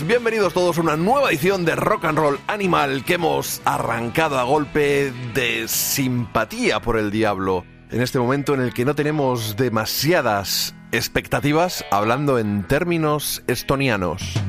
Buenas, bienvenidos todos a una nueva edición de Rock and Roll Animal que hemos arrancado a golpe de simpatía por el diablo. En este momento en el que no tenemos demasiadas expectativas hablando en términos estonianos.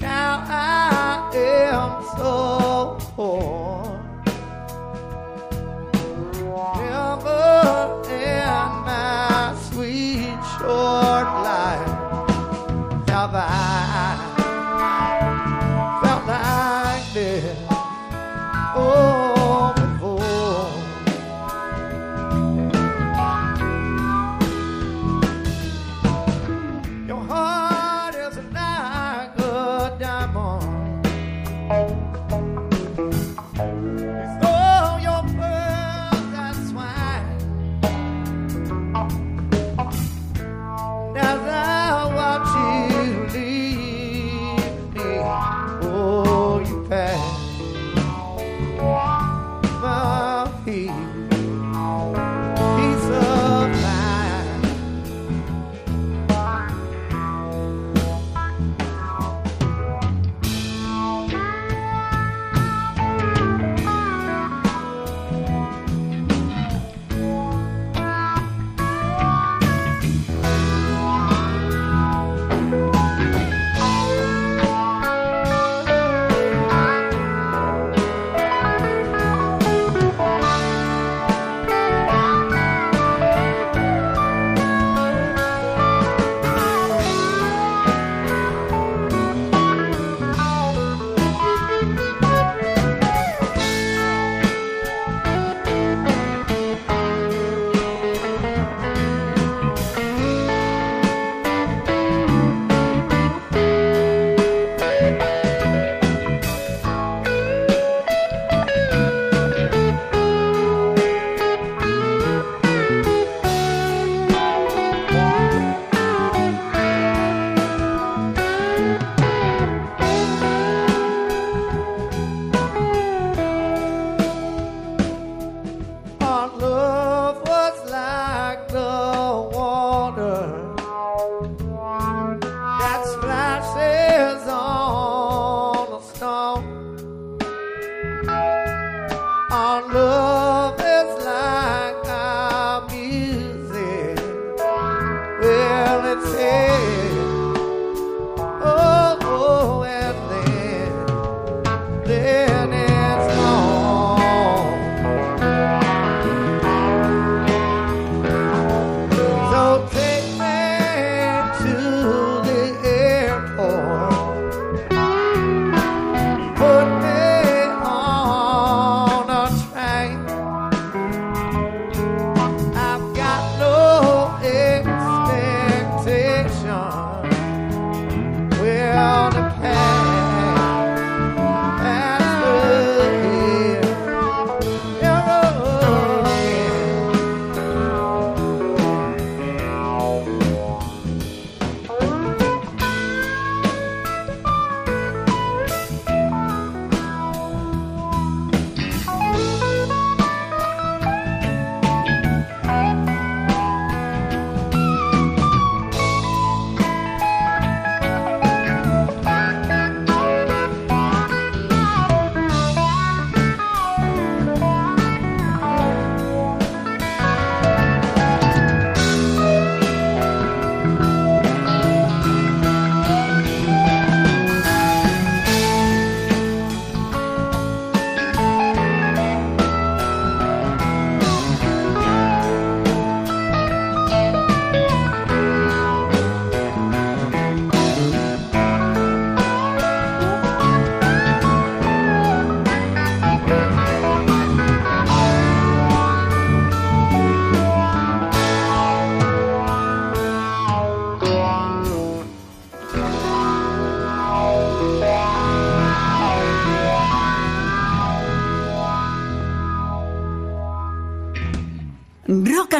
Now I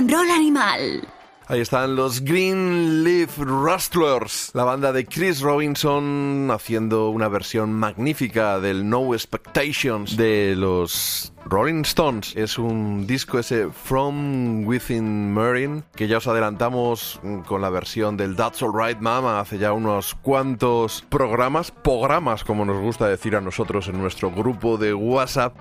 and roll animal. Ahí están los Green Leaf Rustlers, la banda de Chris Robinson haciendo una versión magnífica del No Expectations de los Rolling Stones. Es un disco ese From Within Marine que ya os adelantamos con la versión del That's Alright Mama hace ya unos cuantos programas, programas como nos gusta decir a nosotros en nuestro grupo de WhatsApp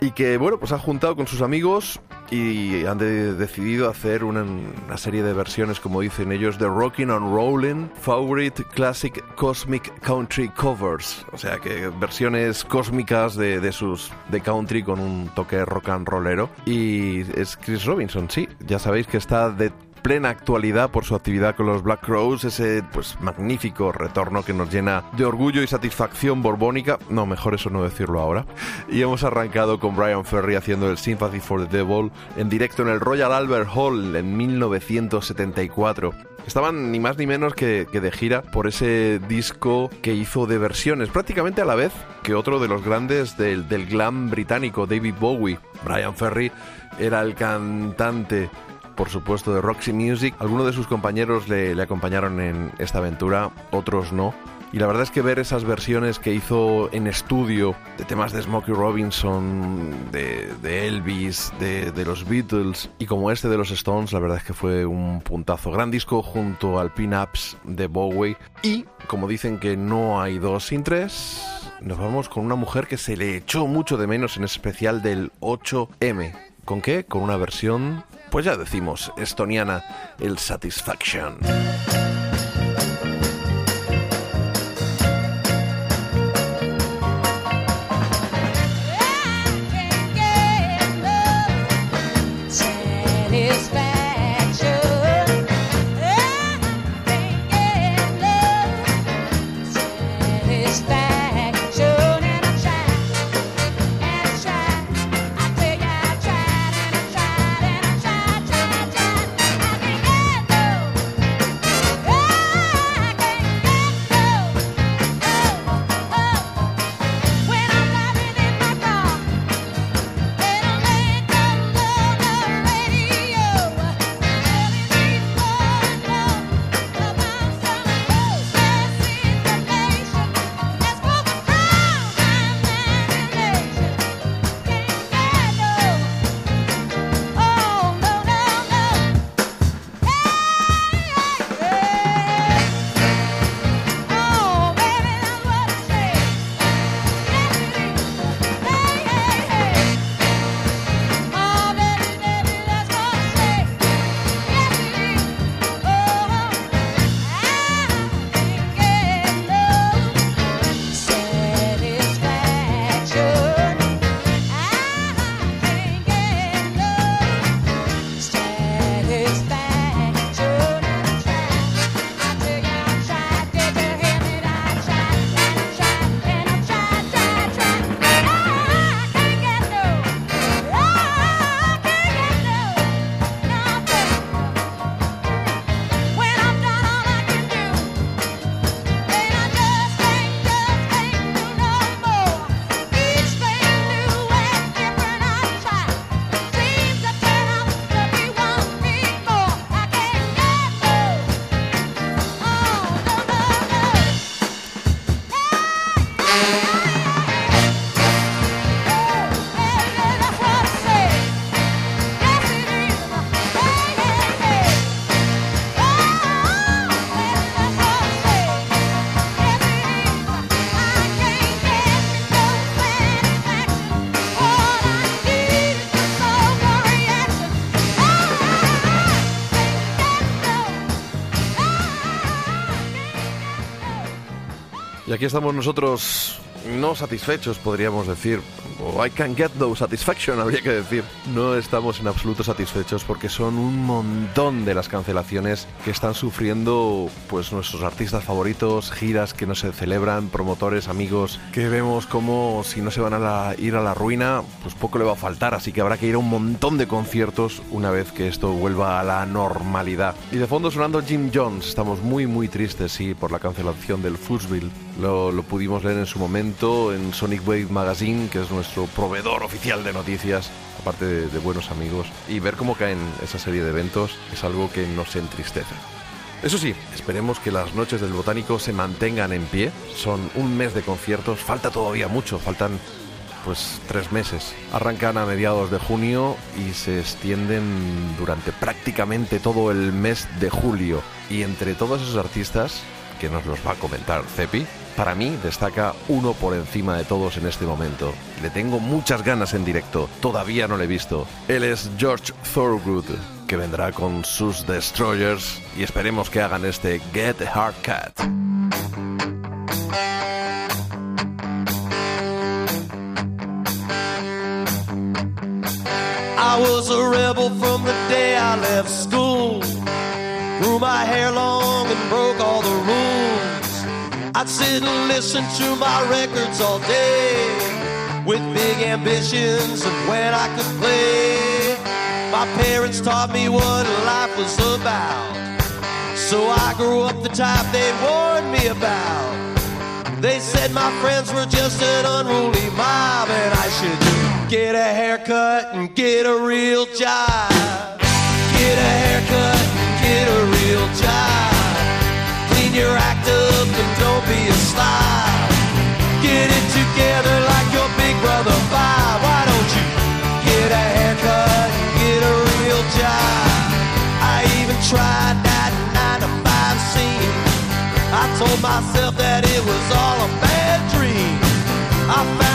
y que bueno pues ha juntado con sus amigos y han de- decidido hacer una, una serie de versiones como dicen ellos de Rocking and Rollin' Favorite Classic Cosmic Country Covers. O sea que versiones cósmicas de, de sus de country con un toque rock and rollero. Y es Chris Robinson sí. Ya sabéis que está de plena actualidad por su actividad con los Black Crows, ese pues magnífico retorno que nos llena de orgullo y satisfacción borbónica, no, mejor eso no decirlo ahora. Y hemos arrancado con Brian Ferry haciendo el Sympathy for the Devil en directo en el Royal Albert Hall en 1974. Estaban ni más ni menos que, que de gira por ese disco que hizo de versiones, prácticamente a la vez que otro de los grandes del, del glam británico, David Bowie. Brian Ferry era el cantante por supuesto, de Roxy Music. Algunos de sus compañeros le, acompañaron en esta aventura, otros no. Y la verdad es que ver esas versiones que hizo en estudio de temas de Smokey Robinson, de, Elvis, de, de los Beatles y como este de los Stones, la verdad es que fue un puntazo. Gran disco junto al Pin-Ups de Bowie. Y como dicen que no hay dos sin tres, nos vamos con una mujer que se le echó mucho de menos en especial del 8M. ¿Con qué? Con una versión, pues ya decimos, estoniana, el Satisfaction. Aquí estamos nosotros no satisfechos, podríamos decir. O I can get no satisfaction, habría que decir. No estamos en absoluto satisfechos porque son un montón de las cancelaciones que están sufriendo pues nuestros artistas favoritos, giras que no se celebran, promotores, amigos, que vemos como si no se van a ir a la ruina, pues poco le va a faltar, así que habrá que ir a un montón de conciertos una vez que esto vuelva a la normalidad. Y de fondo sonando Jim Jones, estamos muy muy tristes, sí, por la cancelación del Foosville. Lo, lo pudimos leer en su momento en Sonic Wave Magazine, que es nuestro proveedor oficial de noticias, aparte de, de buenos amigos, y ver cómo caen esa serie de eventos es algo que nos entristece. Eso sí, esperemos que las noches del botánico se mantengan en pie. Son un mes de conciertos, falta todavía mucho, faltan pues tres meses. Arrancan a mediados de junio y se extienden durante prácticamente todo el mes de julio. Y entre todos esos artistas, que nos los va a comentar Cepi, para mí destaca uno por encima de todos en este momento. Le tengo muchas ganas en directo, todavía no lo he visto. Él es George Thorogood, que vendrá con sus Destroyers y esperemos que hagan este Get Hard Cat. Rebel from the day I left school. Grew my hair long and broke all the rules. I'd sit and listen to my records all day with big ambitions of when I could play. My parents taught me what life was about. So I grew up the type they warned me about. They said my friends were just an unruly mob and I should get a haircut and get a real job. Get a haircut and get a real job. Clean your act up and don't be a slob. Get it together like your big brother Bob. Why don't you get a haircut and get a real job? I even tried that nine to five scene. I told myself that it was all a bad dream. I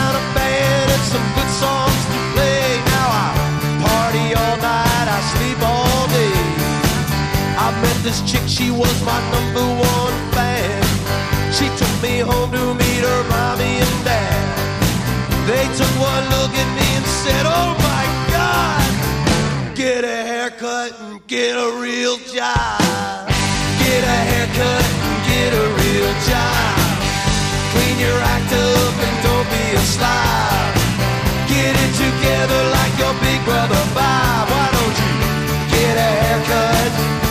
this chick, she was my number one fan. She took me home to meet her mommy and dad. They took one look at me and said, Oh my God, get a haircut and get a real job. Get a haircut and get a real job. Clean your act up and don't be a slob. Get it together like your big brother Bob. Why don't you get a haircut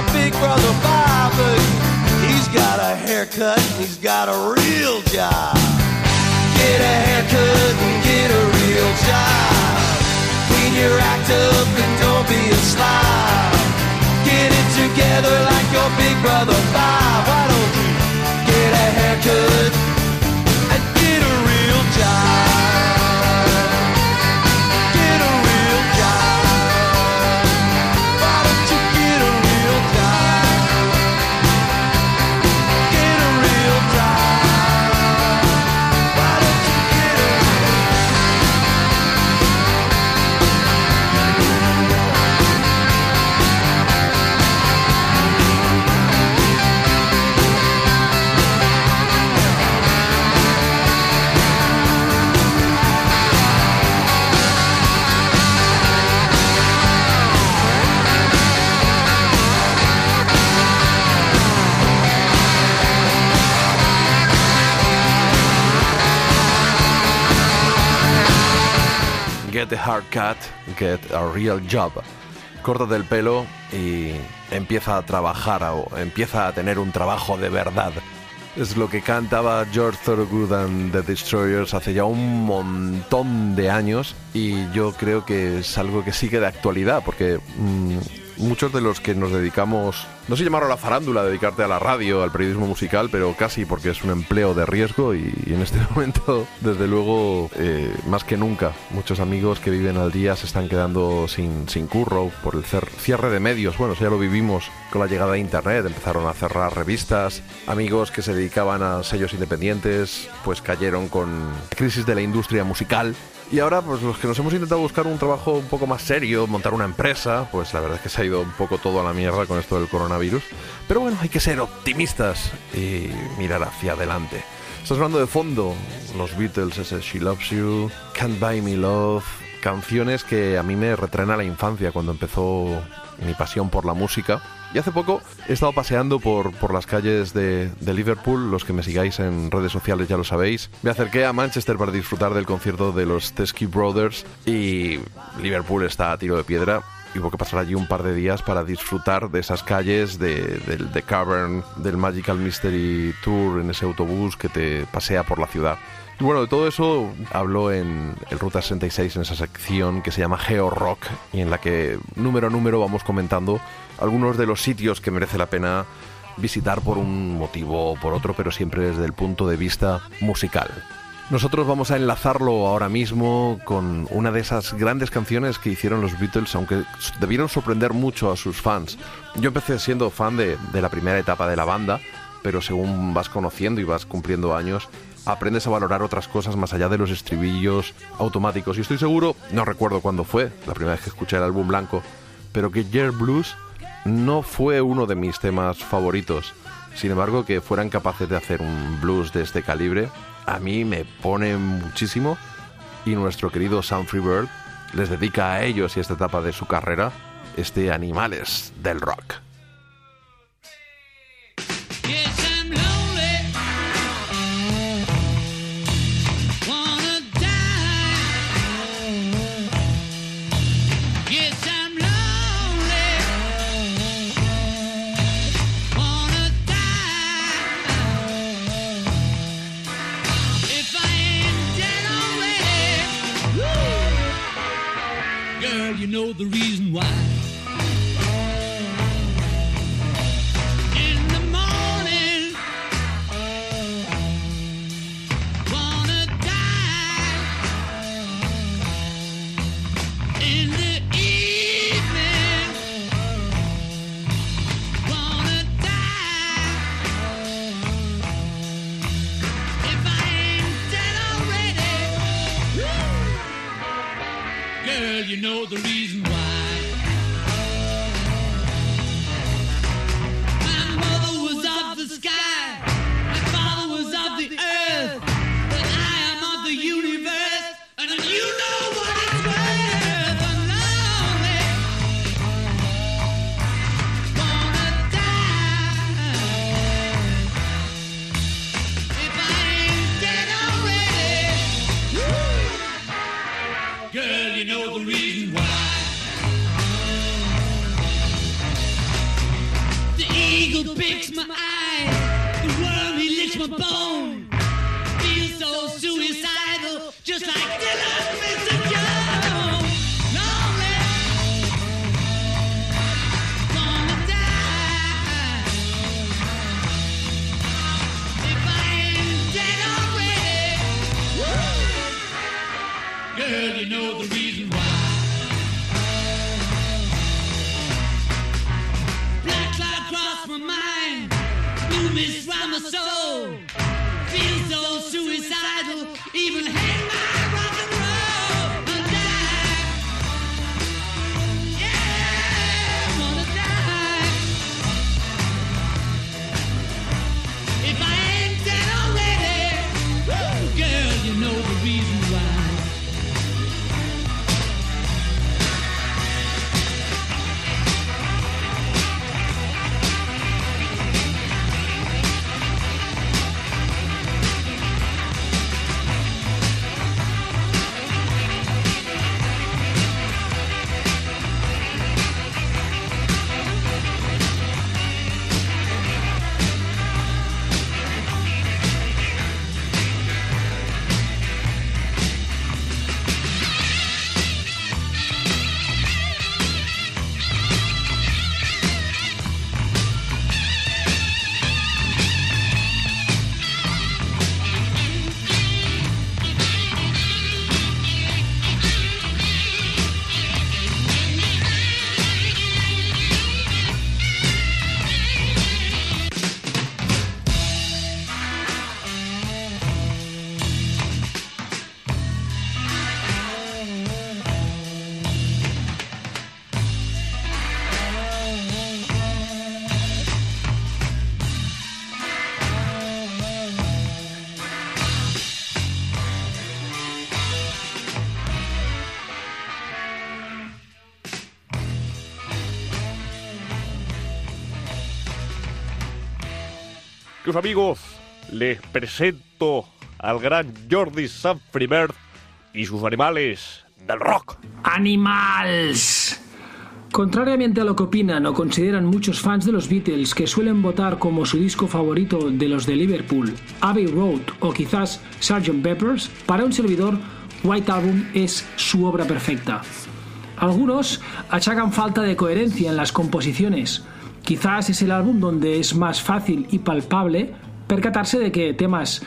my big brother Bob, he's got a haircut and he's got a real job. Get a haircut and get a real job. Clean your act up and don't be a slob. Get it together like your big brother Bob. Why don't you get a haircut Get a haircut, get a real job. Córtate el pelo y empieza a trabajar o empieza a tener un trabajo de verdad. Es lo que cantaba George Thorogood and the Destroyers hace ya un montón de años y yo creo que es algo que sigue de actualidad porque mm, muchos de los que nos dedicamos, no sé llamarlo a la farándula, dedicarte a la radio, al periodismo musical, pero casi porque es un empleo de riesgo y, en este momento, desde luego, eh, más que nunca, muchos amigos que viven al día se están quedando sin, sin curro por el cierre de medios. Bueno, eso ya lo vivimos con la llegada de Internet, empezaron a cerrar revistas, amigos que se dedicaban a sellos independientes, pues cayeron con la crisis de la industria musical. Y ahora, pues los que nos hemos intentado buscar un trabajo un poco más serio, montar una empresa, pues la verdad es que se ha ido un poco todo a la mierda con esto del coronavirus. Pero bueno, hay que ser optimistas y mirar hacia adelante. Estás hablando de fondo, los Beatles, ese She Loves You, Can't Buy Me Love, canciones que a mí me retraen a la infancia cuando empezó mi pasión por la música. Y hace poco he estado paseando por, por las calles de, Liverpool, los que me sigáis en redes sociales ya lo sabéis. Me acerqué a Manchester para disfrutar del concierto de los Teskey Brothers y Liverpool está a tiro de piedra. Y hubo que pasar allí un par de días para disfrutar de esas calles, de, del The Cavern, del Magical Mystery Tour en ese autobús que te pasea por la ciudad. Y bueno, de todo eso habló en el Ruta 66 en esa sección que se llama Geo Rock y en la que número a número vamos comentando algunos de los sitios que merece la pena visitar por un motivo o por otro, pero siempre desde el punto de vista musical. Nosotros vamos a enlazarlo ahora mismo con una de esas grandes canciones que hicieron los Beatles, aunque debieron sorprender mucho a sus fans. Yo empecé siendo fan de, de la primera etapa de la banda, pero según vas conociendo y vas cumpliendo años, aprendes a valorar otras cosas más allá de los estribillos automáticos. Y estoy seguro, no recuerdo cuándo fue, la primera vez que escuché el álbum blanco, pero que Yer Blues no fue uno de mis temas favoritos. Sin embargo, que fueran capaces de hacer un blues de este calibre, a mí me pone muchísimo. Y nuestro querido Sam Freebird les dedica a ellos y a esta etapa de su carrera este Animales del Rock. Know the reason why. In the morning, wanna die. In the evening, wanna die. If I ain't dead already, girl, you know the reason soul. Feel so suicidal, even hang my Amigos, les presento al gran Jordi Sanfribert y sus animales del rock. Animals. Contrariamente a lo que opinan o consideran muchos fans de los Beatles que suelen votar como su disco favorito de los de Liverpool, Abbey Road o quizás Sgt. Peppers, para un servidor, White Album es su obra perfecta. Algunos achacan falta de coherencia en las composiciones. Quizás es el álbum donde es más fácil y palpable percatarse de que temas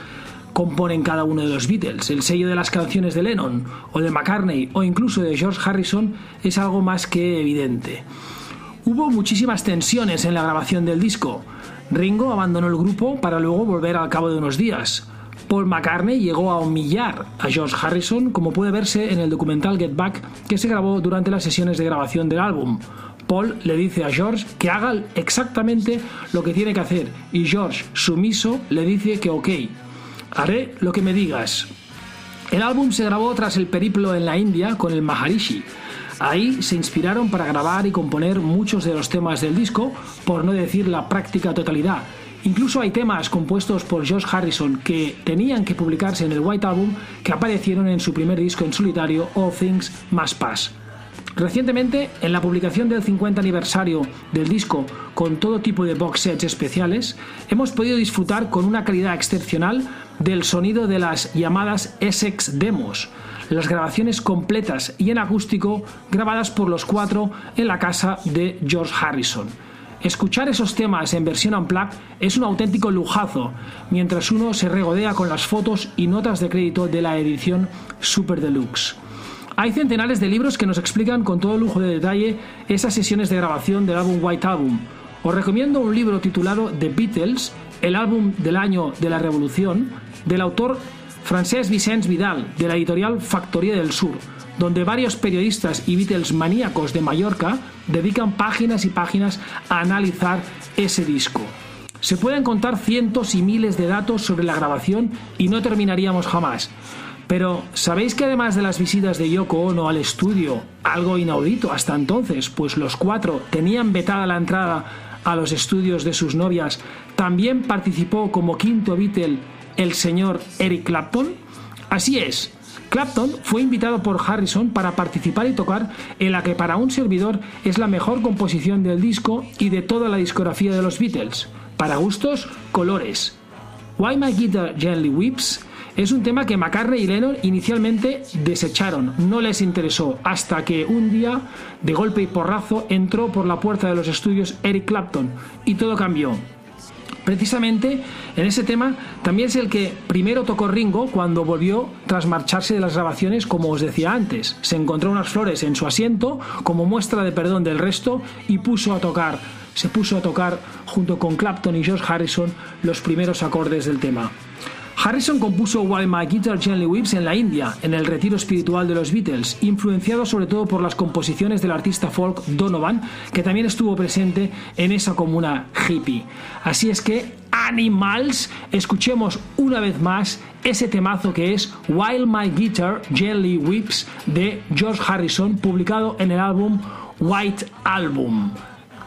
componen cada uno de los Beatles. El sello de las canciones de Lennon o de McCartney o incluso de George Harrison es algo más que evidente. Hubo muchísimas tensiones en la grabación del disco. Ringo abandonó el grupo para luego volver al cabo de unos días. Paul McCartney llegó a humillar a George Harrison, como puede verse en el documental Get Back que se grabó durante las sesiones de grabación del álbum. Paul le dice a George que haga exactamente lo que tiene que hacer y George, sumiso, le dice que ok, haré lo que me digas. El álbum se grabó tras el periplo en la India con el Maharishi. Ahí se inspiraron para grabar y componer muchos de los temas del disco, por no decir la práctica totalidad. Incluso hay temas compuestos por George Harrison que tenían que publicarse en el White Album que aparecieron en su primer disco en solitario, All Things Must Pass. Recientemente, en la publicación del 50 aniversario del disco con todo tipo de box sets especiales, hemos podido disfrutar con una calidad excepcional del sonido de las llamadas Essex Demos, las grabaciones completas y en acústico grabadas por los cuatro en la casa de George Harrison. Escuchar esos temas en versión unplugged es un auténtico lujazo, mientras uno se regodea con las fotos y notas de crédito de la edición Super Deluxe. Hay centenares de libros que nos explican con todo lujo de detalle esas sesiones de grabación del álbum White Album. Os recomiendo un libro titulado The Beatles, el álbum del año de la revolución, del autor Francesc Vicens Vidal, de la editorial Factoría del Sur, donde varios periodistas y Beatles maníacos de Mallorca dedican páginas y páginas a analizar ese disco. Se pueden contar cientos y miles de datos sobre la grabación y no terminaríamos jamás. Pero, ¿sabéis que además de las visitas de Yoko Ono al estudio, algo inaudito hasta entonces, pues los cuatro tenían vetada la entrada a los estudios de sus novias, también participó como quinto Beatle el señor Eric Clapton? Así es, Clapton fue invitado por Harrison para participar y tocar en la que para un servidor es la mejor composición del disco y de toda la discografía de los Beatles. Para gustos, colores. Why My Guitar Gently Weeps es un tema que McCartney y Lennon inicialmente desecharon, no les interesó, hasta que un día, de golpe y porrazo, entró por la puerta de los estudios Eric Clapton y todo cambió. Precisamente en ese tema también es el que primero tocó Ringo cuando volvió tras marcharse de las grabaciones, como os decía antes. Se encontró unas flores en su asiento como muestra de perdón del resto y puso a tocar, se puso a tocar junto con Clapton y George Harrison los primeros acordes del tema. Harrison compuso While My Guitar Gently Weeps en la India, en el retiro espiritual de los Beatles, influenciado sobre todo por las composiciones del artista folk Donovan, que también estuvo presente en esa comuna hippie. Así es que, Animals, escuchemos una vez más ese temazo que es While My Guitar Gently Weeps de George Harrison, publicado en el álbum White Album.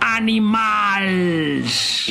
Animals.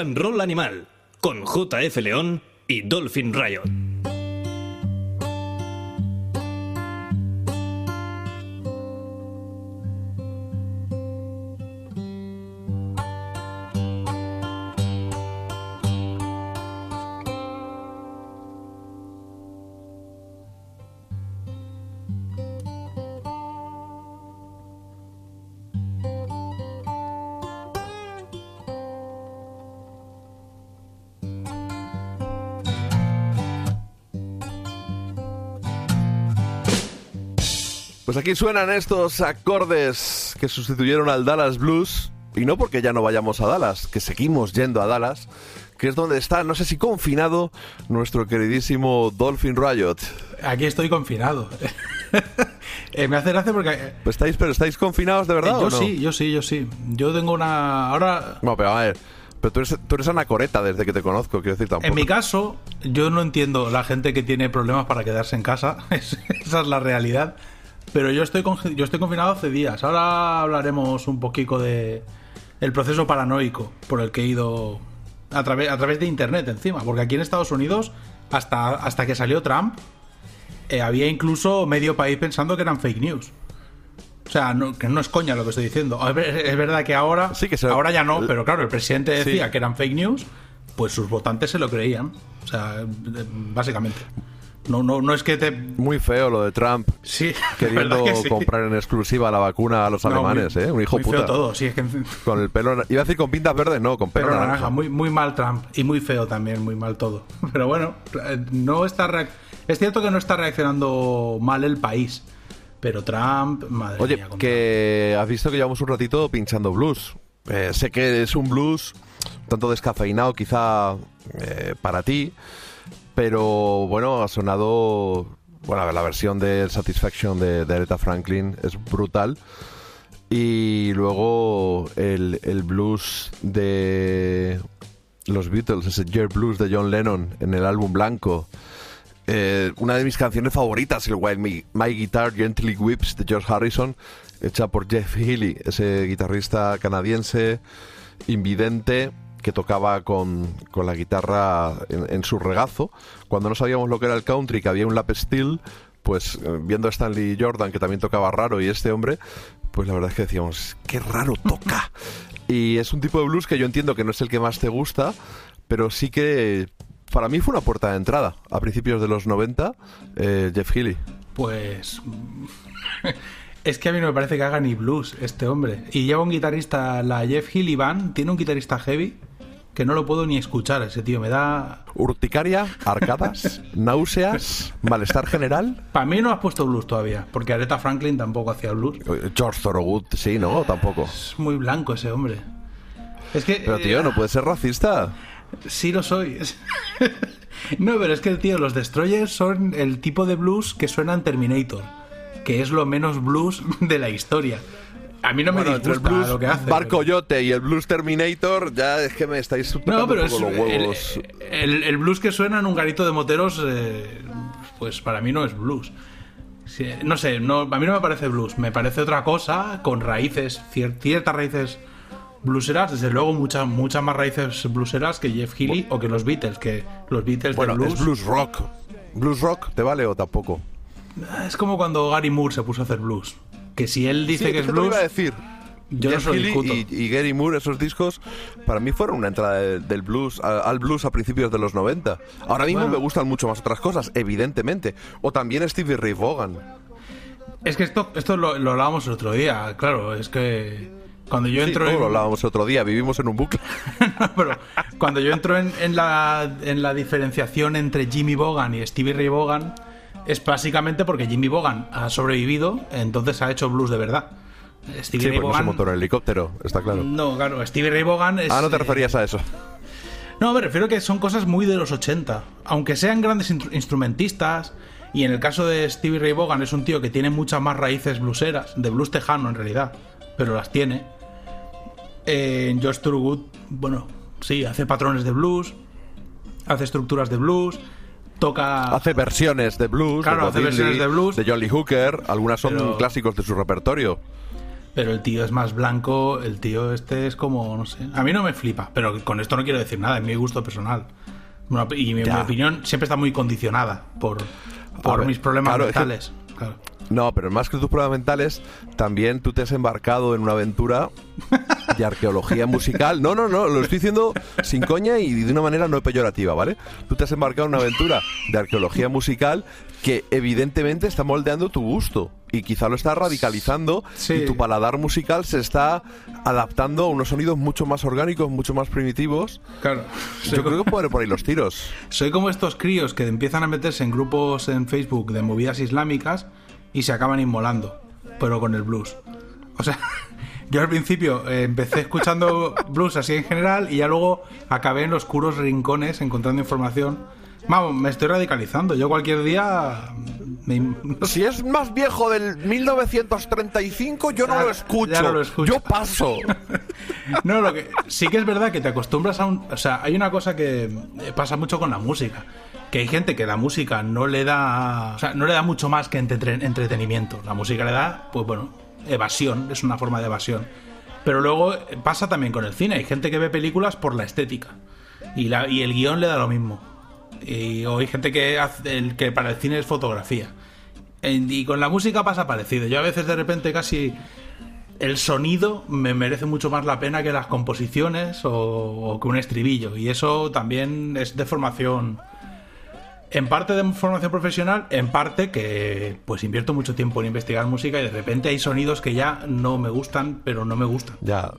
And Animal con JF León y Dolphin Riot. Aquí suenan estos acordes que sustituyeron al Dallas Blues. Y no porque ya no vayamos a Dallas, que seguimos yendo a Dallas, que es donde está, no sé si confinado, nuestro queridísimo Dolphin Riot. Aquí estoy confinado. Eh, me hace gracia porque... eh, Pues ¿Estáis, pero estáis confinados de verdad yo o no? sí, yo sí, yo sí. Yo tengo una... Ahora, No, pero a ver, pero tú eres, tú eres anacoreta desde que te conozco, quiero decir tampoco. en mi caso, yo no entiendo la gente que tiene problemas para quedarse en casa. Es- Esa es la realidad. Pero yo estoy, yo estoy confinado hace días. Ahora hablaremos un poquito de el proceso paranoico por el que he ido a, través a través de internet encima. Porque aquí en Estados Unidos, hasta, hasta que salió Trump, eh, había incluso medio país pensando que eran fake news. O sea, no, que no es coña lo que estoy diciendo. Es ver- es verdad que ahora, Sí, que se- ahora ya no, pero claro, el presidente decía Sí. que eran fake news, pues sus votantes se lo creían. O sea, básicamente. No, no, no es que te. Muy feo lo de Trump Sí, queriendo ¿verdad que sí? comprar en exclusiva la vacuna a los No, alemanes, muy- ¿eh? Un hijo muy puta. feo todo, sí, es que. Con el pelo... Iba a decir con pintas verdes, no, con pelo, naranja. naranja, muy, muy mal Trump. Y muy feo también, muy mal todo. Pero bueno, eh, no está es cierto que no está reaccionando mal el país. Pero Trump, madre Oye, mía. con que has visto que llevamos un ratito pinchando blues. Eh, sé que es un blues un tanto descafeinado quizá eh, para ti, pero bueno, ha sonado... Bueno, la versión de Satisfaction de, Aretha Franklin es brutal. Y luego el, blues de los Beatles, ese Jet Blues de John Lennon en el álbum blanco. Eh, una de mis canciones favoritas, el While My, My Guitar Gently Whips de George Harrison, hecha por Jeff Healey, ese guitarrista canadiense invidente que tocaba con, con la guitarra en, su regazo. Cuando no sabíamos lo que era el country, que había un lap steel, pues eh, viendo a Stanley Jordan, que también tocaba raro, y este hombre, pues la verdad es que decíamos, qué raro toca. Y es un tipo de blues que yo entiendo que no es el que más te gusta, pero sí que para mí fue una puerta de entrada a principios de los 90, eh, Jeff Healey. Pues. Es que a mí no me parece que haga ni blues este hombre. Y lleva un guitarrista, la Jeff Healy Band, tiene un guitarrista heavy que no lo puedo ni escuchar. Ese tío me da. Urticaria, arcadas, náuseas, malestar general. Para mí no has puesto blues todavía, porque Aretha Franklin tampoco hacía blues. Eh, George Thorogood, sí, ¿no? Tampoco. Es muy blanco ese hombre. Es que. Pero tío, eh, no puede ser racista. Sí lo soy. no, pero es que, tío, los Destroyers son el tipo de blues que suena en Terminator. Que es lo menos blues de la historia. A mí no me entre el disgusta blues lo que hace. Bar Coyote y el blues Terminator, ya es que me estáis No, pero es los huevos. el- el blues que suena en un garito de moteros, eh, pues para mí no es blues. Sí, No sé, no, a mí no me parece blues, me parece otra cosa con raíces, cier- ciertas raíces blueseras, desde luego muchas muchas más raíces blueseras que Jeff Healey o que los Beatles, que los Beatles Bueno, de blues, es blues rock. ¿Blues rock te vale o tampoco? es como cuando Gary Moore se puso a hacer blues, que si él dice Sí, que es blues, iba a decir. yo no Jeff Healey discuto. y, y Gary Moore, esos discos, para mí fueron una entrada de- del blues a- al blues a principios de los 90. Ahora mismo Bueno. me gustan mucho más otras cosas, evidentemente. O también Stevie Ray Vaughan. Es que esto, esto lo, lo hablábamos el otro día, claro, es que cuando yo Sí, entro todo en... lo hablábamos otro día, vivimos en un bucle. No, pero cuando yo entro en, en la, en la diferenciación entre Jimmy Bogan y Stevie Ray Vaughan es básicamente porque Jimmy Bogan ha sobrevivido, entonces ha hecho blues de verdad. Stevie Sí, Ray no se montó en helicóptero, está claro. no, claro, Stevie Ray Vaughan es Ah, no te eh, referías a eso. no, me refiero que son cosas muy de los 80. Aunque sean grandes in- instrumentistas, y en el caso de Stevie Ray Vaughan es un tío que tiene muchas más raíces blueseras, de blues tejano en realidad, pero las tiene. Eh, Josh Thorogood, bueno, sí, hace patrones de blues, hace estructuras de blues, toca... Hace versiones de blues, Claro, de hace versiones de blues. de Jolly Hooker, algunas son Pero- clásicos de su repertorio. Pero el tío es más blanco, el tío este es como, no sé. A mí no me flipa, pero con esto no quiero decir nada, es mi gusto personal. Bueno, y mi, opinión siempre está muy condicionada por, por mis problemas claro, mentales. No, pero más que tus pruebas mentales, también tú te has embarcado en una aventura de arqueología musical. No, no, no, lo estoy diciendo sin coña y de una manera no peyorativa, ¿vale? Tú te has embarcado en una aventura de arqueología musical que evidentemente está moldeando tu gusto y quizá lo está radicalizando Sí. y tu paladar musical se está adaptando a unos sonidos mucho más orgánicos, mucho más primitivos. Claro. Yo creo que pueden por ahí los tiros. Soy como estos críos que empiezan a meterse en grupos en Facebook de movidas islámicas y se acaban inmolando, pero con el blues. O sea, yo al principio eh, empecé escuchando blues así en general y ya luego acabé en los oscuros rincones encontrando información. Vamos, me estoy radicalizando. Yo cualquier día... me-. Si es más viejo del 1935, yo no lo escucho. ya no lo escucho. Yo paso. No, lo que sí que es verdad que te acostumbras a un, o sea, hay una cosa que pasa mucho con la música, que hay gente que la música no le da, o sea, no le da mucho más que entre- entretenimiento. La música le da, pues bueno, evasión, es una forma de evasión. Pero luego pasa también con el cine, hay gente que ve películas por la estética y la y el guion le da lo mismo. Y, o hay gente que el que para el cine es fotografía. Y con la música pasa parecido. Yo a veces de repente casi el sonido me merece mucho más la pena que las composiciones o, o que un estribillo. Y eso también es de formación. En parte de formación profesional, en parte que pues invierto mucho tiempo en investigar música y de repente hay sonidos que ya no me gustan, pero no me gustan. Ya,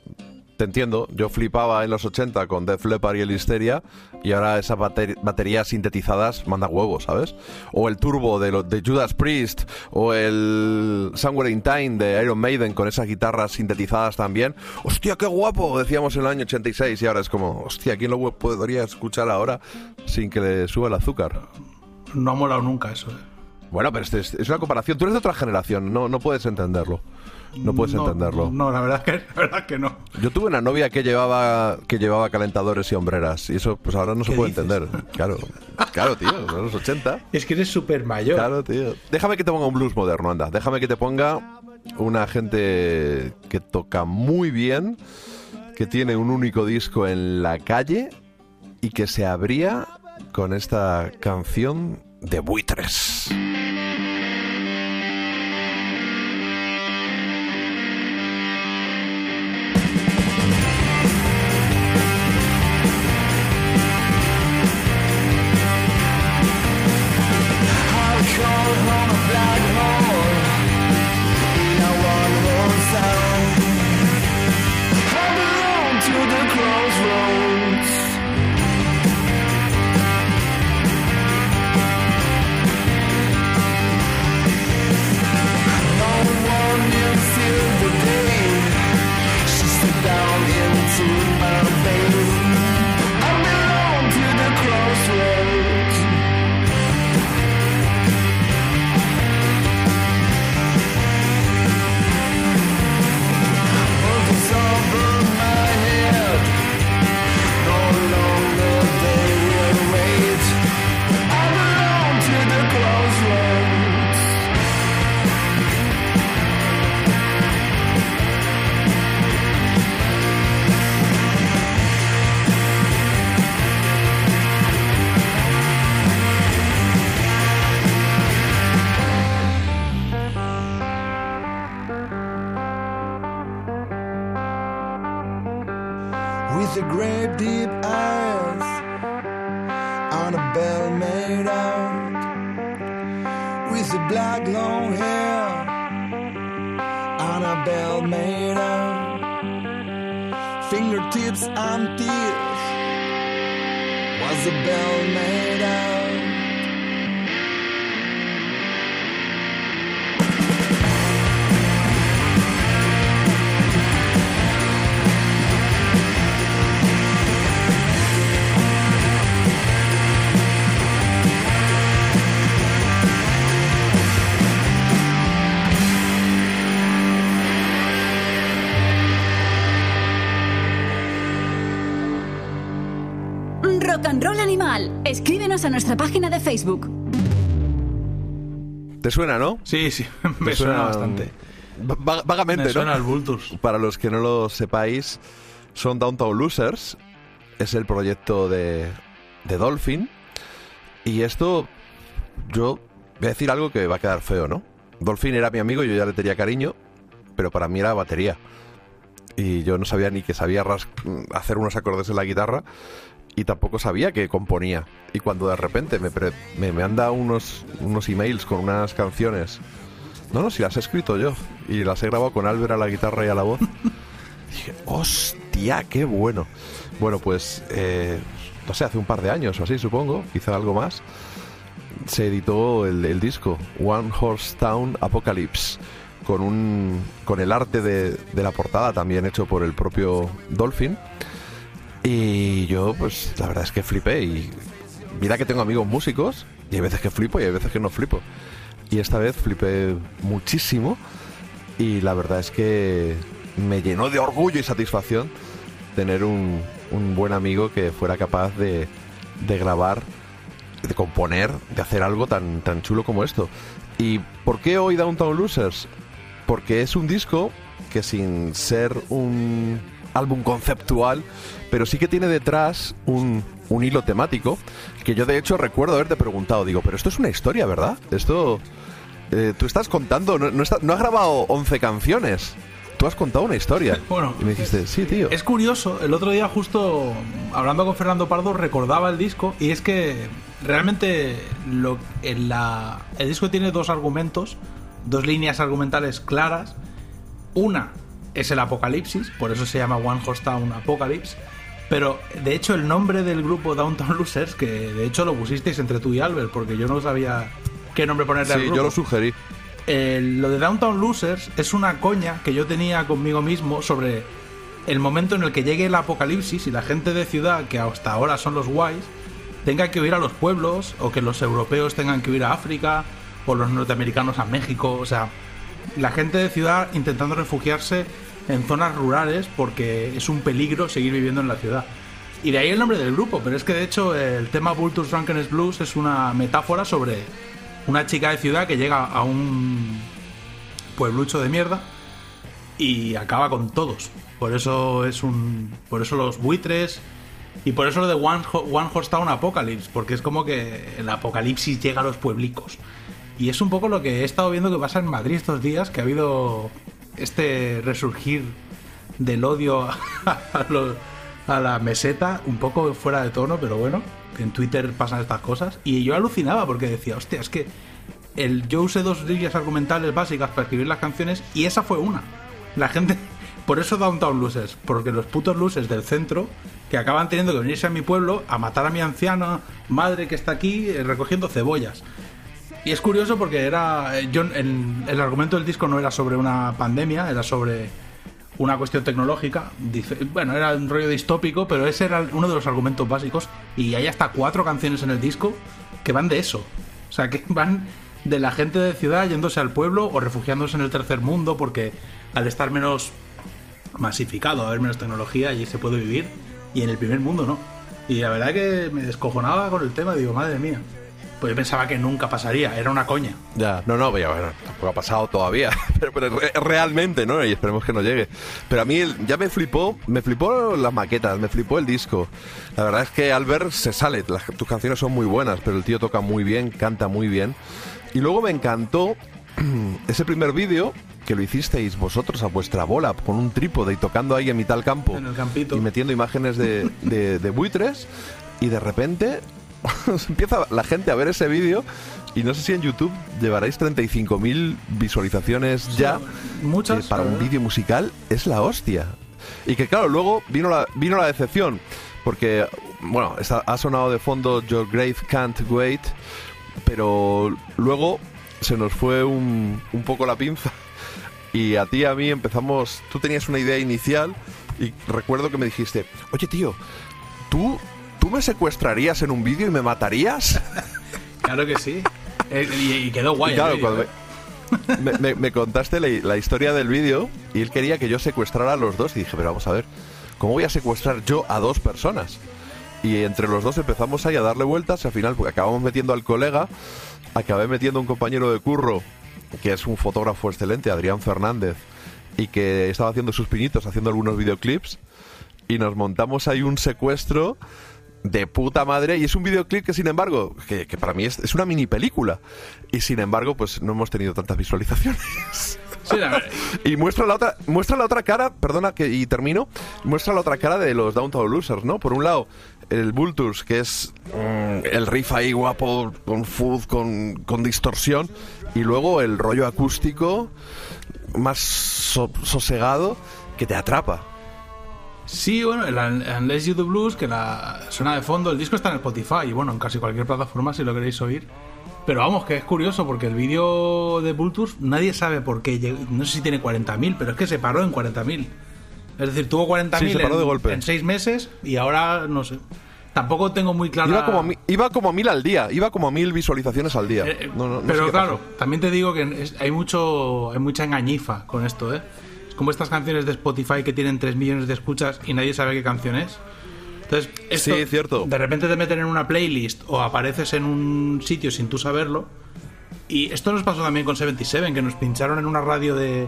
te entiendo. Yo flipaba en los 80 con Def Leppard y el Hysteria y ahora esas bater- baterías sintetizadas manda huevos, ¿sabes? O el turbo de, lo- de Judas Priest o el Somewhere in Time de Iron Maiden con esas guitarras sintetizadas también. ¡Hostia, qué guapo! Decíamos en el año 86 y ahora es como, hostia, ¿quién lo podría escuchar ahora sin que le suba el azúcar? No ha molado nunca eso. eh. Bueno, pero este es, es una comparación. Tú eres de otra generación, no, no puedes entenderlo. No puedes entenderlo. No, la verdad, que, la verdad que no. Yo tuve una novia que llevaba que llevaba calentadores y hombreras y eso pues ahora no se ¿Qué puede dices? entender. Claro, claro, tío, son los 80. Es que eres súper mayor. Claro, tío. Déjame que te ponga un blues moderno, anda. Déjame que te ponga una gente que toca muy bien, que tiene un único disco en la calle y que se abría con esta canción de buitres. A nuestra página de Facebook. ¿Te suena, no? Sí, sí, me ¿Te suena bastante. Va- vagamente, Me ¿no? suena Vultures. Para los que no lo sepáis, son Downtown Losers. Es el proyecto de, de Dolphin. Y esto, yo voy a decir algo que va a quedar feo, ¿no? Dolphin era mi amigo, yo ya le tenía cariño, pero para mí era batería. Y yo no sabía ni que sabía ras- hacer unos acordes en la guitarra y tampoco sabía que componía. Y cuando de repente me, pre- me, dado unos, unos emails con unas canciones. No, no, si las he escrito yo. Y las he grabado con Albert a la guitarra y a la voz. Dije, hostia, qué bueno. Bueno, pues, eh, no sé, hace un par de años o así, supongo, quizá algo más, se editó el, el disco One Horse Town Apocalypse con un con el arte de, de la portada también hecho por el propio Dolphin y yo pues la verdad es que flipé y mira que tengo amigos músicos y hay veces que flipo y hay veces que no flipo y esta vez flipé muchísimo y la verdad es que me llenó de orgullo y satisfacción tener un, un buen amigo que fuera capaz de, de grabar, de componer, de hacer algo tan, tan chulo como esto. ¿Y por qué hoy Downtown Losers? Porque es un disco que sin ser un álbum conceptual, pero sí que tiene detrás un, un hilo temático, que yo de hecho recuerdo haberte preguntado, digo, pero esto es una historia, ¿verdad? Esto... eh, tú estás contando, no, no, está- no has grabado 11 canciones, tú has contado una historia. Bueno, y me dijiste, sí, tío. Es curioso, el otro día justo hablando con Fernando Pardo recordaba el disco y es que realmente lo, en la, el disco tiene dos argumentos, dos líneas argumentales claras. Una es el apocalipsis, por eso se llama One Horse Town Apocalypse. Pero de hecho el nombre del grupo Downtown Losers, que de hecho lo pusisteis entre tú y Albert, porque yo no sabía qué nombre ponerle al Sí, grupo. yo lo sugerí. Lo de Downtown Losers es una coña que yo tenía conmigo mismo sobre el momento en el que llegue el apocalipsis y la gente de ciudad, que hasta ahora son los guays, tenga que huir a los pueblos, o que los europeos tengan que huir a África, o los norteamericanos a México. O sea, la gente de ciudad intentando refugiarse en zonas rurales porque es un peligro seguir viviendo en la ciudad. Y de ahí el nombre del grupo, pero es que de hecho el tema Vultures Drunkenness Blues es una metáfora sobre una chica de ciudad que llega a un pueblucho de mierda y acaba con todos. Por eso es un. Por eso los buitres. Y por eso lo de One, One Horse Town Apocalypse. Porque es como que el apocalipsis llega a los pueblicos. Y es un poco lo que he estado viendo que pasa en Madrid estos días, que ha habido este resurgir del odio a, a la meseta, un poco fuera de tono, pero bueno, en Twitter pasan estas cosas. Y yo alucinaba porque decía, hostia, es que el, yo usé dos líneas argumentales básicas para escribir las canciones y esa fue una. La gente, por eso Downtown Losers, porque los putos luces del centro que acaban teniendo que venirse a mi pueblo a matar a mi anciana madre que está aquí eh, recogiendo cebollas. Y es curioso porque era. eh, Yo, en- el argumento del disco no era sobre una pandemia, era sobre una cuestión tecnológica. Bueno, era un rollo distópico, pero ese era uno de los argumentos básicos. Y hay hasta cuatro canciones en el disco que van de eso. O sea, que van de la gente de ciudad yéndose al pueblo o refugiándose en el tercer mundo porque al estar menos masificado, haber menos tecnología, allí se puede vivir. Y en el primer mundo no. Y la verdad que me descojonaba con el tema, digo, madre mía. Pues yo pensaba que nunca pasaría, era una coña. Ya, no, no, bueno, tampoco ha pasado todavía, pero, pero re- realmente, ¿no? Y esperemos que no llegue. Pero a mí el- ya me flipó, me flipó las maquetas, me flipó el disco. La verdad es que Albert se sale, las- tus canciones son muy buenas, pero el tío toca muy bien, canta muy bien. Y luego me encantó ese primer vídeo que lo hicisteis vosotros a vuestra bola, con un trípode y tocando ahí en mitad del campo. En el campito. Y metiendo imágenes de, de- de buitres. Y de repente empieza la gente a ver ese vídeo. Y no sé si en YouTube llevaréis 35.000 visualizaciones ya. muchas, Eh, para un vídeo musical es la hostia. Y que claro, luego vino la, vino la decepción. Porque, bueno, está- ha sonado de fondo Your Grave Can't Wait. Pero luego se nos fue un, un poco la pinza. Y a ti y a mí empezamos. Tú tenías una idea inicial. Y recuerdo que me dijiste: Oye, tío, ¿tú, ¿tú me secuestrarías en un vídeo y me matarías? Claro que sí. Eh, y, y quedó guay. Y claro, el cuando ¿eh? me, me- me contaste la, la historia del vídeo y él quería que yo secuestrara a los dos. Y dije, pero vamos a ver, ¿cómo voy a secuestrar yo a dos personas? Y entre los dos empezamos ahí a darle vueltas. Y al final, porque acabamos metiendo al colega, acabé metiendo a un compañero de curro que es un fotógrafo excelente, Adrián Fernández, y que estaba haciendo sus pinitos, haciendo algunos videoclips, y nos montamos ahí un secuestro de puta madre y es un videoclip que sin embargo que, que para mí es, es una mini película. Y sin embargo pues no hemos tenido tantas visualizaciones. Sí, y muestra la otra muestra la otra cara perdona que y termino muestra la otra cara de los Downtown Losers no por un lado el Vultures que es mm, el riff ahí guapo con food con, con distorsión y luego el rollo acústico más so- sosegado que te atrapa Sí, bueno, el Un- Unless You Do Blues, que la suena de fondo, el disco está en Spotify y bueno, en casi cualquier plataforma si lo queréis oír. Pero vamos, que es curioso porque el vídeo de Vultures nadie sabe por qué. No sé si tiene 40.000, pero es que se paró en 40.000. Es decir, tuvo 40.000 Sí, en, de golpe. en seis meses y ahora no sé. Tampoco tengo muy clara. Iba como, a mi- iba como a mil al día, iba como a mil visualizaciones al día. Eh, No, no- no pero claro, pasó. también te digo que hay mucho hay mucha engañifa con esto, ¿eh? Como estas canciones de Spotify que tienen 3 millones de escuchas y nadie sabe qué canción es. Entonces, esto, Sí, cierto. De repente te meten en una playlist o apareces en un sitio sin tú saberlo. Y esto nos pasó también con 77, que nos pincharon en una radio de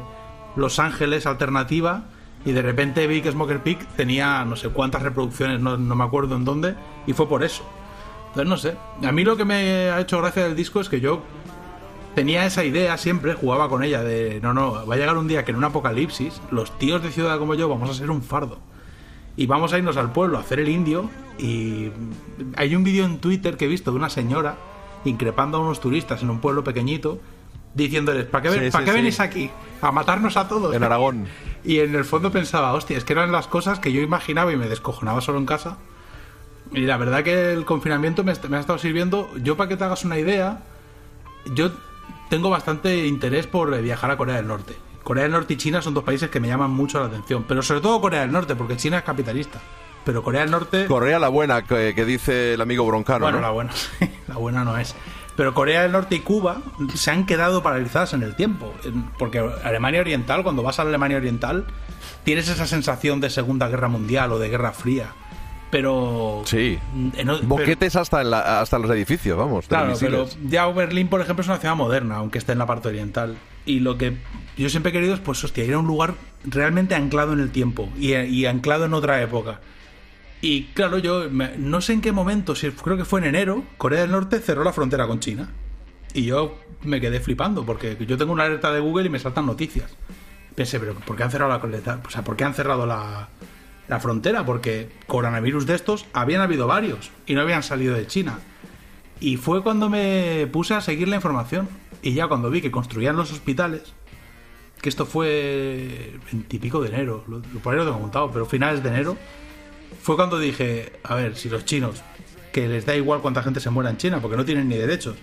Los Ángeles alternativa y de repente vi que Smoker Peak tenía no sé cuántas reproducciones, no, no me acuerdo en dónde, y fue por eso. Entonces, no sé. A mí lo que me ha hecho gracia del disco es que yo tenía esa idea siempre, jugaba con ella, de no, no, va a llegar un día que en un apocalipsis los tíos de ciudad como yo vamos a ser un fardo. Y vamos a irnos al pueblo a hacer el indio. Y hay un vídeo en Twitter que he visto de una señora increpando a unos turistas en un pueblo pequeñito, diciéndoles, ¿para qué, ven- Sí, ¿para sí, qué sí. venís aquí? A matarnos a todos. En Aragón. Y en el fondo pensaba, hostia, es que eran las cosas que yo imaginaba y me descojonaba solo en casa. Y la verdad que el confinamiento me, me ha estado sirviendo. Yo, para que te hagas una idea, yo tengo bastante interés por eh, viajar a Corea del Norte. Corea del Norte y China son dos países que me llaman mucho la atención, pero sobre todo Corea del Norte, porque China es capitalista. Pero Corea del Norte... Correa la buena que, que dice el amigo Broncano. Bueno, ¿no? la buena, la buena no es. Pero Corea del Norte y Cuba se han quedado paralizadas en el tiempo. Porque Alemania Oriental, cuando vas a la Alemania Oriental, tienes esa sensación de Segunda Guerra Mundial o de Guerra Fría. Pero. Sí. en o- pero- Boquetes hasta, en la- hasta los edificios, vamos. Claro, pero ya Berlín, por ejemplo, es una ciudad moderna, aunque esté en la parte oriental. Y lo que yo siempre he querido es, pues, hostia, ir a un lugar realmente anclado en el tiempo y, y anclado en otra época. Y claro, yo me- no sé en qué momento, si creo que fue en enero, Corea del Norte cerró la frontera con China. Y yo me quedé flipando, porque yo tengo una alerta de Google y me saltan noticias. Pensé, pero ¿por qué han cerrado la? O sea, ¿por qué han cerrado la, la frontera? Porque coronavirus de estos habían habido varios y no habían salido de China. Y fue cuando me puse a seguir la información. Y ya cuando vi que construían los hospitales, que esto fue veintipico de enero, lo, por ahí lo tengo montado, pero finales de enero, fue cuando dije, a ver, si los chinos, que les da igual cuánta gente se muera en China, porque no tienen ni derechos.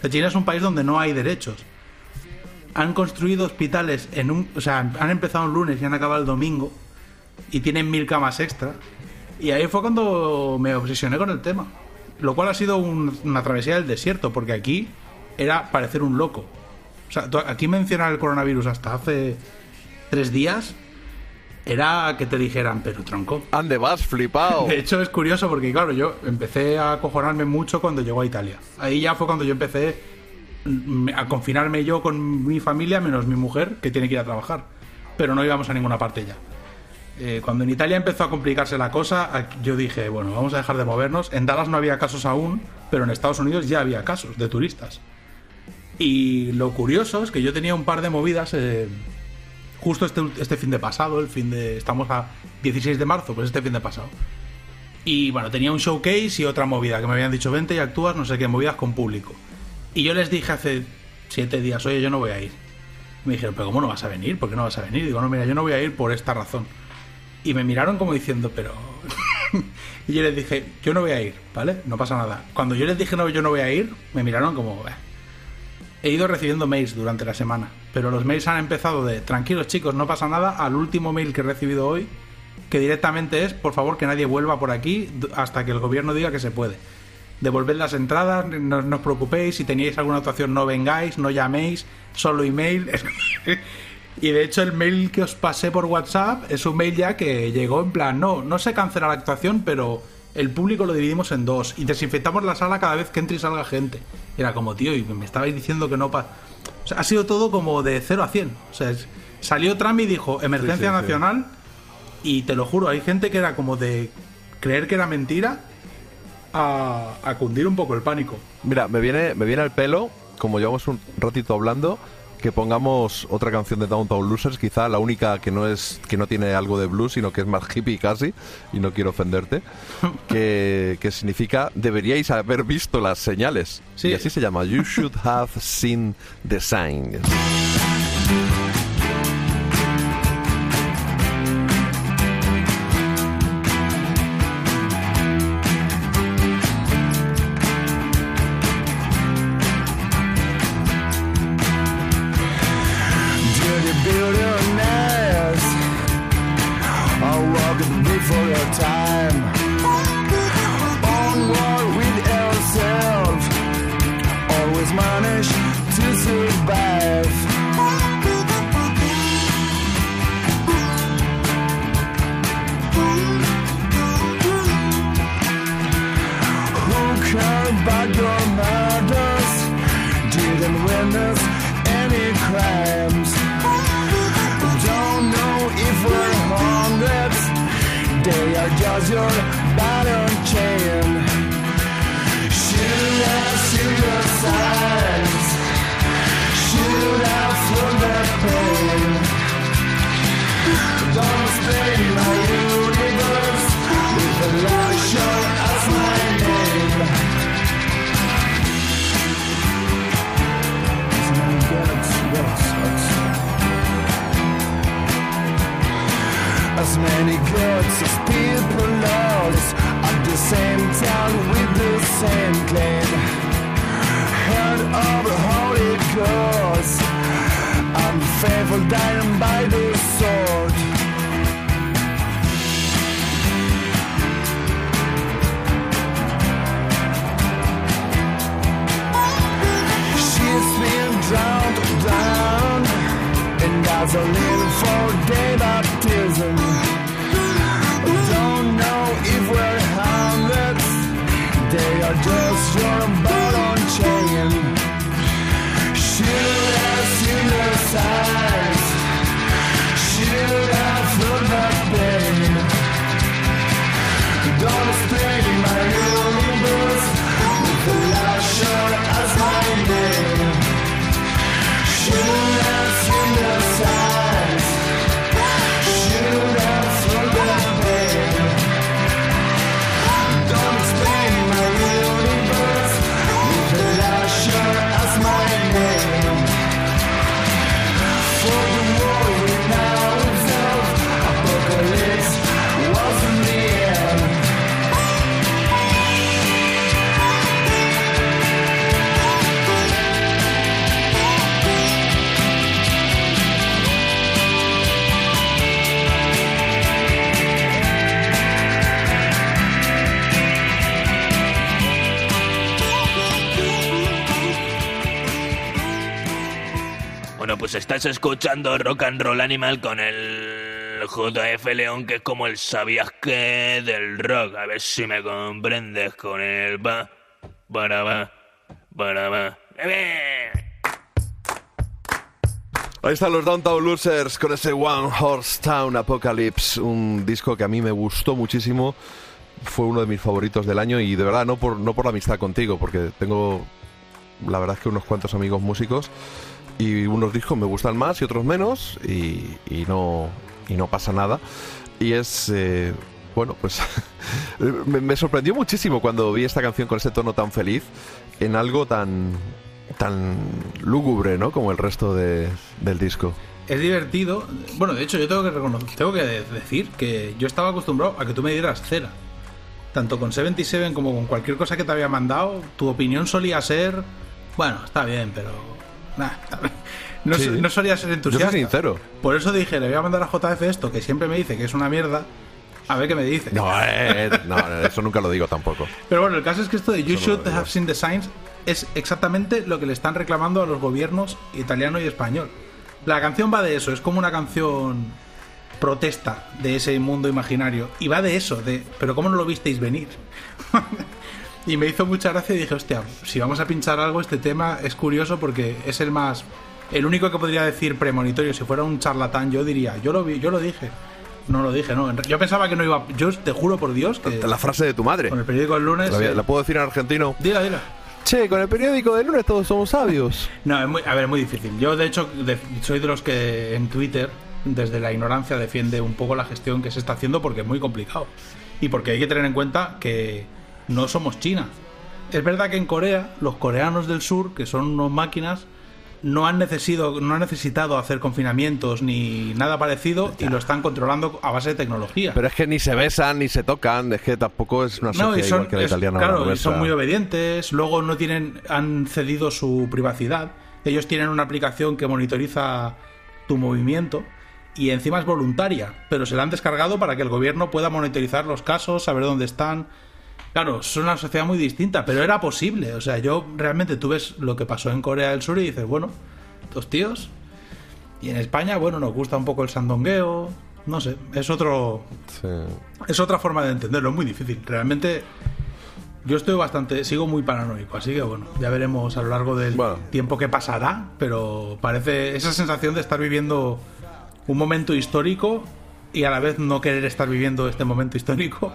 Sea, China es un país donde no hay derechos. Han construido hospitales en un... O sea, han empezado un lunes y han acabado el domingo y tienen mil camas extra. Y ahí fue cuando me obsesioné con el tema. Lo cual ha sido un- una travesía del desierto, porque aquí era parecer un loco. O sea, aquí mencionar el coronavirus hasta hace tres días era que te dijeran, pero tronco. Ande vas, flipado. De hecho, es curioso porque, claro, yo empecé a acojonarme mucho cuando llegó a Italia. Ahí ya fue cuando yo empecé mm, a confinarme yo con mi familia, menos mi mujer, que tiene que ir a trabajar. Pero no íbamos a ninguna parte ya. Eh, cuando en Italia empezó a complicarse la cosa, yo dije, bueno, vamos a dejar de movernos. En Dallas no había casos aún, pero en Estados Unidos ya había casos de turistas. Y lo curioso es que yo tenía un par de movidas eh, justo este, este fin de pasado, el fin de... Estamos a 16 de marzo, pues este fin de pasado. Y bueno, tenía un showcase y otra movida que me habían dicho, vente y actúas, no sé qué, movidas con público. Y yo les dije hace siete días, oye, yo no voy a ir. Me dijeron, pero ¿cómo no vas a venir? ¿Por qué no vas a venir? Digo, no, mira, yo no voy a ir por esta razón. Y me miraron como diciendo, pero... y yo les dije, yo no voy a ir, ¿vale? No pasa nada. Cuando yo les dije, no, yo no voy a ir, me miraron como... He ido recibiendo mails durante la semana, pero los mails han empezado de, tranquilos chicos, no pasa nada, al último mail que he recibido hoy, que directamente es, por favor, que nadie vuelva por aquí hasta que el gobierno diga que se puede. Devolved las entradas, no, no os preocupéis, si teníais alguna actuación no vengáis, no llaméis, solo email. y de hecho el mail que os pasé por WhatsApp es un mail ya que llegó en plan, no, no se cancela la actuación, pero el público lo dividimos en dos y desinfectamos la sala cada vez que entre y salga gente. Era como, tío, y me estabais diciendo que no pasa... O sea, ha sido todo como de 0 a 100. O sea, es- salió Trump y dijo emergencia Sí, sí, sí. nacional y te lo juro, hay gente que era como de creer que era mentira a, a cundir un poco el pánico. Mira, me viene, me viene al pelo, como llevamos un ratito hablando, que pongamos otra canción de Downtown Losers, quizá la única que no es que no tiene algo de blues, sino que es más hippie casi, y no quiero ofenderte, que, que significa deberíais haber visto las señales. Sí. Y así se llama, You Should Have Seen the Signs. Pues estás escuchando Rock and Roll Animal con el JF León, que es como el sabías que del rock. A ver si me comprendes con el va, para va, para va. ¡Eh! Ahí están los Downtown Losers con ese One Horse Town Apocalypse, un disco que a mí me gustó muchísimo, fue uno de mis favoritos del año y de verdad no por, no por la amistad contigo, porque tengo la verdad es que unos cuantos amigos músicos y unos discos me gustan más y otros menos y, y no, y no pasa nada. Y es, eh, bueno, pues me, me sorprendió muchísimo cuando vi esta canción con ese tono tan feliz en algo tan tan lúgubre, ¿no? Como el resto de- del disco. Es divertido. Bueno, de hecho, yo tengo que reconocer, tengo que decir que yo estaba acostumbrado a que tú me dieras cera. Tanto con 77 como con cualquier cosa que te había mandado, tu opinión solía ser. Bueno, está bien, pero. Nah, no, Sí. no solía ser Yo entusiasta. soy sincero. Por eso dije, le voy a mandar a JF esto, que siempre me dice que es una mierda. A ver qué me dice. No, eh, no, no, eso nunca lo digo tampoco. Pero bueno, el caso es que esto de You Eso Should. Have Seen the Signs es exactamente lo que le están reclamando a los gobiernos italiano y español. La canción va de eso, es como una canción protesta de ese mundo imaginario. Y va de eso, de, pero ¿cómo no lo visteis venir? y me hizo mucha gracia y dije, hostia, si vamos a pinchar algo, este tema es curioso porque es el más El único que podría decir premonitorio, si fuera un charlatán, yo diría, yo lo vi, yo lo dije. No lo dije, no. Yo pensaba que no iba. Yo te juro por Dios que. La frase de tu madre. Con el periódico del lunes. La, eh, la puedo decir en argentino. Dila, dila. Che, con el periódico del lunes todos somos sabios. No, es muy, a ver, es muy difícil. Yo, de hecho, de- soy de los que en Twitter, desde la ignorancia, defiende un poco la gestión que se está haciendo porque es muy complicado. Y porque hay que tener en cuenta que no somos China. Es verdad que en Corea, los coreanos del sur, que son unos máquinas, no han, necesitado, no han necesitado hacer confinamientos ni nada parecido y lo están controlando a base de tecnología. Pero es que ni se besan ni se tocan, es que tampoco es una sociedad No, y son, igual que la es- italiana. la claro, y son muy obedientes. Luego no tienen, han cedido su privacidad. Ellos tienen una aplicación que monitoriza tu movimiento y encima es voluntaria, pero se la han descargado para que el gobierno pueda monitorizar los casos, saber dónde están. Claro, es una sociedad muy distinta, pero era posible. O sea, yo realmente tú ves lo que pasó en Corea del Sur y dices, bueno, dos tíos. Y en España, bueno, nos gusta un poco el sandongueo. No sé, es otro, Sí. es otra forma de entenderlo, es muy difícil. Realmente yo estoy bastante, sigo muy paranoico, así que bueno, ya veremos a lo largo del tiempo que pasará, pero parece esa sensación de estar viviendo un momento histórico y a la vez no querer estar viviendo este momento histórico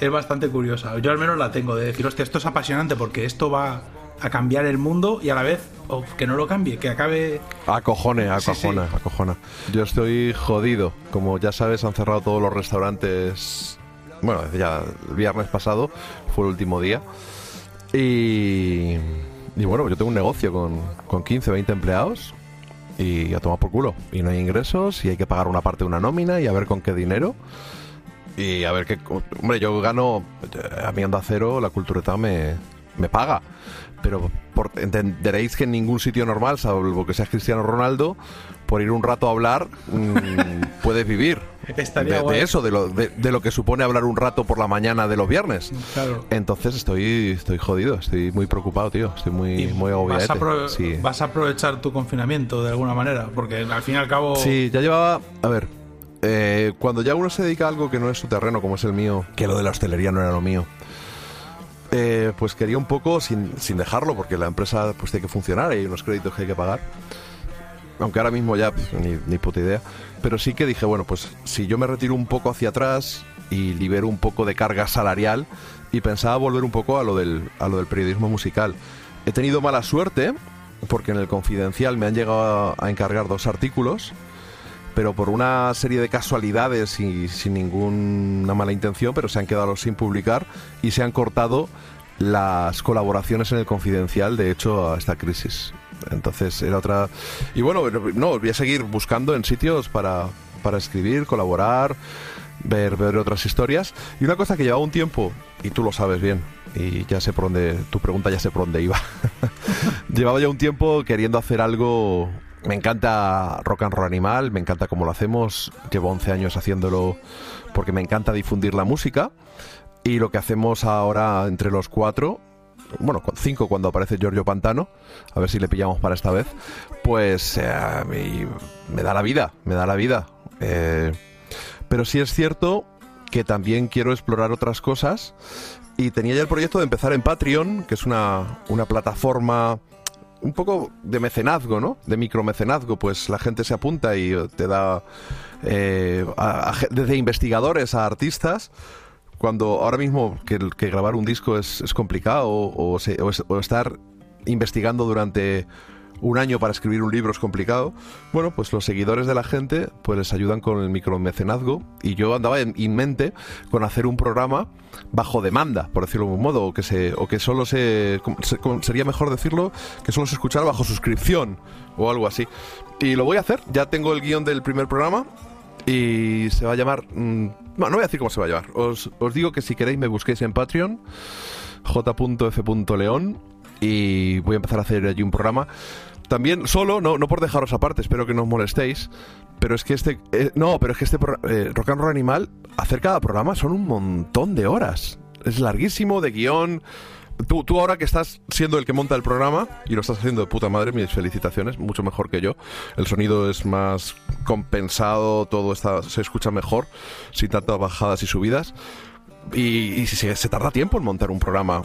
es bastante curiosa. Yo al menos la tengo de decir, hostia, esto es apasionante porque esto va a cambiar el mundo y a la vez oh, que no lo cambie, que acabe Acojone, Sí, sí. acojona, acojona. Yo estoy jodido. Como ya sabes, han cerrado todos los restaurantes. Bueno, ya el viernes pasado fue el último día. Y. Y bueno, yo tengo un negocio con, con 15, 20 empleados. Y a tomar por culo. Y no hay ingresos. Y hay que pagar una parte de una nómina. Y a ver con qué dinero. Y a ver qué. Hombre, yo gano. eh, A mi anda cero, la cultureta me, me paga. Pero por- entenderéis que en ningún sitio normal, salvo que seas Cristiano Ronaldo, por ir un rato a hablar, mm, puedes vivir. De, eso, de lo, de, de lo que supone hablar un rato por la mañana de los viernes. Claro. Entonces estoy estoy jodido, estoy muy preocupado, tío. Estoy muy, muy agobiado. vas Sí. vas a aprovechar tu confinamiento de alguna manera, porque al fin y al cabo Sí, ya llevaba. A ver, eh, cuando ya uno se dedica a algo que no es su terreno, como es el mío, que lo de la hostelería no era lo mío, eh, pues quería un poco sin, sin dejarlo, porque la empresa pues tiene que funcionar hay unos créditos que hay que pagar. Aunque ahora mismo ya pues, ni, ni puta idea. Pero sí que dije, bueno, pues si yo me retiro un poco hacia atrás y libero un poco de carga salarial y pensaba volver un poco a lo del, a lo del periodismo musical. He tenido mala suerte porque en el Confidencial me han llegado a, a encargar dos artículos, pero por una serie de casualidades y sin ninguna mala intención, pero se han quedado sin publicar y se han cortado las colaboraciones en el Confidencial, de hecho, a esta crisis. Entonces era otra... Y bueno, no, voy a seguir buscando en sitios para, para escribir, colaborar, ver, ver otras historias. Y una cosa que llevaba un tiempo, y tú lo sabes bien, y ya sé por dónde, tu pregunta ya sé por dónde iba. llevaba ya un tiempo queriendo hacer algo... Me encanta rock and roll animal, me encanta cómo lo hacemos, llevo 11 años haciéndolo porque me encanta difundir la música. Y lo que hacemos ahora entre los cuatro, bueno, cinco cuando aparece Giorgio Pantano, a ver si le pillamos para esta vez, pues eh, me, me da la vida, me da la vida. Eh, pero sí es cierto que también quiero explorar otras cosas y tenía ya el proyecto de empezar en Patreon, que es una, una plataforma un poco de mecenazgo, ¿no? De micromecenazgo, pues la gente se apunta y te da eh, a- desde investigadores a artistas. Cuando ahora mismo que, grabar un disco es, complicado o es- o estar investigando durante un año para escribir un libro es complicado. Bueno, pues los seguidores de la gente pues les ayudan con el micromecenazgo y yo andaba en, en mente con hacer un programa bajo demanda, por decirlo de algún modo, o que se o que solo se, sería mejor decirlo que solo se escuchara bajo suscripción o algo así. Y lo voy a hacer, ya tengo el guion del primer programa y se va a llamar mm, no, no voy a decir cómo se va a llamar. Os, os digo que si queréis me busquéis en Patreon j.f.león y voy a empezar a hacer allí un programa. También solo, no, no por dejaros aparte, espero que no os molestéis, pero es que este... eh, no, pero es que este eh, Rock and Roll Animal, hacer cada programa son un montón de horas. Es larguísimo, de guion... Tú, tú ahora que estás siendo el que monta el programa y lo estás haciendo de puta madre, mis felicitaciones, mucho mejor que yo. El sonido es más compensado, todo está, se escucha mejor, sin tantas bajadas y subidas. Y, y se, tarda tiempo en montar un programa.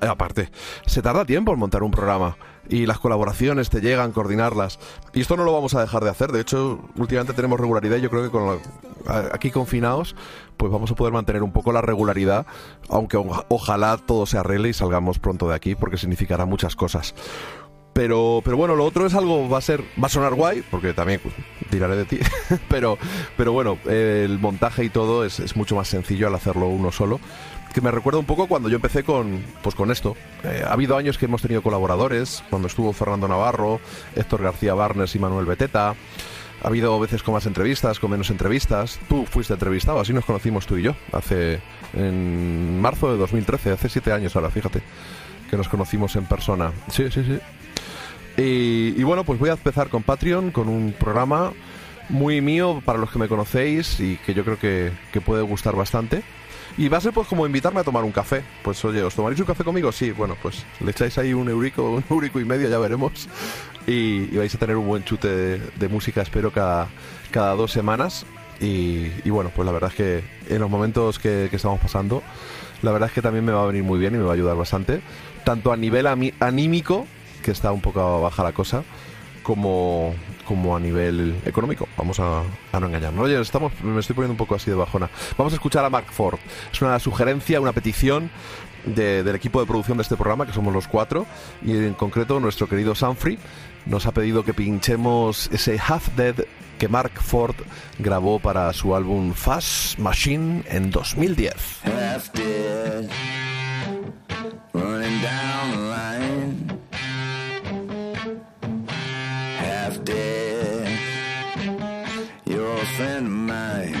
Aparte, se tarda tiempo en montar un programa. Y las colaboraciones te llegan, coordinarlas. Y esto no lo vamos a dejar de hacer. De hecho, últimamente tenemos regularidad y yo creo que con aquí confinados, pues vamos a poder mantener un poco la regularidad, aunque o- ojalá todo se arregle y salgamos pronto de aquí, porque significará muchas cosas. Pero, pero bueno, lo otro es algo, va a ser, va a sonar guay, porque también tiraré de ti. pero, pero bueno, el montaje y todo es, es mucho más sencillo al hacerlo uno solo. Que me recuerda un poco cuando yo empecé con, pues con esto. Eh, ha habido años que hemos tenido colaboradores, cuando estuvo Fernando Navarro, Héctor García Barnes y Manuel Beteta. Ha habido veces con más entrevistas, con menos entrevistas. Tú fuiste entrevistado, así nos conocimos tú y yo, hace en marzo de 2013, hace siete años ahora, fíjate, que nos conocimos en persona. Sí, sí, sí. Y, y bueno, pues voy a empezar con Patreon, con un programa muy mío para los que me conocéis y que yo creo que, que puede gustar bastante. Y va a ser pues como invitarme a tomar un café. Pues oye, ¿os tomaréis un café conmigo? Sí, bueno, pues le echáis ahí un eurico, un eurico y medio, ya veremos. Y, vais a tener un buen chute de, música, espero, cada, cada dos semanas. Y, bueno, pues la verdad es que en los momentos que, que estamos pasando, la verdad es que también me va a venir muy bien y me va a ayudar bastante. Tanto a nivel anímico, que está un poco baja la cosa, como, como a nivel económico. Vamos a, no engañarnos. Oye, estamos, me estoy poniendo un poco así de bajona. Vamos a escuchar a Mark Ford. Es una sugerencia, una petición de- del equipo de producción de este programa, que somos los cuatro, y en concreto nuestro querido Sanfrey nos ha pedido que pinchemos ese Half Dead que Mark Ford grabó para su álbum Fast Machine en 2010. half. Dead, you're a friend of mine.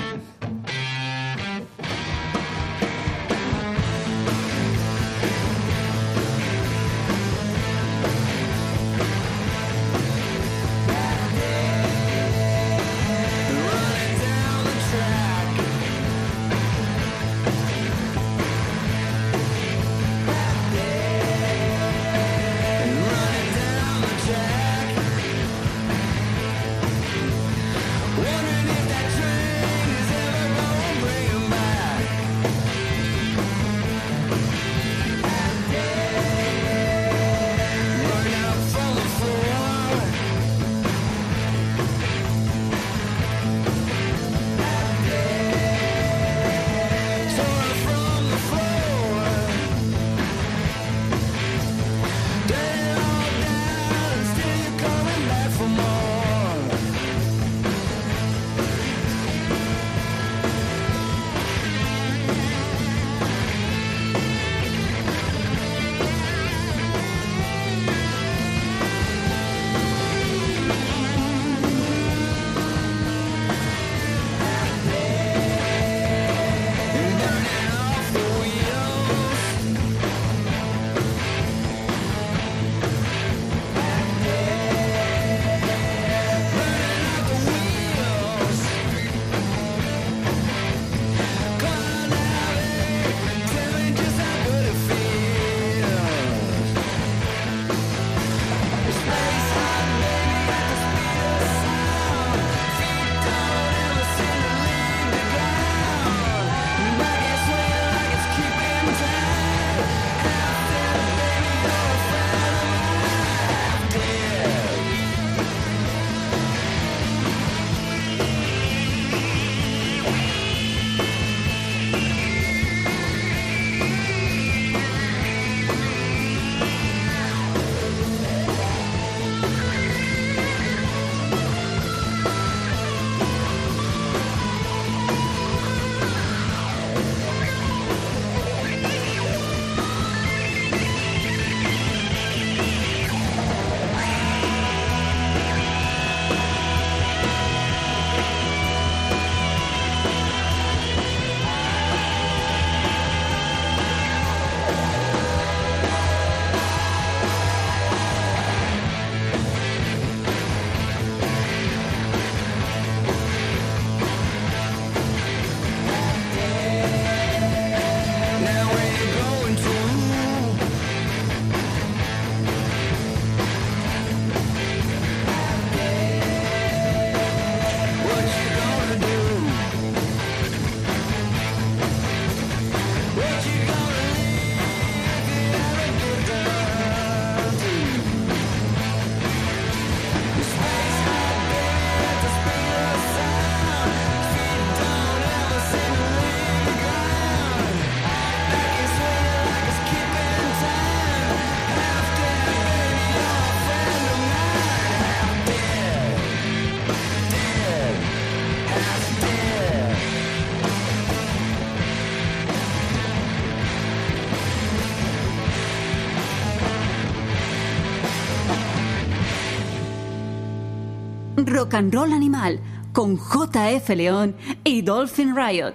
Rock and Roll Animal con JF León y Dolphin Riot.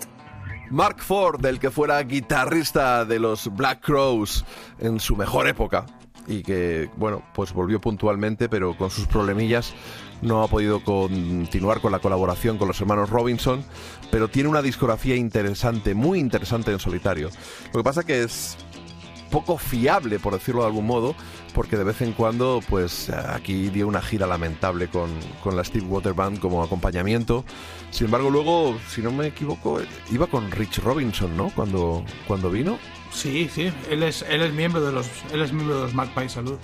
Mark Ford, del que fuera guitarrista de los Black Crows en su mejor época y que, bueno, pues volvió puntualmente, pero con sus problemillas no ha podido continuar con la colaboración con los hermanos Robinson, pero tiene una discografía interesante, muy interesante en solitario. Lo que pasa que es poco fiable, por decirlo de algún modo, porque de vez en cuando, pues aquí dio una gira lamentable con, con la Steve Water Band como acompañamiento. Sin embargo, luego, si no me equivoco, iba con Rich Robinson, ¿no? Cuando, cuando vino. Sí, sí, él es, él es miembro de los, él es miembro de los Magpie Salud.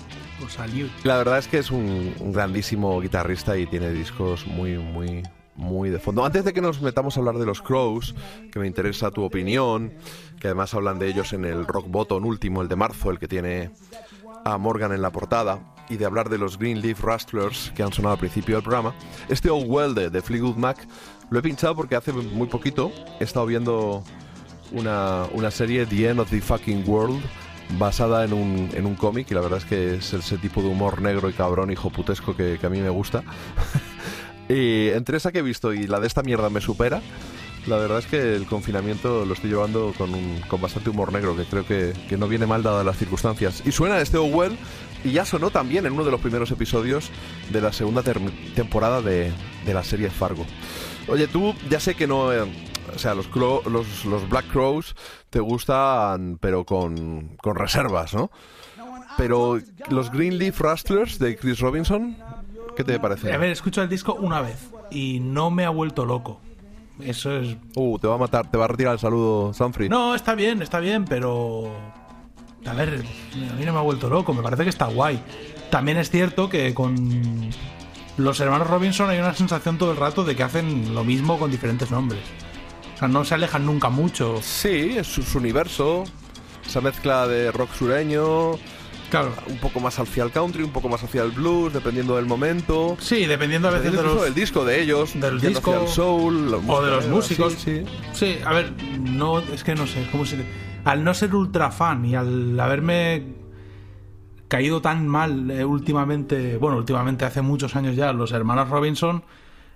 O Salud. La verdad es que es un, un grandísimo guitarrista y tiene discos muy, muy, muy de fondo. Antes de que nos metamos a hablar de los Crows, que me interesa tu opinión, que además hablan de ellos en el Rock Bottom último, el de marzo, el que tiene a Morgan en la portada, y de hablar de los Greenleaf Rustlers que han sonado al principio del programa, este Old Well de, de Fleetwood Mac lo he pinchado porque hace muy poquito he estado viendo una, una serie, The End of the Fucking World, basada en un, en un cómic, y la verdad es que es ese tipo de humor negro y cabrón, hijo putesco, que, que a mí me gusta. y entre esa que he visto y la de esta mierda me supera, la verdad es que el confinamiento lo estoy llevando con, un, con bastante humor negro, que creo que, que no viene mal dadas las circunstancias. Y suena este Well y ya sonó también en uno de los primeros episodios de la segunda temporada de, de la serie Fargo. Oye, tú ya sé que no... eh, o sea, los, los, los Black Crows te gustan, pero con, con reservas, ¿no? Pero los Greenleaf Rustlers de Chris Robinson, ¿qué te parece? A ver, escucho el disco una vez y no me ha vuelto loco. Eso es. Uh, te va a matar, te va a retirar el saludo, Sanfrey. No, está bien, está bien, pero. A ver, a mí no me ha vuelto loco, me parece que está guay. También es cierto que con los hermanos Robinson hay una sensación todo el rato de que hacen lo mismo con diferentes nombres. O sea, no se alejan nunca mucho. Sí, es su, su universo, esa mezcla de rock sureño, Claro. un poco más hacia el country, un poco más hacia el blues, dependiendo del momento. Sí, dependiendo a veces de los, del disco de ellos, del disco hacia el soul, o de los músicos. sí, sí. Sí, a ver, no, es que no sé, cómo se al no ser ultra fan y al haberme caído tan mal eh, últimamente, bueno, últimamente hace muchos años ya, los hermanos Robinson,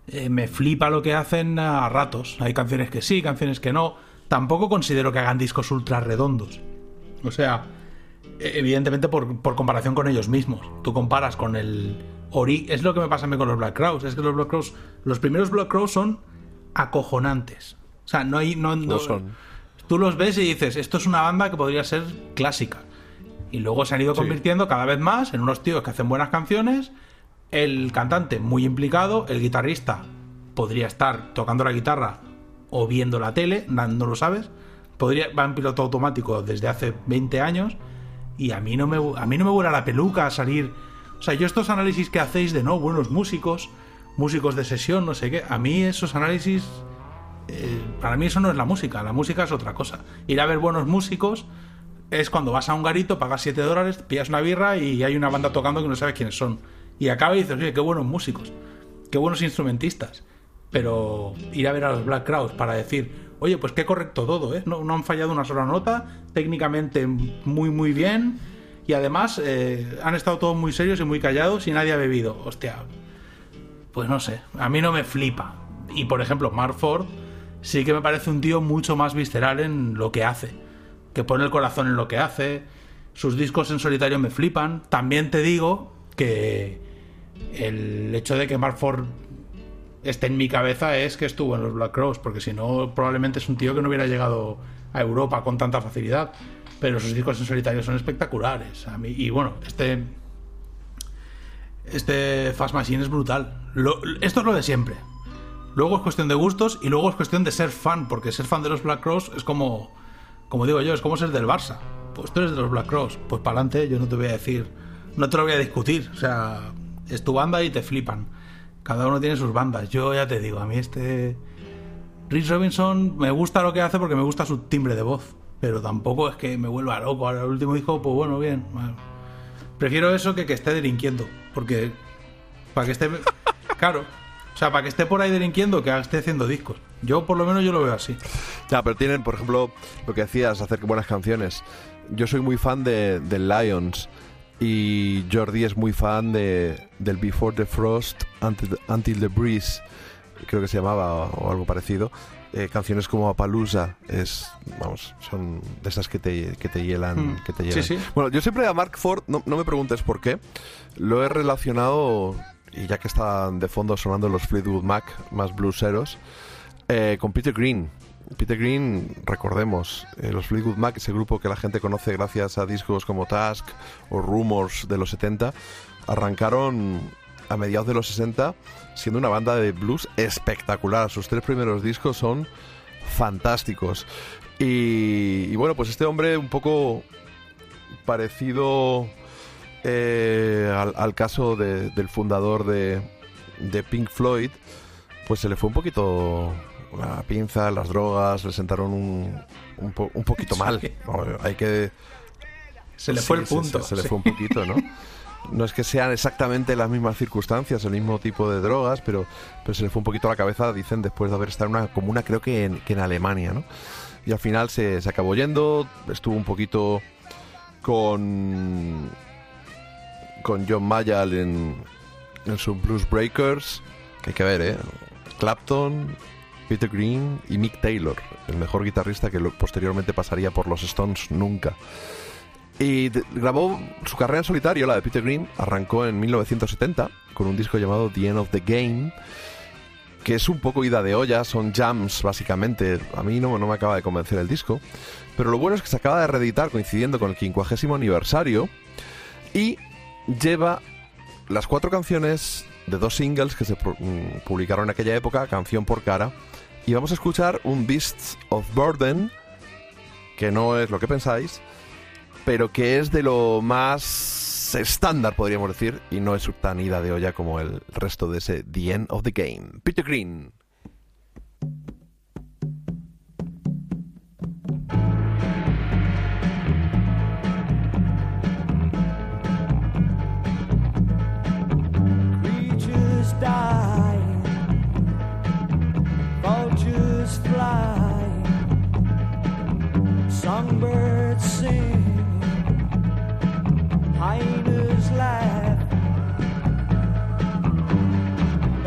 eh, me flipa lo que hacen a ratos. Hay canciones que sí, canciones que no. Tampoco considero que hagan discos ultra redondos. O sea, evidentemente por, por comparación con ellos mismos. Tú comparas con el Ori. Es lo que me pasa a mí con los Black Crowes. Es que los Black Crowes, los primeros Black Crowes son acojonantes. O sea, no hay. No, son. Tú los ves y dices, esto es una banda que podría ser clásica. Y luego se han ido Sí. convirtiendo cada vez más en unos tíos que hacen buenas canciones. El cantante muy implicado, el guitarrista podría estar tocando la guitarra o viendo la tele, no lo sabes. Podría, va en piloto automático desde hace 20 años y a mí no me, a mí no me vuela la peluca salir. O sea, yo estos análisis que hacéis de no, buenos músicos, músicos de sesión, no sé qué, a mí esos análisis eh, para mí eso no es la música, la música es otra cosa. Ir a ver buenos músicos es cuando vas a un garito, pagas 7 dólares, pillas una birra y hay una banda tocando que no sabes quiénes son. Y acaba y dices, oye, qué buenos músicos, qué buenos instrumentistas. Pero ir a ver a los Black Crowes para decir, oye, pues qué correcto todo, ¿eh? No, han fallado una sola nota, técnicamente muy, muy bien. Y además eh, han estado todos muy serios y muy callados y nadie ha bebido. Hostia, pues no sé, a mí no me flipa. Y por ejemplo, Mark Ford sí que me parece un tío mucho más visceral en lo que hace, que pone el corazón en lo que hace. Sus discos en solitario me flipan. También te digo que el hecho de que Mark Ford esté en mi cabeza es que estuvo en los Black Crowes, porque si no, probablemente es un tío que no hubiera llegado a Europa con tanta facilidad. Pero sus discos en solitario son espectaculares. A mí, y bueno, este este Fast Machine es brutal. Esto es lo de siempre. Luego es cuestión de gustos y luego es cuestión de ser fan, porque ser fan de los Black Cross es como, como digo yo, es como ser del Barça. Pues tú eres de los Black Cross, pues para adelante, yo no te voy a decir, no te lo voy a discutir. O sea, es tu banda y te flipan. Cada uno tiene sus bandas. Yo ya te digo, a mí este Rich Robinson me gusta lo que hace porque me gusta su timbre de voz, pero tampoco es que me vuelva loco. Ahora el último disco, pues bueno, bien. bueno. Prefiero eso que que esté delinquiendo, porque para que esté claro, o sea, para que esté por ahí delinquiendo que esté haciendo discos. Yo por lo menos yo lo veo así. Ya, pero tienen, por ejemplo, lo que decías, hacer buenas canciones. Yo soy muy fan de, de Lions Y Jordi es muy fan de, del Before the Frost, Until, Until the Breeze, creo que se llamaba o algo parecido. Eh, canciones como Apalooza es, vamos, son de esas que te, que te hielan. Mm. Que te Sí, hielan. sí. Bueno, yo siempre a Mark Ford, no, no me preguntes por qué, lo he relacionado, y ya que están de fondo sonando los Fleetwood Mac más blueseros, eh, con Peter Green. Peter Green, recordemos, eh, los Fleetwood Mac, ese grupo que la gente conoce gracias a discos como Task o Rumors de los 70, arrancaron a mediados de los 60 siendo una banda de blues espectacular. Sus tres primeros discos son fantásticos. Y, y bueno, pues este hombre un poco parecido eh, al, caso de- del fundador de, de Pink Floyd, pues se le fue un poquito la pinza, las drogas, le sentaron un, un, po- un poquito mal. No, hay que... Se le Sí, fue el punto. Se, se le sí. fue un poquito, ¿no? No es que sean exactamente las mismas circunstancias, el mismo tipo de drogas, pero, pero se le fue un poquito la cabeza, dicen, después de haber estado en una comuna, creo que en, que en Alemania, ¿no? Y al final se, se acabó yendo, estuvo un poquito con con John Mayall en, en sus Blues Breakers, que hay que ver, ¿eh? Clapton, Peter Green y Mick Taylor, el mejor guitarrista que posteriormente pasaría por los Stones nunca. Y grabó su carrera en solitario, la de Peter Green, arrancó en 1970 con un disco llamado The End of the Game, que es un poco ida de olla, son jams básicamente. A mí no, no me acaba de convencer el disco, pero lo bueno es que se acaba de reeditar coincidiendo con el 50 aniversario y lleva las cuatro canciones de dos singles que se mm, publicaron en aquella época, canción por cara. Y vamos a escuchar un Beasts of Burden, que no es lo que pensáis, pero que es de lo más estándar, podríamos decir, y no es tan ida de olla como el resto de ese The End of the Game. Peter Green. Vultures flying, songbirds sing, hyenas laugh,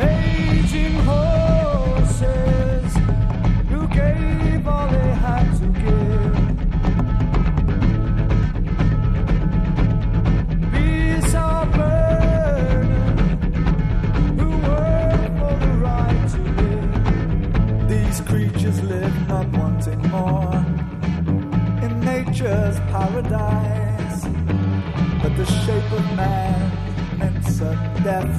aging horses who gave all not wanting more in nature's paradise. But the shape of man meant certain death.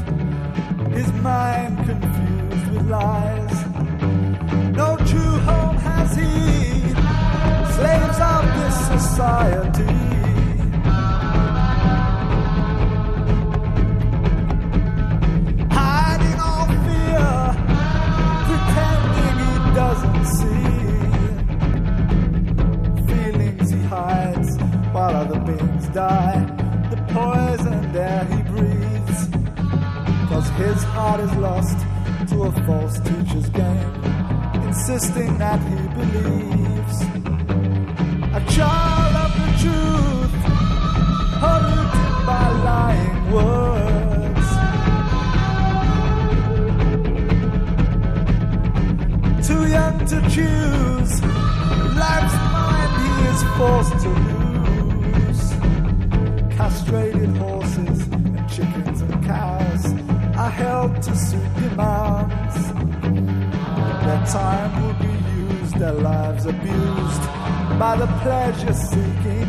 His mind confused with lies. No true home has he. Slaves of this society. Beings die. The poison air he breathes, cause his heart is lost to a false teacher's game, insisting that he believes. A child of the truth, polluted by lying words. too young to choose. Life's mind he is forced to lose. Castrated horses and chickens and cows are held to suit demands. Their time will be used, their lives abused by the pleasure seeking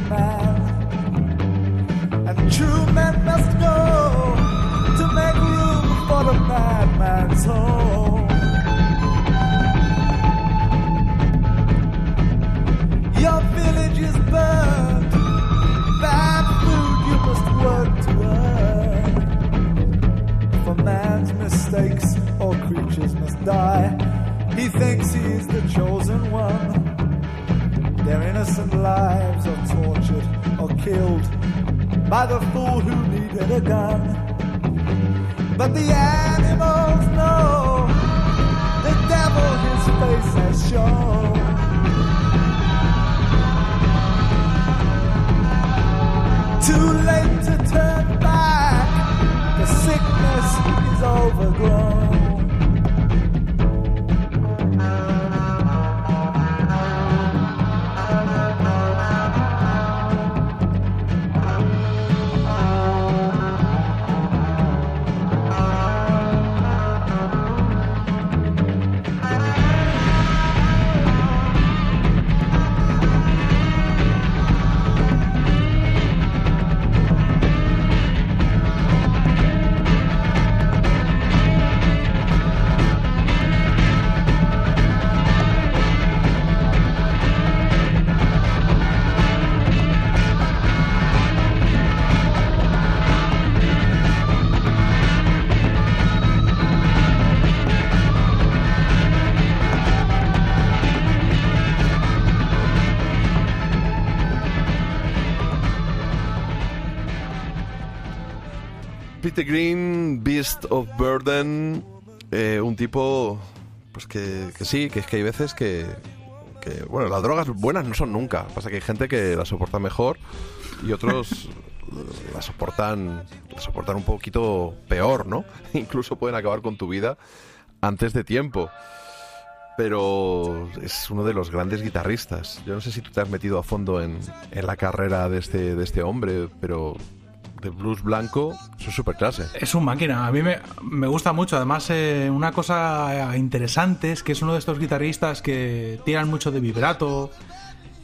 innocent lives are tortured or killed by the fool who needed a gun. But the animals know the devil his face has shown. too late to turn back. The sickness is overgrown. Green, Beast of Burden, eh, un tipo, pues que, que sí, que es que hay veces que, que, bueno, las drogas buenas no son nunca. Pasa que hay gente que las soporta mejor y otros las soportan, las soportan un poquito peor, ¿no? Incluso pueden acabar con tu vida antes de tiempo. Pero es uno de los grandes guitarristas. Yo no sé si tú te has metido a fondo en, en la carrera de este, de este hombre, pero de blues blanco, es super clase. Es un máquina, a mí me, me gusta mucho. Además, eh, una cosa interesante es que es uno de estos guitarristas que tiran mucho de vibrato,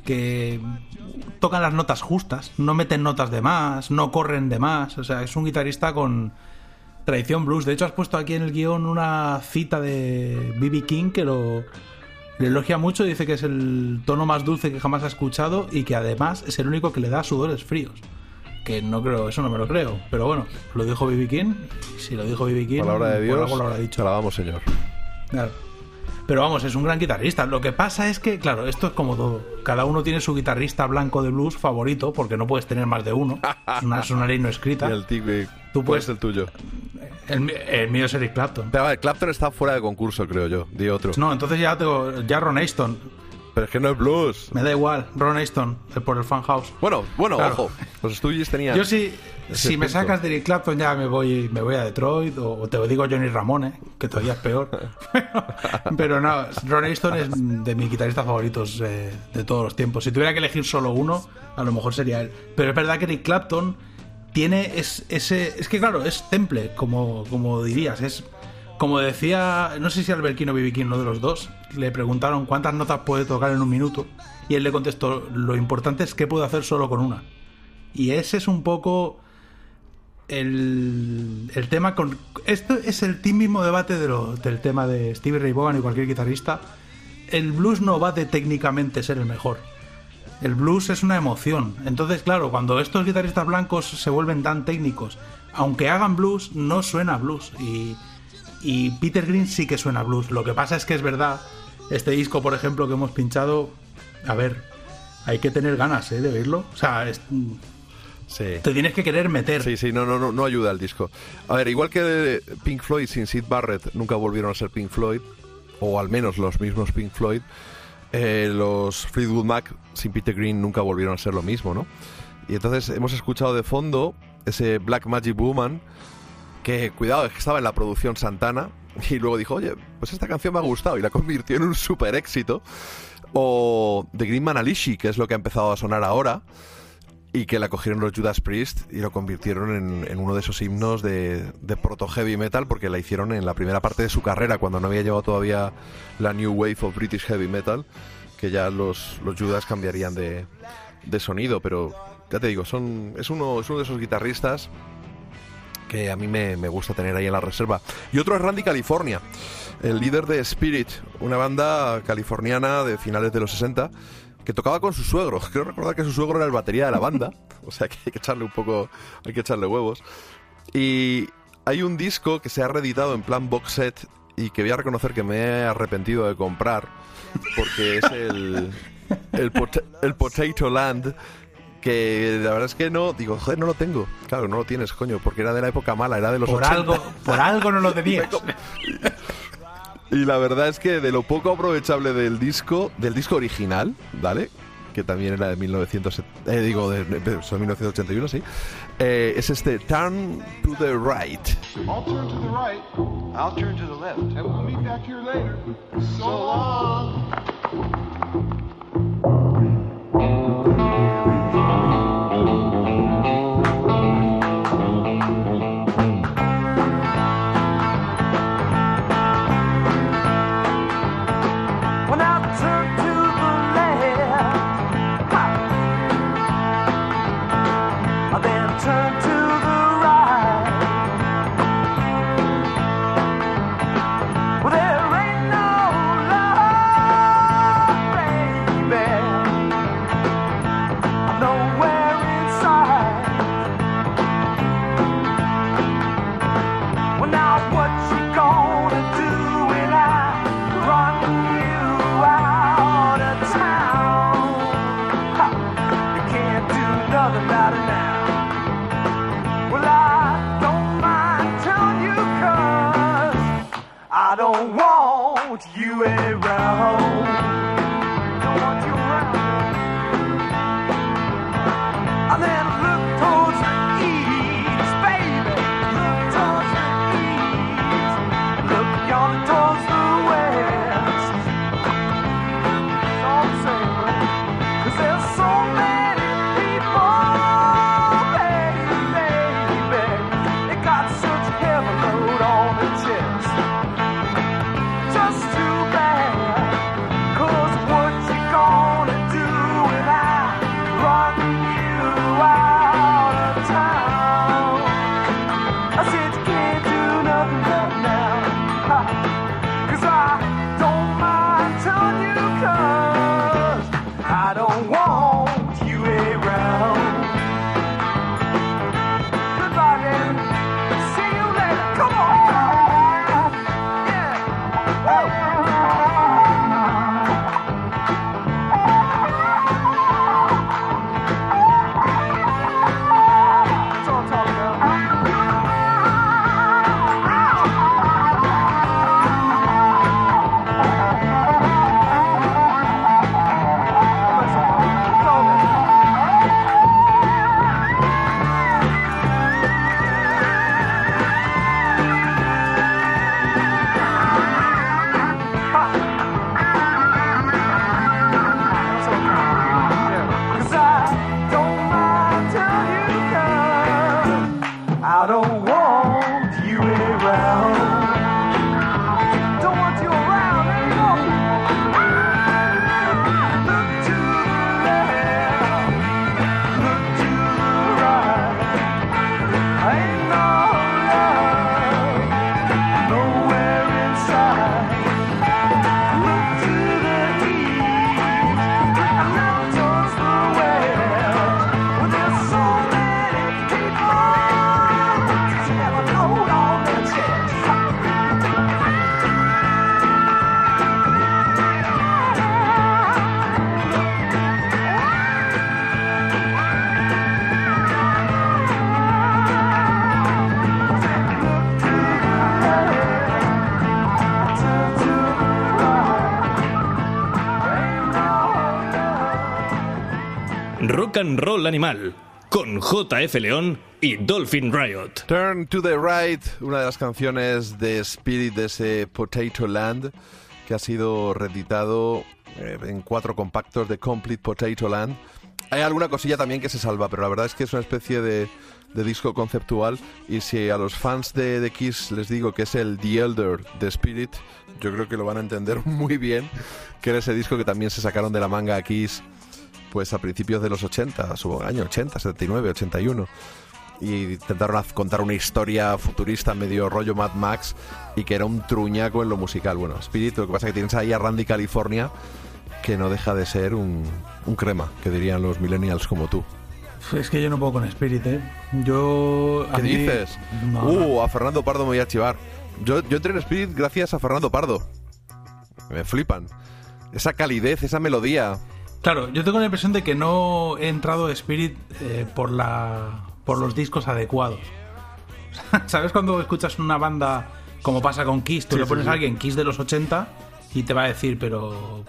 que tocan las notas justas, no meten notas de más, no corren de más. O sea, es un guitarrista con tradición blues. De hecho, has puesto aquí en el guion una cita de B.B. King que lo elogia mucho. Dice que es el tono más dulce que jamás ha escuchado y que además es el único que le da sudores fríos. Que no creo, eso no me lo creo. Pero bueno, lo dijo B.B. King. Si lo dijo B.B. King, Palabra de Dios, algo lo habrá dicho. te la damos, señor. Claro. Pero vamos, es un gran guitarrista. Lo que pasa es que, claro, esto es como todo. Cada uno tiene su guitarrista blanco de blues favorito, porque no puedes tener más de uno. Es una, es una ley no escrita. Y el tigre, Tú ¿cuál es puedes- el tuyo? El, mío es Eric Clapton. Pero, a ver, Clapton está fuera de concurso, creo yo. Di otro. No, entonces ya tengo ya Ron Aston. Pero es que no es blues. Me da igual, Ron Aston, el por el fan house. Bueno, bueno, Claro. ojo. Los Stooges tenían. Yo sí, ese si me sacas de Eric Clapton ya me voy, me voy a Detroit o, o te lo digo Johnny Ramone, que todavía es peor. Pero no, Ron Aston es de mis guitarristas favoritos eh, de todos los tiempos. Si tuviera que elegir solo uno, a lo mejor sería él. Pero es verdad que Eric Clapton tiene es- ese... Es que claro, es temple, como, como dirías. Es como decía, no sé si Alberquino o Bibiquín, uno de los dos, le preguntaron cuántas notas puede tocar en un minuto. Y él le contestó, lo importante es qué puedo hacer solo con una. Y ese es un poco el, el tema con... Esto es el mismo debate del tema de Stevie Ray Vaughan y cualquier guitarrista. El blues no va de técnicamente ser el mejor. El blues es una emoción. Entonces, claro, cuando estos guitarristas blancos se vuelven tan técnicos, aunque hagan blues, no suena blues. Y, y Peter Green sí que suena blues. Lo que pasa es que es verdad, este disco, por ejemplo, que hemos pinchado, a ver, hay que tener ganas ¿eh? de oírlo. O sea, es- Sí. te tienes que querer meter. Sí, sí, no, no, no, no ayuda el disco. A ver, igual que Pink Floyd sin Sid Barrett nunca volvieron a ser Pink Floyd, o al menos los mismos Pink Floyd, eh, los Fleetwood Mac sin Peter Green nunca volvieron a ser lo mismo, ¿no? Y entonces hemos escuchado de fondo ese Black Magic Woman, que cuidado, que estaba en la producción Santana, y luego dijo, oye, pues esta canción me ha gustado, y la convirtió en un super éxito. O The Green Man Alishi, que es lo que ha empezado a sonar ahora, y que la cogieron los Judas Priest y lo convirtieron en, uno de esos himnos de, de proto heavy metal porque la hicieron en la primera parte de su carrera cuando no había llevado todavía la New Wave of British Heavy Metal que ya los, los Judas cambiarían de, de sonido pero ya te digo son, es, uno, es uno de esos guitarristas que a mí me, me gusta tener ahí en la reserva y otro es Randy California el líder de Spirit una banda californiana de finales de los 60 que tocaba con su suegro. Creo recordar que su suegro era el batería de la banda, o sea que hay que echarle un poco, hay que echarle huevos. Y hay un disco que se ha reeditado en plan box set y que voy a reconocer que me he arrepentido de comprar porque es el el, Pot- el Potato Land que la verdad es que no, digo, joder, no lo tengo. Claro, no lo tienes, coño, porque era de la época mala, era de los Por 80. algo, por algo no lo tenías. Y la verdad es que de lo poco aprovechable del disco, del disco original, ¿vale? que también era de 1900, eh, digo, de, de- de- son 1981, sí. Eh, es este Turn to the Right. I'll turn to the right. I'll turn to the left. And we'll meet back here later. So long. And Roll Animal con JF León y Dolphin Riot. Turn to the Right, una de las canciones de Spirit de ese Potato Land que ha sido reeditado eh, en cuatro compactos de Complete Potato Land. Hay alguna cosilla también que se salva, pero la verdad es que es una especie de, disco conceptual y si a los fans de, de Kiss les digo que es el The Elder de Spirit, yo creo que lo van a entender muy bien, que era ese disco que también se sacaron de la manga Kiss pues a principios de los 80, su año 80, 79, 81 y intentaron contar una historia futurista medio rollo Mad Max y que era un truñaco en lo musical. Bueno, Spirit, lo que pasa es que tienes ahí a Randy California que no deja de ser un, un crema, que dirían los millennials como tú. Es que yo no puedo con Spirit, ¿eh? Yo... ¿Qué mí- dices? No, uh, a Fernando Pardo me voy a chivar. Yo, yo entré en Spirit gracias a Fernando Pardo. Me flipan. Esa calidez, esa melodía. Claro, yo tengo la impresión de que no he entrado a Spirit eh, por la por los discos adecuados. ¿Sabes cuando escuchas una banda como pasa con Kiss? Tú Sí, le sí, pones sí. a alguien Kiss de los 80 y te va a decir, pero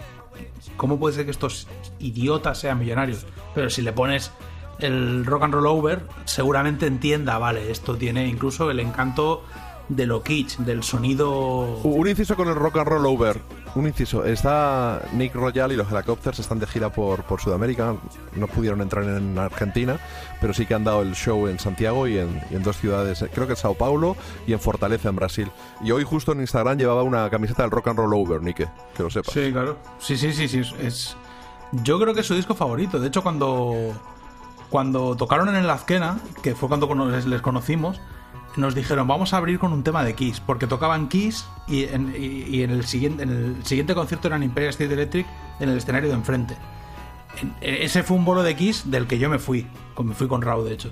¿cómo puede ser que estos idiotas sean millonarios? Pero si le pones el rock and roll over, seguramente entienda, vale, esto tiene incluso el encanto de lo kitsch, del sonido... Un inciso con el rock and roll over. Un inciso. Está Nick Royal y los Helicopters están de gira por, por Sudamérica. No pudieron entrar en Argentina, pero sí que han dado el show en Santiago y en, dos ciudades. Creo que en Sao Paulo y en Fortaleza, en Brasil. Y hoy justo en Instagram llevaba una camiseta del rock and roll over, Nick. Que lo sepas. Sí, claro. Sí, sí, sí, sí. es-. Yo creo que es su disco favorito. De hecho, cuando, cuando tocaron en el Azquena, que fue cuando les conocimos, nos dijeron, vamos a abrir con un tema de Kiss, porque tocaban Kiss y en, y- y en el, siguiente, en el siguiente concierto eran Imperial State Electric en el escenario de enfrente. En- e- ese fue un bolo de Kiss del que yo me fui, me fui con Raúl, de hecho.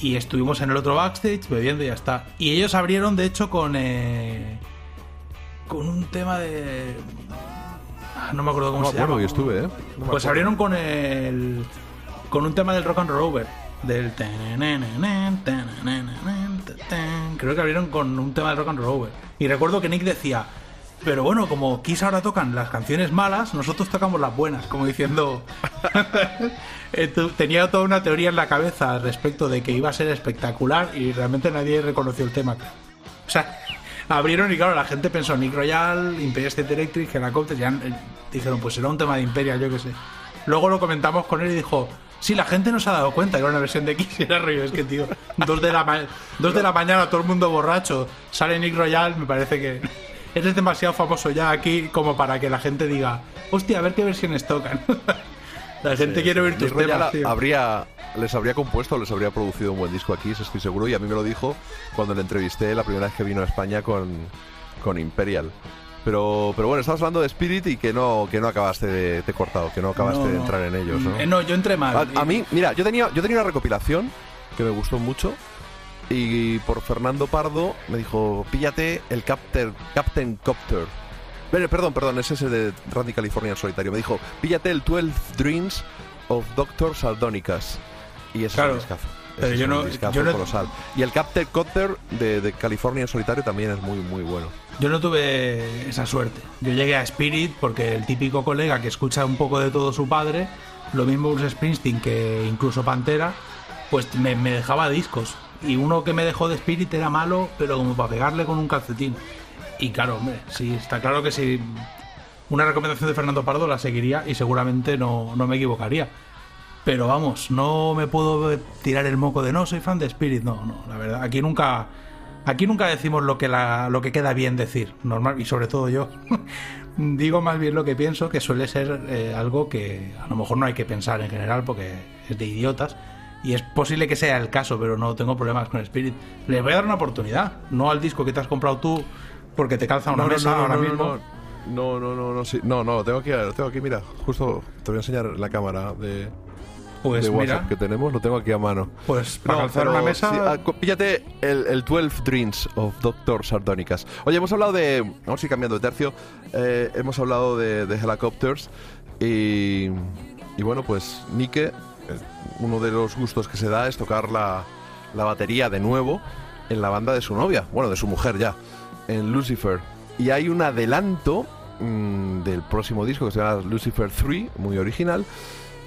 Y estuvimos en el otro backstage bebiendo y ya está. Y ellos abrieron, de hecho, con... eh, con un tema de... Ah, No me acuerdo cómo No se acuerdo, llama. yo estuve, ¿eh? No pues abrieron con el. con un tema del rock and roll over. Del. Creo que abrieron con un tema del rock and roll. Y recuerdo que Nick decía. Pero bueno, como Kiss ahora tocan las canciones malas, nosotros tocamos las buenas, como diciendo. Eh, Tenía toda una teoría en la cabeza respecto de que iba a ser espectacular y realmente nadie reconoció el tema. O sea, abrieron y claro, la gente pensó Nick Royal, Imperial State Electric, Helicopters, ya eh, dijeron, pues será un tema de Imperial, yo qué sé. Luego lo comentamos con él y dijo, sí, la gente no se ha dado cuenta que era una versión de X y era rollo, es que tío, dos de, la ma- dos de la mañana, todo el mundo borracho, sale Nick Royal, me parece que eres demasiado famoso ya aquí como para que la gente diga, hostia, a ver qué versiones tocan. la gente quiere oír tus Nick temas, tío. habría, les habría compuesto, les habría producido un buen disco aquí, estoy seguro, y a mí me lo dijo cuando le entrevisté la primera vez que vino a España con, con Imperial. Pero, pero bueno, estabas hablando de Spirit y que no, que no acabaste de, te he cortado, que no acabaste No, de entrar en ellos, ¿no? Eh, no, yo entré mal. A, a mí, mira, yo tenía, yo tenía una recopilación que me gustó mucho y por Fernando Pardo me dijo, píllate el Captain, Captain Copter. Perdón, perdón, es ese de Randy California en solitario. Me dijo, píllate el 12 Dreams of Doctor Sardonicas. Y ese Claro, es discazo. pero yo no- yo no- colosal. Y el Captain Copter de, de California en solitario también es muy, muy bueno. Yo no tuve esa suerte. Yo llegué a Spirit porque el típico colega que escucha un poco de todo su padre, lo mismo Bruce Springsteen que incluso Pantera, pues me, dejaba discos. Y uno que me dejó de Spirit era malo, pero como para pegarle con un calcetín. Y claro, hombre, sí, está claro que si una recomendación de Fernando Pardo la seguiría y seguramente no, no me equivocaría. Pero vamos, no me puedo tirar el moco de no, soy fan de Spirit. No, no, la verdad, aquí nunca, aquí nunca decimos lo que, la, lo que queda bien decir, normal, y sobre todo yo. Digo más bien lo que pienso, que suele ser eh, algo que a lo mejor no hay que pensar en general porque es de idiotas. Y es posible que sea el caso, pero no tengo problemas con Spirit. Les voy a dar una oportunidad, no al disco que te has comprado tú porque te calza una No, mesa no, no, ahora mismo. No, no, no, no, sí. no, no, tengo aquí, tengo aquí, mira, justo te voy a enseñar la cámara de, Pues de WhatsApp mira. que tenemos, lo tengo aquí a mano. Pues para No, calzar pero una mesa. sí, ah, píllate el, el 12 Dreams of Doctor Sardonicas. Oye, hemos hablado de. Vamos a ir cambiando de tercio. eh, hemos hablado de, de Helicopters. Y. Y bueno, pues Nike, eh, uno de los gustos que se da es tocar la, la batería de nuevo en la banda de su novia, bueno, de su mujer ya, en Lucifer. Y hay un adelanto mm, del próximo disco que se llama Lucifer 3, muy original,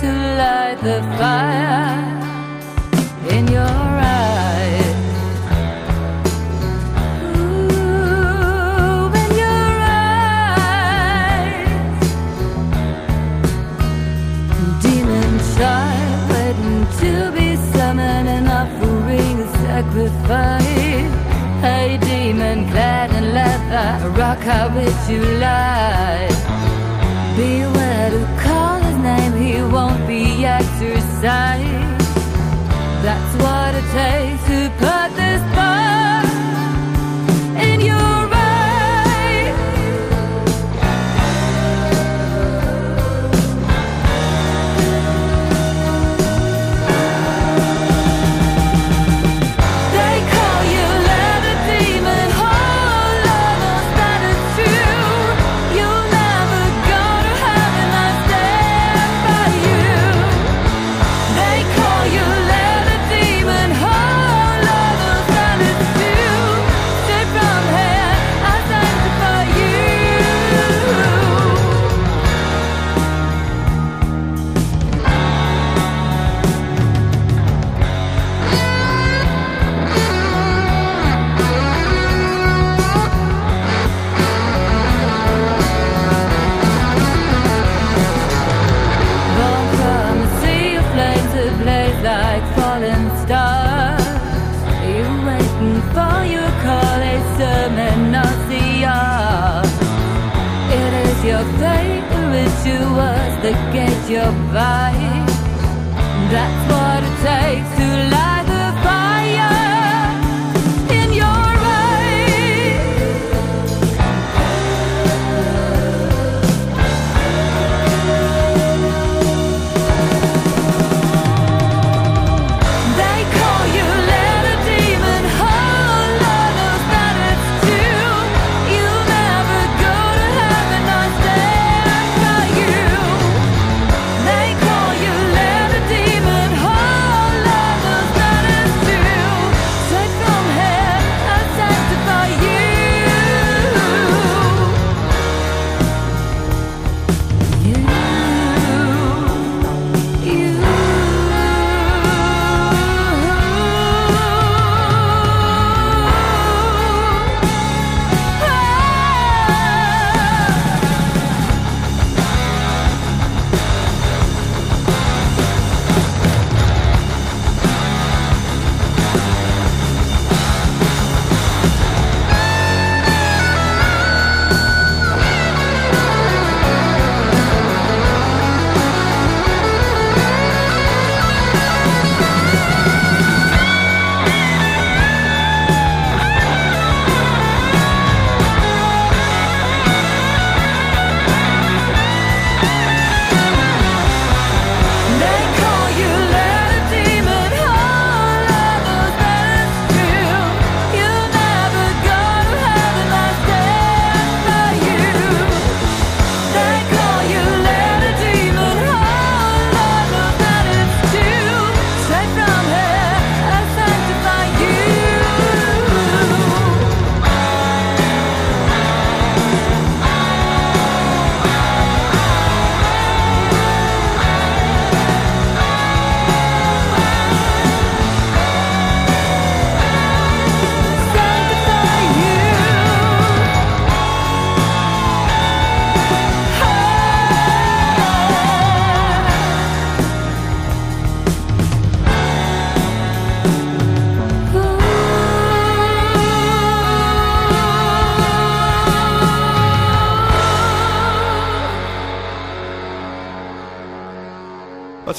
to light the fire in your eyes. Ooh, in your eyes. Demon child waiting to be summoned and offering a sacrifice. Hey, demon clad in leather, rock out with you lie. Beware to call his name, won't be exercised. That's what it takes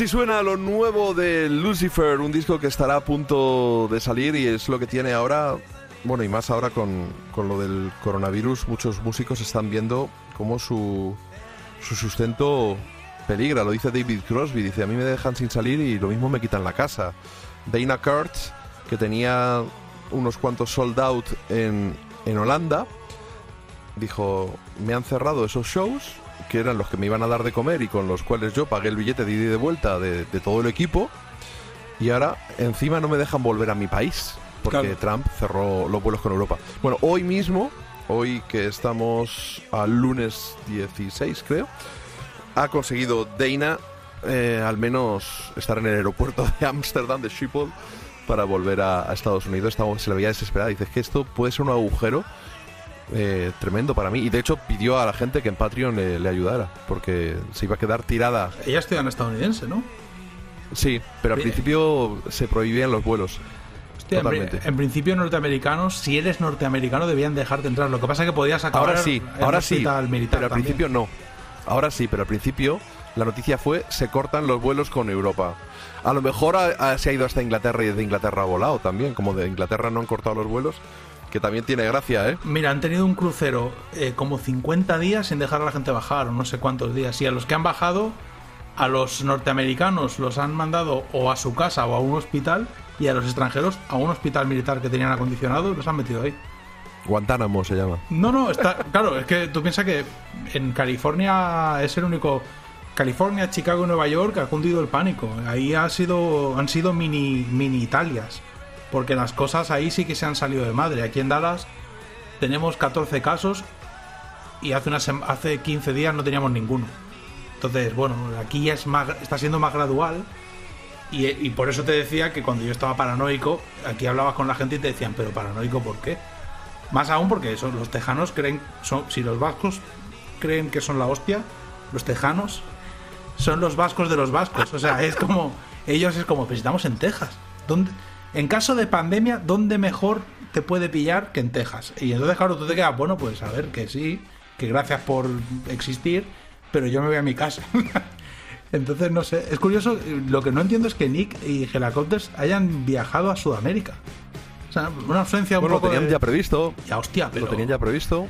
suena lo nuevo de Lucifer, un disco que estará a punto de salir y es lo que tiene ahora, bueno, y más ahora con, con lo del coronavirus, muchos músicos están viendo cómo su, su sustento peligra, lo dice David Crosby, dice, a mí me dejan sin salir y lo mismo me quitan la casa. Dana Kurtz, que tenía unos cuantos sold out en, en Holanda, dijo, me han cerrado esos shows que eran los que me iban a dar de comer y con los cuales yo pagué el billete de ida y de vuelta de, de todo el equipo y ahora encima no me dejan volver a mi país porque Trump cerró los vuelos con Europa. Bueno, hoy mismo, hoy que estamos al lunes 16 creo, ha conseguido Dana eh, al menos estar en el aeropuerto de Ámsterdam, de Schiphol, para volver a, a Estados Unidos. Estaba, se le veía desesperada. Dice que esto puede ser un agujero eh, tremendo para mí. Y de hecho pidió a la gente que en Patreon le, le ayudara, porque se iba a quedar tirada. Ella es ciudadana estadounidense, ¿no? Sí, pero al Bien. principio se prohibían los vuelos. Hostia, en, principio norteamericanos, si eres norteamericano debían dejarte entrar. Lo que pasa es que podías acabar Ahora sí, en ahora sí, militar pero al también. principio no. Ahora sí, pero al principio la noticia fue se cortan los vuelos con Europa. A lo mejor se ha ido hasta Inglaterra y desde Inglaterra ha volado también. Como de Inglaterra no han cortado los vuelos, que también tiene gracia, ¿eh? Mira, han tenido un crucero eh, como 50 días sin dejar a la gente bajar, o no sé cuántos días. Y a los que han bajado, a los norteamericanos los han mandado o a su casa o a un hospital, y a los extranjeros a un hospital militar que tenían acondicionado y los han metido ahí. Guantánamo se llama. No, no, está claro, es que tú piensas que en California es el único California, Chicago y Nueva York ha cundido el pánico. Ahí ha sido han sido mini mini Italias, porque las cosas ahí sí que se han salido de madre. Aquí en Dallas tenemos 14 casos y hace una hace 15 días no teníamos ninguno. Entonces, bueno, aquí es más, está siendo más gradual y, y por eso te decía que cuando yo estaba paranoico, aquí hablabas con la gente y te decían, pero paranoico, ¿por qué? Más aún porque eso, los tejanos creen, son, si los vascos creen que son la hostia, los tejanos son los vascos de los vascos. O sea, es como, ellos es como, pues estamos en Texas. ¿Dónde, en caso de pandemia, ¿dónde mejor te puede pillar que en Texas. Y entonces, claro, tú te quedas, bueno, pues a ver, que sí, que gracias por existir, pero yo me voy a mi casa. entonces, no sé, es curioso, lo que no entiendo es que Nick y Helicopters hayan viajado a Sudamérica. O sea, una ausencia un Bueno, lo poco tenían de- ya previsto. Ya, hostia, pero... Lo tenían ya previsto.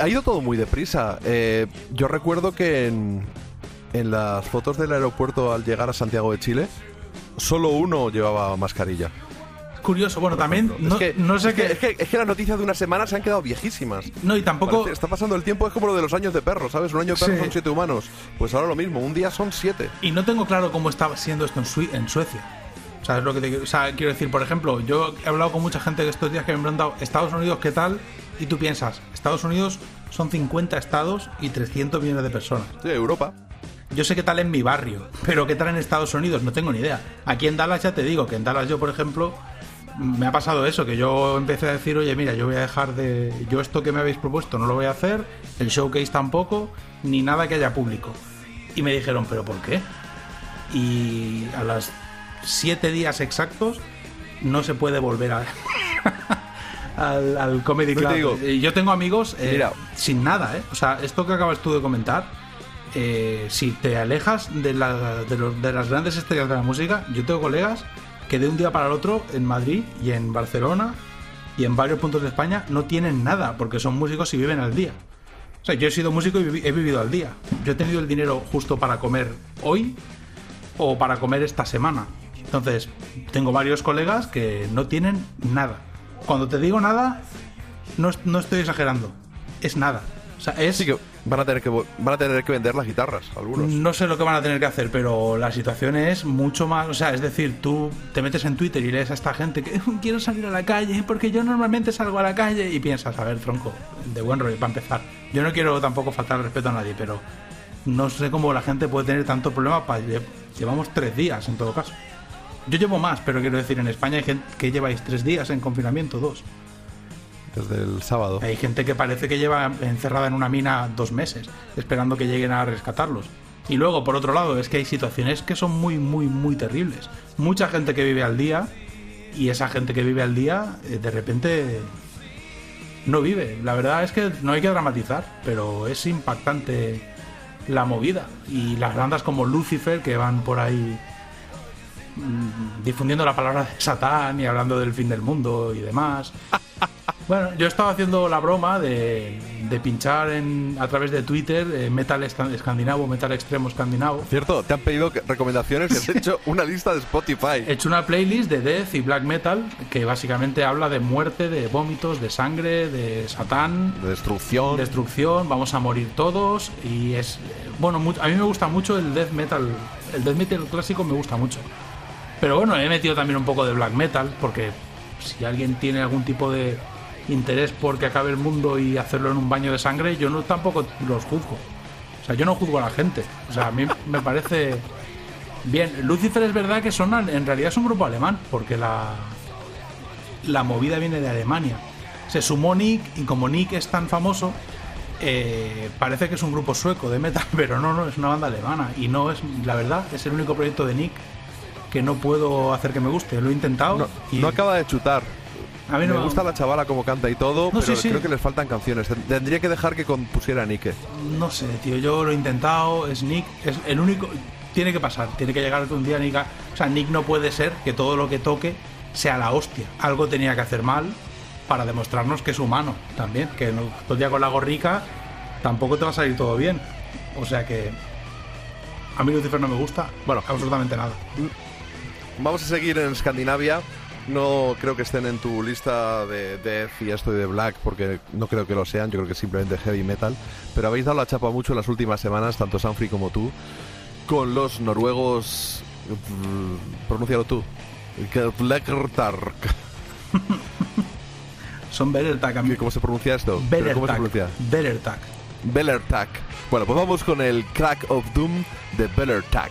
Ha ido todo muy deprisa. Eh, yo recuerdo que en, en las fotos del aeropuerto al llegar a Santiago de Chile, solo uno llevaba mascarilla. Curioso, bueno, también no, es que, no sé es que, qué... es que, es que las noticias de una semana se han quedado viejísimas. No, y tampoco... Parece- está pasando el tiempo, es como lo de los años de perro, ¿sabes? Un año de perro Sí. son siete humanos. Pues ahora lo mismo, un día son siete. Y no tengo claro cómo está siendo esto en, Sui- en Suecia. ¿Sabes lo que te- o sea, quiero decir, por ejemplo, yo he hablado con mucha gente que estos días que me han preguntado, Estados Unidos, ¿qué tal? Y tú piensas, Estados Unidos son 50 estados y 300 millones de personas. Sí, Europa. Yo sé qué tal en mi barrio, pero qué tal en Estados Unidos, no tengo ni idea. Aquí en Dallas ya te digo que en Dallas yo, por ejemplo, me ha pasado eso, que yo empecé a decir, oye, mira, yo voy a dejar de... Yo esto que me habéis propuesto no lo voy a hacer, el showcase tampoco, ni nada que haya público. Y me dijeron, ¿pero por qué? Y a las siete días exactos no se puede volver a... al, al Comedy Yo Club. te digo- yo tengo amigos eh, Mira. sin nada, ¿eh? O sea, esto que acabas tú de comentar, eh, si te alejas de, las grandes estrellas de la música, yo tengo colegas que de un día para el otro en Madrid y en Barcelona y en varios puntos de España no tienen nada porque son músicos y viven al día. O sea, yo he sido músico y he vivido al día. Yo he tenido el dinero justo para comer hoy o para comer esta semana. Entonces, tengo varios colegas que no tienen nada. Cuando te digo nada, no estoy exagerando. Es nada. O sea, es... Sí que van a tener que, van a tener que vender las guitarras, algunos. No sé lo que van a tener que hacer, pero la situación es mucho más. O sea, es decir, tú te metes en Twitter y lees a esta gente que quiero salir a la calle porque yo normalmente salgo a la calle y piensas, a ver, tronco, de buen rollo, para empezar. Yo no quiero tampoco faltar respeto a nadie, pero no sé cómo la gente puede tener tanto problema para. lle- Llevamos tres días en todo caso. Yo llevo más, pero quiero decir, en España hay gente que lleváis tres días en confinamiento, dos. Desde el sábado. Hay gente que parece que lleva encerrada en una mina dos meses, esperando que lleguen a rescatarlos. Y luego, por otro lado, es que hay situaciones que son muy, muy, muy terribles. Mucha gente que vive al día, y esa gente que vive al día, eh, de repente no vive. La verdad es que no hay que dramatizar, pero es impactante la movida. Y las bandas como Lucifer, que van por ahí mm, difundiendo la palabra de Satán y hablando del fin del mundo y demás. Bueno, yo estaba haciendo la broma de, de pinchar en, a través de Twitter eh, metal escan- escandinavo, metal extremo escandinavo. Cierto, te han pedido recomendaciones y has hecho una lista de Spotify. He hecho una playlist de death y black metal que básicamente habla de muerte, de vómitos, de sangre, de satán, De destrucción. destrucción, vamos a morir todos y es bueno, a mí me gusta mucho el death metal, el death metal clásico me gusta mucho. Pero bueno, he metido también un poco de black metal porque si alguien tiene algún tipo de interés por que acabe el mundo y hacerlo en un baño de sangre, yo no tampoco los juzgo. O sea, yo no juzgo a la gente. O sea, a mí me parece bien. Lucifer es verdad que son en realidad es un grupo alemán porque la la movida viene de Alemania. Se sumó Nick y como Nick es tan famoso, eh, parece que es un grupo sueco de metal, pero no, no, es una banda alemana. Y no es, la verdad, es el único proyecto de Nick que no puedo hacer que me guste. Lo he intentado. No, y no acaba de chutar. A mí no me gusta la chavala como canta y todo, No, pero sí, sí. creo que les faltan canciones. Ten- Tendría que dejar que compusiera Nike. No sé, tío, yo lo he intentado, es Nick, es el único... Tiene que pasar, tiene que llegar un día Nick O sea, Nick no puede ser que todo lo que toque sea la hostia. Algo tenía que hacer mal para demostrarnos que es humano también. Que no, todo el día con la gorrica tampoco te va a salir todo bien. O sea que... A mí Lucifer no me gusta, bueno, absolutamente nada. Vamos a seguir en Escandinavia. No creo que estén en tu lista de Death y esto y de Black, porque no creo que lo sean. Yo creo que es simplemente heavy metal. Pero habéis dado la chapa mucho en las últimas semanas, tanto Sanfri como tú, con los noruegos. mm, Pronúncialo tú. Son mí. ¿Cómo se pronuncia esto? ¿Pero ¿Cómo se Bellertag. pronuncia? Bellertag. Bellertag. Bueno, pues vamos con el Crack of Doom de Bellertag.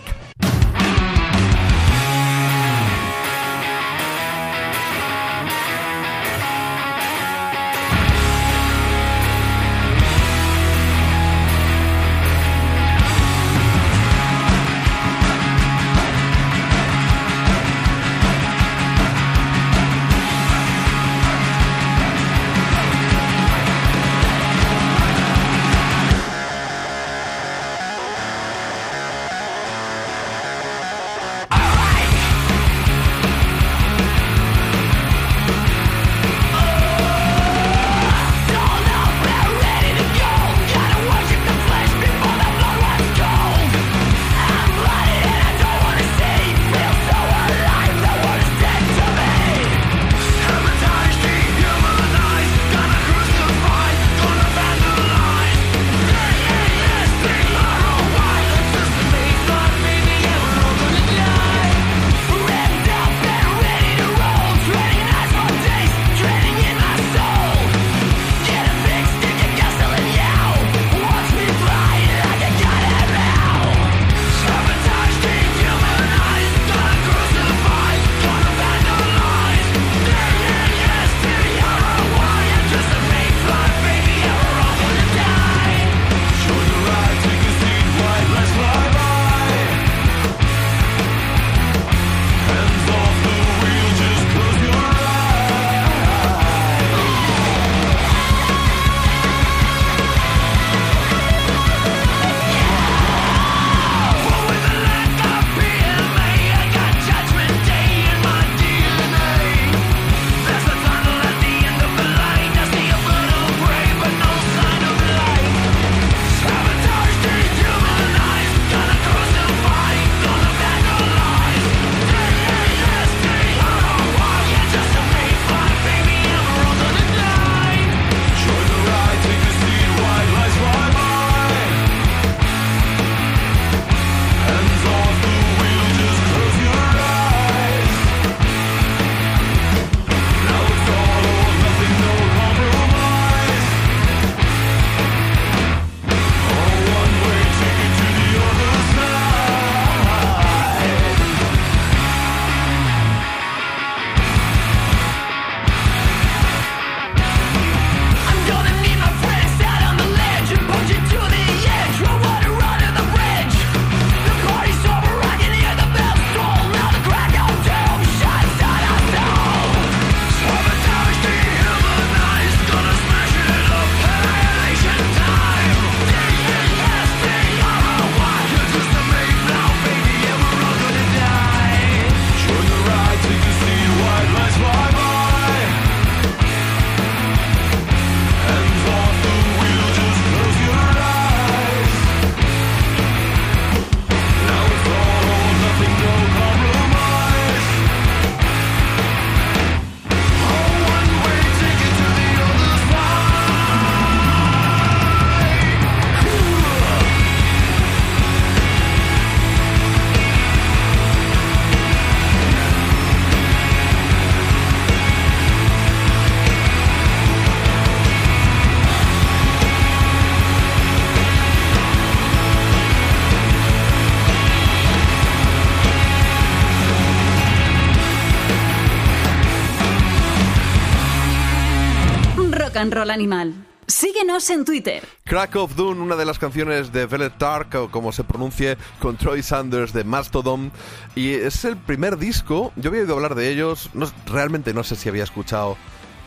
And Roll Animal. Síguenos en Twitter. Crack of Doom, una de las canciones de Velvet Dark, o como se pronuncie, con Troy Sanders de Mastodon. Y es el primer disco, yo había oído hablar de ellos, no, realmente no sé si había escuchado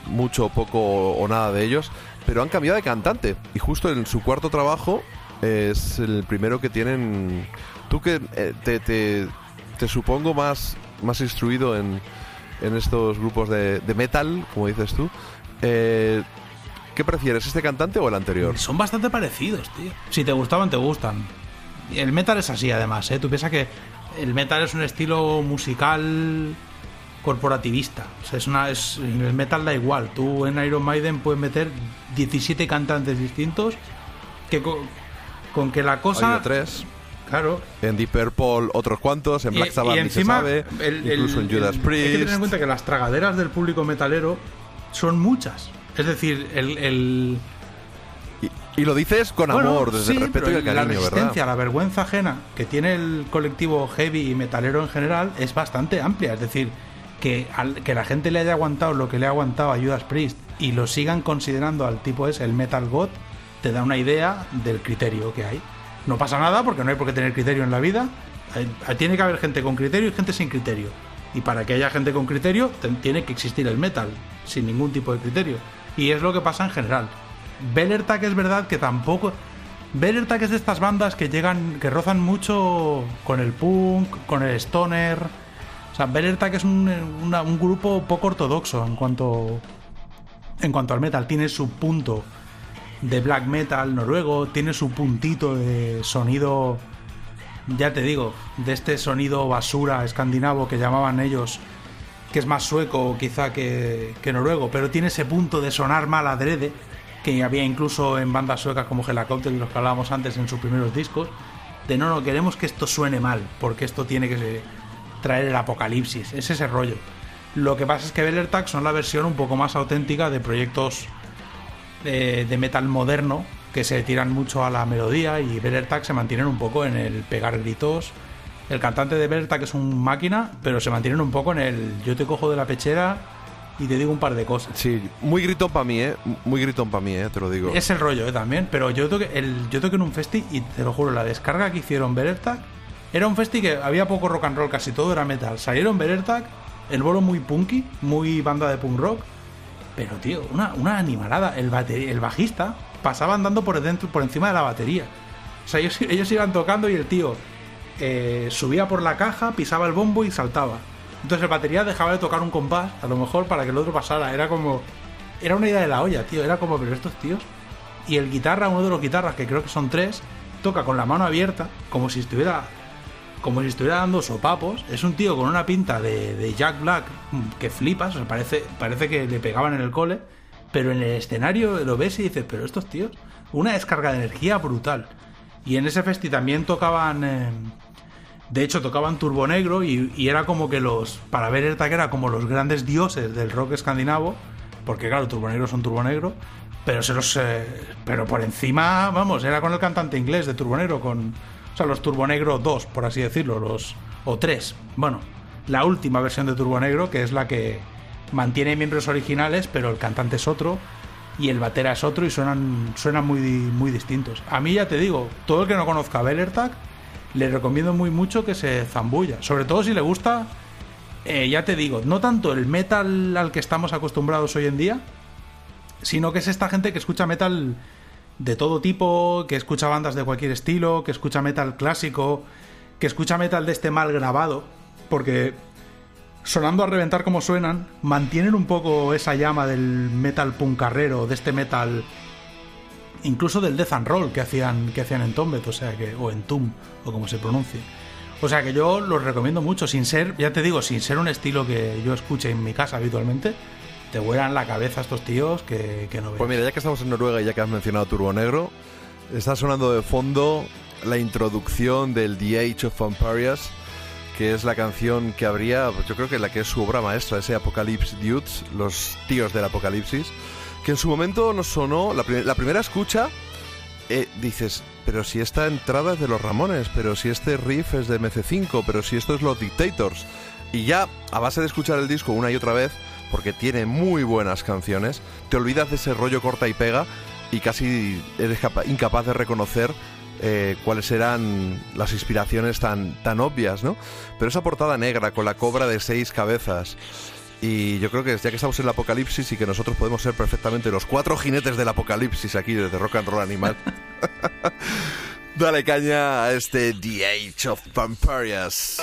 mucho, poco o, nada de ellos, pero han cambiado de cantante. Y justo en su cuarto trabajo es el primero que tienen... Tú que eh, te, te- te supongo más, más instruido en, en estos grupos de, de metal, como dices tú. eh, ¿Qué prefieres, este cantante o el anterior? Son bastante parecidos, tío. Si te gustaban, te gustan. El metal es así, además, ¿eh? Tú piensas que el metal es un estilo musical corporativista. O sea, es una, es, el metal da igual. Tú en Iron Maiden puedes meter 17 cantantes distintos que co- con, que la cosa... habido tres. Claro. En Deep Purple otros cuantos, en Black Sabbath ni se sabe, el- incluso el- en Judas el- Hay que Priest. tener en cuenta que las tragaderas del público metalero son muchas. Es decir, el... el- Y lo dices con Bueno, amor, desde sí, el respeto y el La cariño, resistencia, ¿verdad? la vergüenza ajena que tiene el colectivo heavy y metalero en general es bastante amplia. Es decir, que, al- que la gente le haya aguantado lo que le ha aguantado a Judas Priest y lo sigan considerando al tipo ese, el Metal God, te da una idea del criterio que hay. No pasa nada porque no hay por qué tener criterio en la vida. Tiene que haber gente con criterio y gente sin criterio. Y para que haya gente con criterio, te- tiene que existir el metal, sin ningún tipo de criterio. Y es lo que pasa en general. Bellertag es verdad que tampoco. Bellertag es de estas bandas que llegan, que rozan mucho con el punk, con el stoner. O sea, Bellertag es un, un grupo poco ortodoxo en cuanto, en cuanto al metal. Tiene su punto de black metal noruego, tiene su puntito de sonido, ya te digo, de este sonido basura escandinavo que llamaban ellos, que es más sueco quizá que, noruego, pero tiene ese punto de sonar mal adrede, que había incluso en bandas suecas como Helicopter y los que hablábamos antes en sus primeros discos, de no, no, queremos que esto suene mal, porque esto tiene que traer el apocalipsis, es ese rollo. Lo que pasa es que Bellertag son la versión un poco más auténtica de proyectos de, de metal moderno que se tiran mucho a la melodía y Bellertag se mantienen un poco en el pegar gritos. El cantante de Bellertag es un máquina, pero se mantienen un poco en el yo te cojo de la pechera y te digo un par de cosas. Sí, muy gritón para mí, ¿eh? Muy gritón para mí, ¿eh? Te lo digo. Es el rollo, ¿eh? También, pero yo toqué, el, yo toqué en un festi y te lo juro, la descarga que hicieron Bellertag era un festi que había poco rock and roll, casi todo era metal. Salieron Bellertag, el bolo muy punky, muy banda de punk rock, pero tío, una, una animalada. El, bate- el bajista pasaba andando por dentro, por encima de la batería. O sea, ellos, ellos iban tocando y el tío eh, subía por la caja, pisaba el bombo y saltaba. Entonces el batería dejaba de tocar un compás, a lo mejor para que el otro pasara. Era como. Era una idea de la olla, tío. Era como, pero estos tíos. Y el guitarra, uno de los guitarras, que creo que son tres, toca con la mano abierta, como si estuviera. Como si estuviera dando sopapos. Es un tío con una pinta de, Jack Black mm, que flipas. O sea, parece, parece que le pegaban en el cole. Pero en el escenario lo ves y dices, pero estos tíos. Una descarga de energía brutal. Y en ese festi también tocaban. eh, de hecho, tocaban Turbo Negro y, era como que los. Para ver era como los grandes dioses del rock escandinavo. Porque, claro, Turbo Negro son Turbo Negro. Pero se los. eh, pero por encima, vamos, era con el cantante inglés de Turbo Negro. Con, o sea, los Turbo Negro 2, por así decirlo. los O 3. Bueno, la última versión de Turbo Negro, que es la que mantiene miembros originales, pero el cantante es otro. Y el batera es otro y suenan, suenan muy, muy distintos. A mí ya te digo, todo el que no conozca a le recomiendo muy mucho que se zambulla. Sobre todo si le gusta, eh, ya te digo, no tanto el metal al que estamos acostumbrados hoy en día, sino que es esta gente que escucha metal de todo tipo, que escucha bandas de cualquier estilo, que escucha metal clásico, que escucha metal de este mal grabado, porque sonando a reventar como suenan, mantienen un poco esa llama del metal puncarrero, de este metal incluso del death and roll que hacían que hacían en Tombet, o sea que o en Tum o como se pronuncie. O sea que yo los recomiendo mucho sin ser, ya te digo, sin ser un estilo que yo escuche en mi casa habitualmente, te vuelan la cabeza estos tíos que, que no ves. Pues mira, ya que estamos en Noruega y ya que has mencionado Turbo Negro, está sonando de fondo la introducción del The Age of Vampires, que es la canción que habría, pues yo creo que la que es su obra maestra, ese Apocalypse Dudes, los tíos del apocalipsis, que en su momento nos sonó, la, la primera escucha, eh, dices, pero si esta entrada es de los Ramones, pero si este riff es de MC5, pero si esto es los Dictators. Y ya, a base de escuchar el disco una y otra vez, porque tiene muy buenas canciones, te olvidas de ese rollo corta y pega y casi eres capa- incapaz de reconocer eh, cuáles eran las inspiraciones tan, tan obvias, ¿no? Pero esa portada negra con la cobra de seis cabezas. Y yo creo que ya que estamos en el apocalipsis y que nosotros podemos ser perfectamente los cuatro jinetes del apocalipsis aquí desde Rock and Roll Animal. Dale caña a este The Age of Vampires.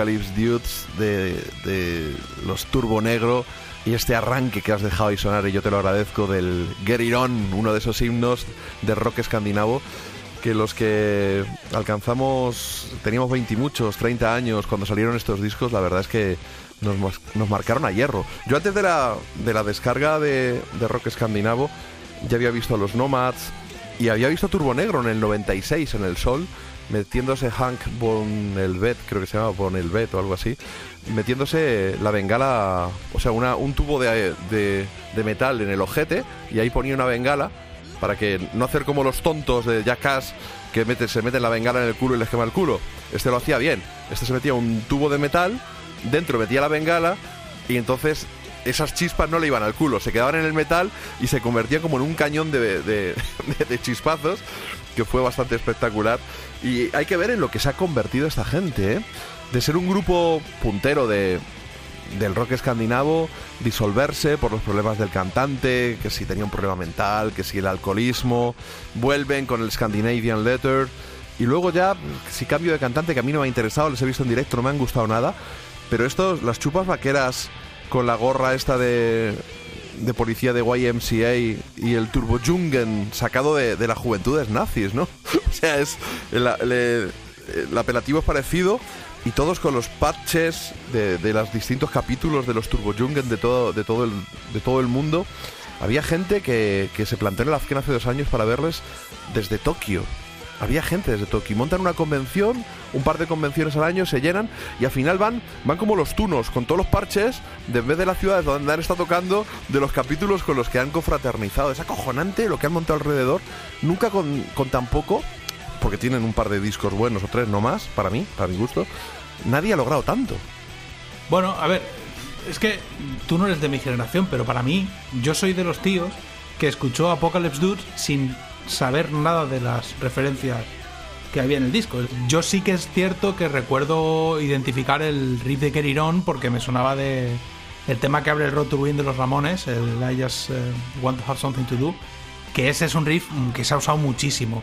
Apocalypse Dudes de, de los Turbo Negro y este arranque que has dejado ahí sonar, y yo te lo agradezco, del Get It On, uno de esos himnos de rock escandinavo que los que alcanzamos, teníamos 20 y muchos, 30 años cuando salieron estos discos, la verdad es que nos, nos marcaron a hierro. Yo antes de la, de la descarga de, de rock escandinavo ya había visto a los Nomads y había visto a Turbo Negro en el 96 en el Sol, metiéndose Hank Bonelvet, creo que se llama Bonelvet o algo así, metiéndose la bengala, o sea, una, un tubo de, de- metal en el ojete y ahí ponía una bengala para que no hacer como los tontos de Jackass que se meten la bengala en el culo y les quema el culo. Este lo hacía bien. Este se metía un tubo de metal, dentro metía la bengala y entonces esas chispas no le iban al culo, se quedaban en el metal y se convertían como en un cañón de chispazos que fue bastante espectacular. Y hay que ver en lo que se ha convertido esta gente, ¿eh? De ser un grupo puntero de, del rock escandinavo disolverse por los problemas del cantante, que si tenía un problema mental, que si el alcoholismo, vuelven con el Scandinavian Letter y luego ya, si cambio de cantante que a mí no me ha interesado, les he visto en directo, no me han gustado nada, pero estos, las chupas vaqueras con la gorra esta de, de policía de YMCA y el Turbo Jungen sacado de, de las juventudes nazis, ¿no? o sea, es el, el- el apelativo es parecido y todos con los patches de, de los distintos capítulos de los Turbo Jungen de todo, de todo, el, de todo el mundo. Había gente que, que se planteó en el Afgan hace dos años para verles desde Tokio. Había gente desde Tokio. Montan una convención, un par de convenciones al año, se llenan y al final van, van como los tunos, con todos los parches, de vez de las ciudades donde han estado tocando, de los capítulos con los que han confraternizado. Es acojonante lo que han montado alrededor. Nunca con, con tan poco, porque tienen un par de discos buenos o tres no más, para mí, para mi gusto. Nadie ha logrado tanto. Bueno, a ver, es que tú no eres de mi generación, pero para mí, yo soy de los tíos que escuchó Apocalypse Dudes sin saber nada de las referencias que había en el disco. Yo sí que es cierto que recuerdo identificar el riff de On porque me sonaba de el tema que abre el Road to de los Ramones, el I Just eh, Want to Have Something to Do, que ese es un riff que se ha usado muchísimo.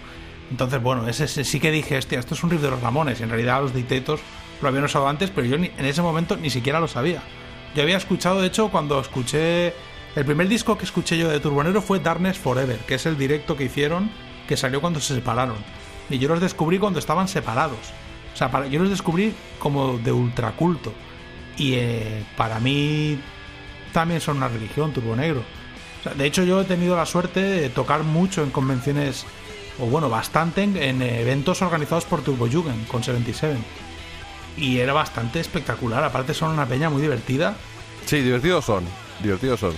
Entonces, bueno, ese, sí que dije, hostia, esto es un riff de los Ramones. En realidad los Dictators lo habían usado antes, pero yo ni- en ese momento ni siquiera lo sabía. Yo había escuchado, de hecho, cuando escuché... El primer disco que escuché yo de Turbonero fue Darkness Forever, que es el directo que hicieron, que salió cuando se separaron. Y yo los descubrí cuando estaban separados. O sea, para- yo los descubrí como de ultraculto. Y eh, para mí también son una religión, Turbonegro. O sea, de hecho, yo he tenido la suerte de tocar mucho en convenciones, o bueno, bastante en, en eventos organizados por Turbo Jugend con 77. Y era bastante espectacular. Aparte, son una peña muy divertida. Sí, divertidos son. Divertidos son.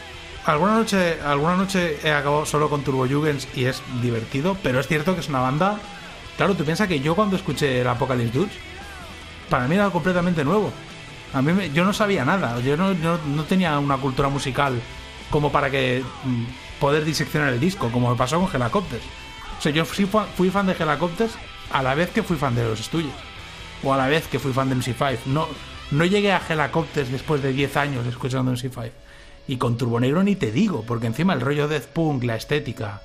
Alguna noche, alguna noche he acabado solo con Turbo Jugends y es divertido, pero es cierto que es una banda. Claro, tú piensas que yo cuando escuché el Apocalypse Dudes, para mí era completamente nuevo. A mí yo no sabía nada, yo no, no- no tenía una cultura musical como para que mm, poder diseccionar el disco, como me pasó con Helicopters. O sea, yo fui, fa- fui fan de Helicopters a la vez que fui fan de los Stooges. O a la vez que fui fan de MC5. No, no llegué a Helicopters después de 10 años escuchando MC5. Y con Turbonegro ni te digo, porque encima el rollo Death Punk, la estética,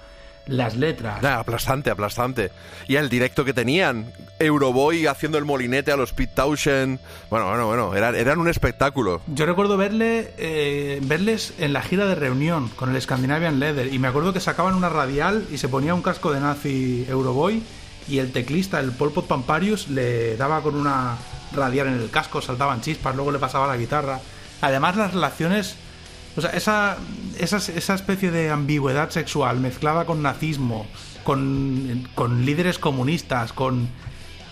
las letras. Nah, aplastante, aplastante. Y el directo que tenían. Euroboy haciendo el molinete a los Pete Townshend. Bueno, bueno, bueno. Eran, eran un espectáculo. Yo recuerdo verle, eh, verles en la gira de reunión con el Scandinavian Leather y me acuerdo que sacaban una radial y se ponía un casco de nazi Euroboy y el teclista, el Polpot Pamparius, le daba con una radial en el casco, saltaban chispas, luego le pasaba la guitarra. Además las relaciones, o sea, esa, esa, esa especie de ambigüedad sexual mezclada con nazismo, con, con líderes comunistas, con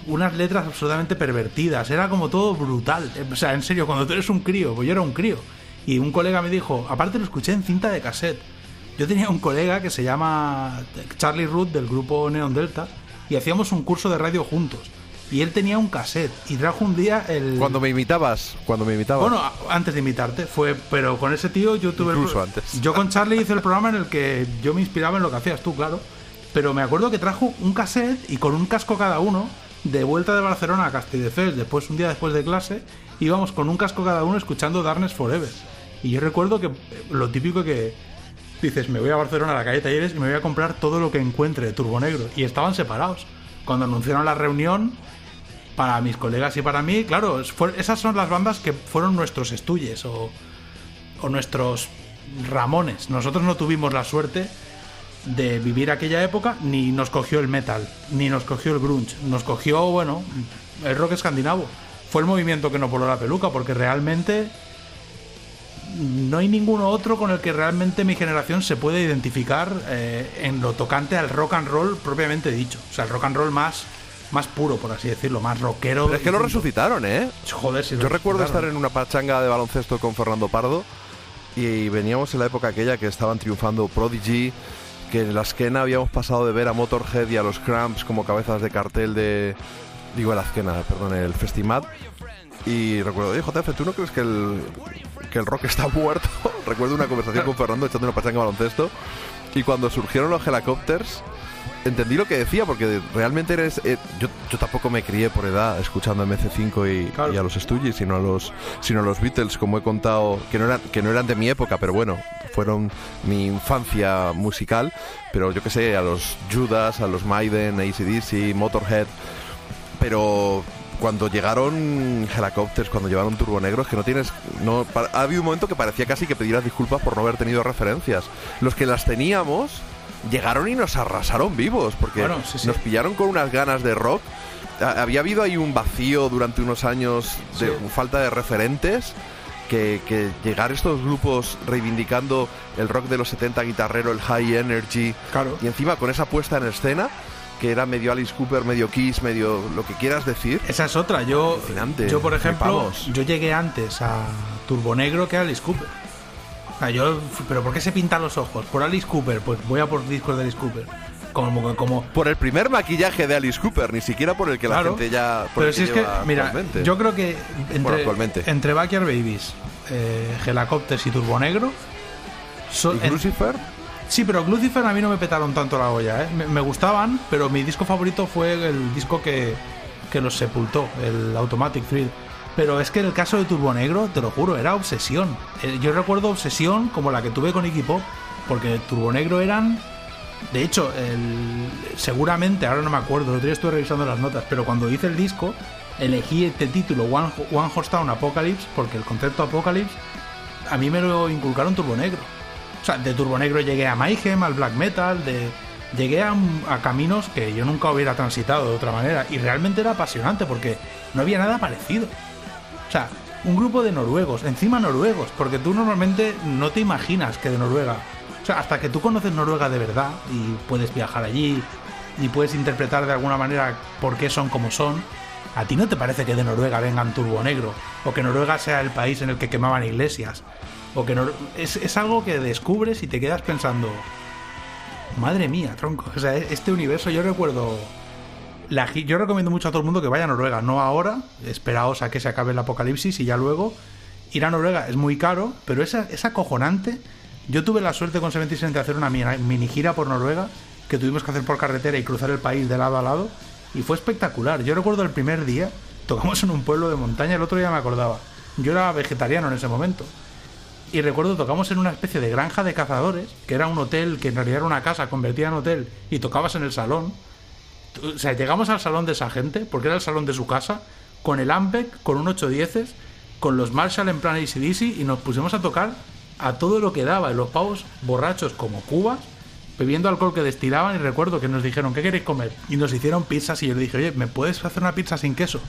unas letras absolutamente pervertidas. Era como todo brutal. O sea, en serio, cuando tú eres un crío, pues yo era un crío. Y un colega me dijo, aparte lo escuché en cinta de cassette. Yo tenía un colega que se llama Charlie Root del grupo Neon Delta y hacíamos un curso de radio juntos. Y él tenía un cassette y trajo un día el... Cuando me imitabas. Cuando me imitabas. Bueno, antes de imitarte, fue, pero con ese tío yo tuve el Incluso antes. Yo con Charlie hice el programa en el que yo me inspiraba en lo que hacías tú, claro. Pero me acuerdo que trajo un cassette y con un casco cada uno, de vuelta de Barcelona a Castelldefels, después un día después de clase, íbamos con un casco cada uno escuchando Darkness Forever. Y yo recuerdo que lo típico que dices, me voy a Barcelona a la calle Talleres y me voy a comprar todo lo que encuentre de Turbo Negro. Y estaban separados. Cuando anunciaron la reunión, para mis colegas y para mí, claro, esas son las bandas que fueron nuestros estuyes o, o nuestros Ramones. Nosotros no tuvimos la suerte de vivir aquella época, ni nos cogió el metal, ni nos cogió el grunge, nos cogió, bueno, el rock escandinavo. Fue el movimiento que nos voló la peluca, porque realmente no hay ninguno otro con el que realmente mi generación se puede identificar eh, en lo tocante al rock and roll propiamente dicho. O sea, el rock and roll más, más puro, por así decirlo, más rockero. Pero es que lo resucitaron, ¿eh? Joder, si Yo recuerdo estar en una pachanga de baloncesto con Fernando Pardo y veníamos en la época aquella que estaban triunfando Prodigy, que en la esquena habíamos pasado de ver a Motorhead y a los Cramps como cabezas de cartel de... Digo, en la esquena, perdón, el Festimat. Y recuerdo, oye, JF, ¿tú no crees que el, que el rock está muerto? recuerdo una conversación con Fernando echando una pachanga de baloncesto. Y cuando surgieron los helicópteros, entendí lo que decía, porque realmente eres. eh, yo, yo tampoco me crié por edad escuchando a MC5 y, y a los Stooges, sino a los, sino a los Beatles, como he contado, que no, eran, que no eran de mi época, pero bueno, fueron mi infancia musical. Pero yo que sé, a los Judas, a los Maiden, ACDC, Motorhead. Pero cuando llegaron Helicopters, cuando llegaron Turbo Negros, que no tienes. No, ha habido un momento que parecía casi que pidieras disculpas por no haber tenido referencias. Los que las teníamos llegaron y nos arrasaron vivos, porque Bueno, sí, sí. nos pillaron con unas ganas de rock. Ha- Había habido ahí un vacío durante unos años de Sí. falta de referentes. Que, que llegar estos grupos reivindicando el rock de los 70 guitarrero, el high energy, y encima con esa puesta en escena, que era medio Alice Cooper, medio Kiss, medio lo que quieras decir. Esa es otra. Yo, Alucinante. yo por ejemplo, yo llegué antes a Turbo Negro que a Alice Cooper. Sea, yo, pero ¿por qué se pintan los ojos? ¿Por Alice Cooper? Pues voy a por discos de Alice Cooper. Como, como Por el primer maquillaje de Alice Cooper, ni siquiera por el que Claro. la gente ya. por Pero el si es que, mira, yo creo que Bueno, entre, actualmente. entre Backyard Babies, eh, Helicopters y Turbo Negro. ¿Y Lucifer? Sí, pero Lucifer a mí no me petaron tanto la olla, ¿eh? me, me gustaban, pero mi disco favorito fue el disco que, que los sepultó, el Automatic Thrill. Pero es que en el caso de Turbo Negro, te lo juro, era obsesión. Eh, Yo recuerdo obsesión como la que tuve con Iggy Pop, porque Turbo Negro eran de hecho, el- seguramente, ahora no me acuerdo, otro día estuve revisando las notas, pero cuando hice el disco, elegí este título, One, One Horse Town Apocalypse, porque el concepto Apocalypse a mí me lo inculcaron Turbo Negro. O sea, de Turbo Negro llegué a Mayhem, al Black Metal, de, llegué a caminos que yo nunca hubiera transitado de otra manera. Y realmente era apasionante porque no había nada parecido. O sea, un grupo de noruegos, encima noruegos, porque tú normalmente no te imaginas que de Noruega. O sea, hasta que tú conoces Noruega de verdad y puedes viajar allí y puedes interpretar de alguna manera por qué son como son, a ti no te parece que de Noruega vengan turbo negro o que Noruega sea el país en el que quemaban iglesias o que es, es algo que descubres y te quedas pensando, madre mía, tronco. O sea, este universo yo recuerdo yo recomiendo mucho a todo el mundo que vaya a Noruega, no ahora, esperaos a que se acabe el apocalipsis y ya luego ir a Noruega es muy caro, pero es, es acojonante. Yo tuve la suerte con 77 de hacer una mini gira por Noruega que tuvimos que hacer por carretera y cruzar el país de lado a lado y fue espectacular. Yo recuerdo el primer día, tocamos en un pueblo de montaña, el otro día me acordaba. Yo era vegetariano en ese momento. Y recuerdo tocamos en una especie de granja de cazadores, que era un hotel que en realidad era una casa convertida en hotel, y tocabas en el salón. O sea, llegamos al salón de esa gente, porque era el salón de su casa, con el Ampec, con un 810, con los Marshall en plan ACDC, y nos pusimos a tocar a todo lo que daba. Los pavos borrachos como cubas, bebiendo alcohol que destilaban. Y recuerdo que nos dijeron, ¿qué queréis comer? Y nos hicieron pizzas. Y yo le dije, oye, ¿me puedes hacer una pizza sin queso?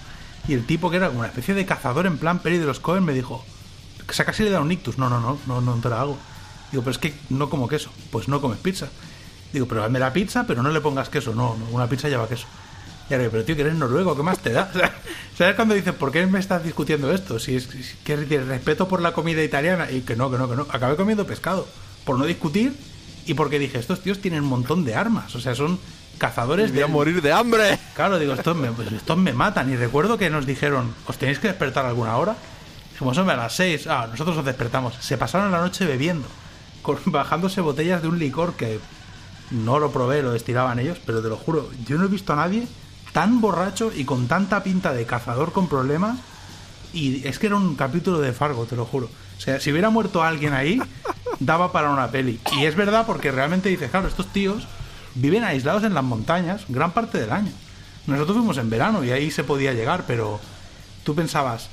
Y el tipo, que era como una especie de cazador en plan Peri de los Cohen, me dijo, o sea, casi le da un ictus. No, no, no, no, no te la hago. Digo, pero es que no como queso. Pues no comes pizza. Digo, pero hazme la pizza, pero no le pongas queso. No, no, una pizza lleva queso. Y ahora, pero tío, que eres noruego, ¿qué más te da? O sea, ¿Sabes cuando dices, ¿por qué me estás discutiendo esto? Si es que tienes respeto por la comida italiana y que no, que no, que no. Acabé comiendo pescado. Por no discutir y porque dije, estos tíos tienen un montón de armas. O sea, son cazadores Voy a morir de hambre. Claro, digo, estos me, pues estos me matan. Y recuerdo que nos dijeron, ¿os tenéis que despertar alguna hora? Dijimos, hombre, a las 6. Ah, nosotros os despertamos. Se pasaron la noche bebiendo, con- bajándose botellas de un licor que no lo probé, lo destilaban ellos, pero te lo juro, yo no he visto a nadie tan borracho y con tanta pinta de cazador con problemas. Y es que era un capítulo de Fargo, te lo juro. O sea, si hubiera muerto alguien ahí, daba para una peli. Y es verdad porque realmente dices, claro, estos tíos viven aislados en las montañas gran parte del año. Nosotros fuimos en verano y ahí se podía llegar, pero tú pensabas,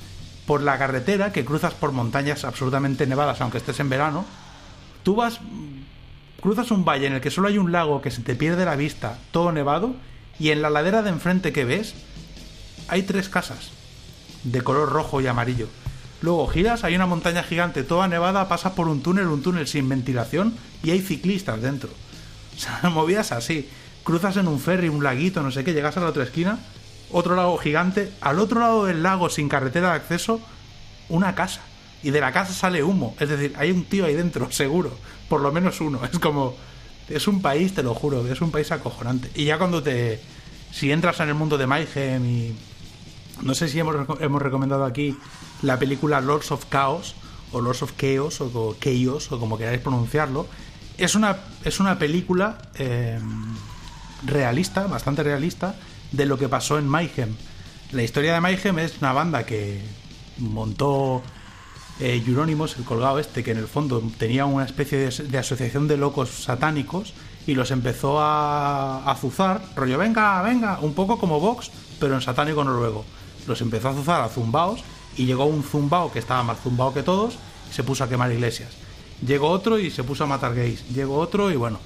por la carretera que cruzas por montañas absolutamente nevadas, aunque estés en verano, tú vas, cruzas un valle en el que solo hay un lago que se te pierde la vista, todo nevado, y en la ladera de enfrente que ves, hay tres casas de color rojo y amarillo. Luego giras, hay una montaña gigante toda nevada, pasas por un túnel, un túnel sin ventilación y hay ciclistas dentro. O sea, movías así. Cruzas en un ferry, un laguito, no sé qué, llegas a la otra esquina, otro lago gigante, al otro lado del lago sin carretera de acceso, una casa. Y de la casa sale humo. Es decir, hay un tío ahí dentro, seguro. Por lo menos uno. Es como... Es un país, te lo juro, es un país acojonante. Y ya cuando te... Si entras en el mundo de Mayhem y... No sé si hemos, hemos recomendado aquí la película Lords of Chaos o Lords of Chaos o Chaos o como queráis pronunciarlo. Es una, es una película eh, realista, bastante realista, de lo que pasó en Mayhem. La historia de Mayhem es una banda que montó eh, el colgado este, que en el fondo tenía una especie de, asociación de locos satánicos y los empezó a azuzar, rollo, venga, venga, un poco como Vox, pero en satánico noruego. Los empezó a azuzar a zumbaos y llegó un zumbao que estaba más zumbao que todos se puso a quemar iglesias. Llegó otro y se puso a matar gays. Llegó otro y bueno.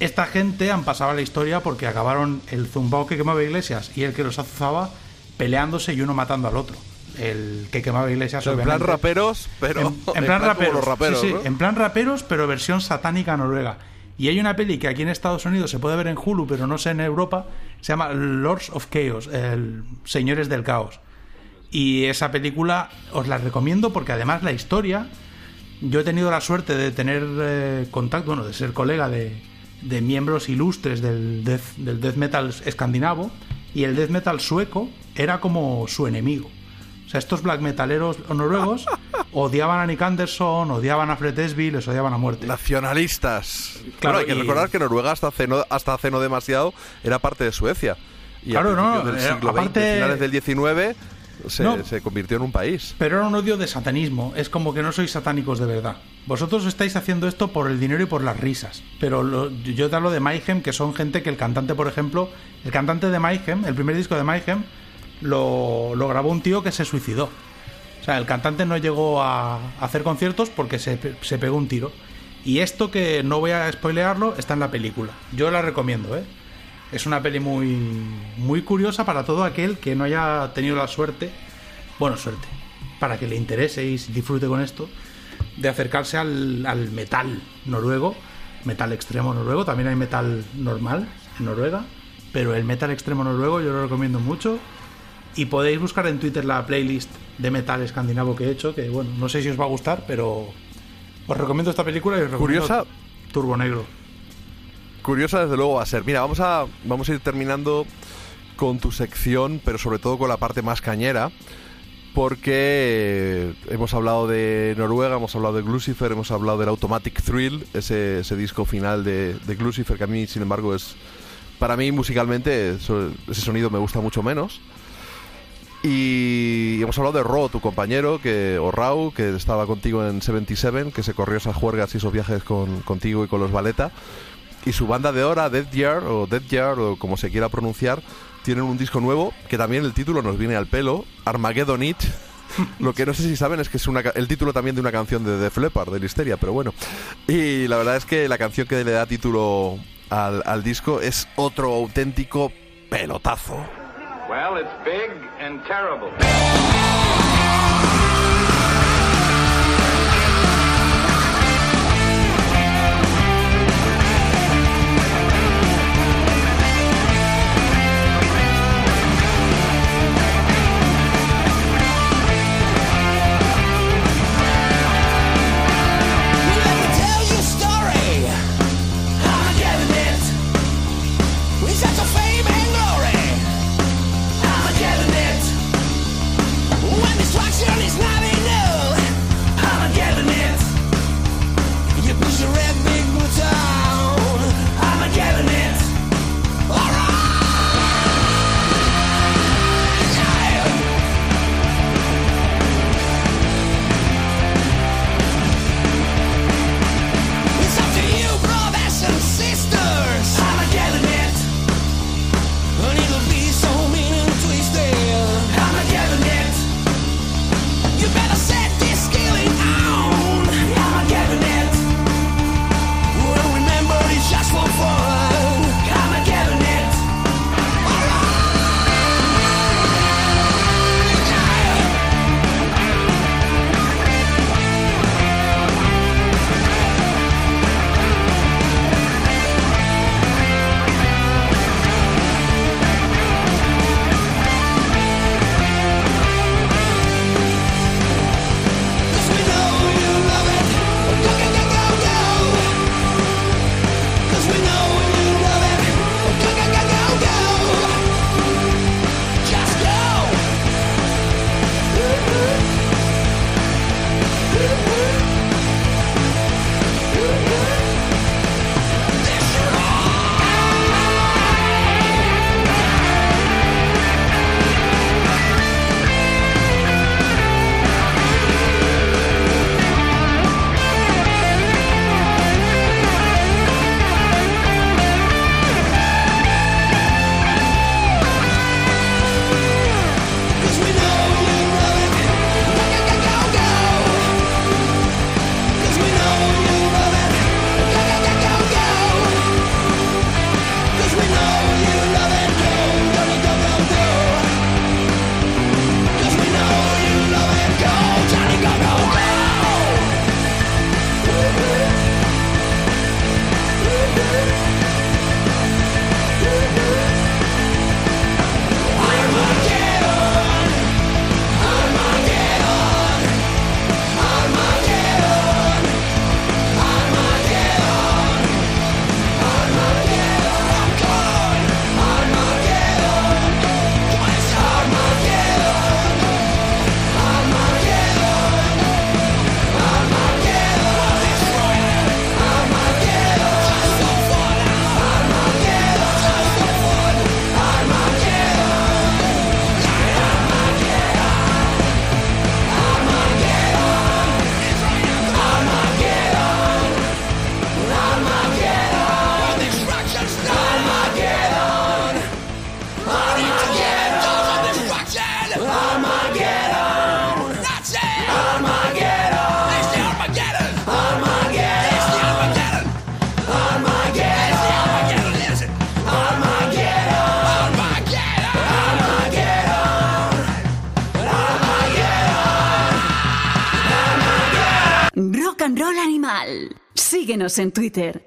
Esta gente han pasado a la historia porque acabaron el zumbao que quemaba iglesias y el que los azuzaba peleándose y uno matando al otro. El que quemaba iglesias. en plan raperos, pero En, en plan raperos. los raperos, sí, sí, ¿no? en plan raperos, pero versión satánica noruega. Y hay una peli que aquí en Estados Unidos se puede ver en Hulu, pero no sé en Europa, se llama Lords of Chaos, el Señores del Caos. Y esa película os la recomiendo porque además la historia, yo he tenido la suerte de tener eh, contacto, bueno, de ser colega de, de miembros ilustres del death, del death metal escandinavo, y el death metal sueco era como su enemigo. O sea, estos black metaleros noruegos odiaban a Nick Anderson, odiaban a Fred Esby, les odiaban a muerte. Nacionalistas. Claro, Claro, hay que y- recordar que Noruega hasta hace, no, hasta hace no demasiado era parte de Suecia. Y Claro, no, del eh, siglo aparte- XX, finales del XIX, se, No. se convirtió en un país. Pero era un odio de satanismo. Es como que no sois satánicos de verdad. Vosotros estáis haciendo esto por el dinero y por las risas. Pero lo- yo te hablo de Mayhem, que son gente que el cantante, por ejemplo, el cantante de Mayhem, el primer disco de Mayhem, lo, grabó un tío que se suicidó. O sea, el cantante no llegó a hacer conciertos porque se, se pegó un tiro. Y esto que no voy a spoilearlo está en la película. Yo la recomiendo, ¿eh? Es una peli muy, muy curiosa para todo aquel que no haya tenido la suerte, bueno, suerte, para que le interese y disfrute con esto, de acercarse al, al metal noruego, metal extremo noruego, también hay metal normal en Noruega, pero el metal extremo noruego yo lo recomiendo mucho y podéis buscar en Twitter la playlist de metal escandinavo que he hecho, que bueno, no sé si os va a gustar, pero os recomiendo esta película y os recomiendo Curiosa. Turbo Negro. Curiosa desde luego va a ser. Mira, vamos a, vamos a ir terminando con tu sección, pero sobre todo con la parte más cañera, porque hemos hablado de Noruega, hemos hablado de Glucifer, hemos hablado del Automatic Thrill, ese, ese disco final de, de Glucifer, que a mí, sin embargo, es... Para mí, musicalmente, ese sonido me gusta mucho menos. Y hemos hablado de Ro, tu compañero, que, o Rau, que estaba contigo en 77, que se corrió esas juergas y esos viajes con, contigo y con los Valeta. Y su banda de ahora, Death Yard, o Death Yard, o como se quiera pronunciar, tienen un disco nuevo, que también el título nos viene al pelo, Armageddon It. Lo que no sé si saben es que es una, el título también de una canción de Def Leppard, de Listeria, pero bueno. Y la verdad es que la canción que le da título al, al disco es otro auténtico pelotazo. Well, it's big and terrible. distraction Síguenos en Twitter.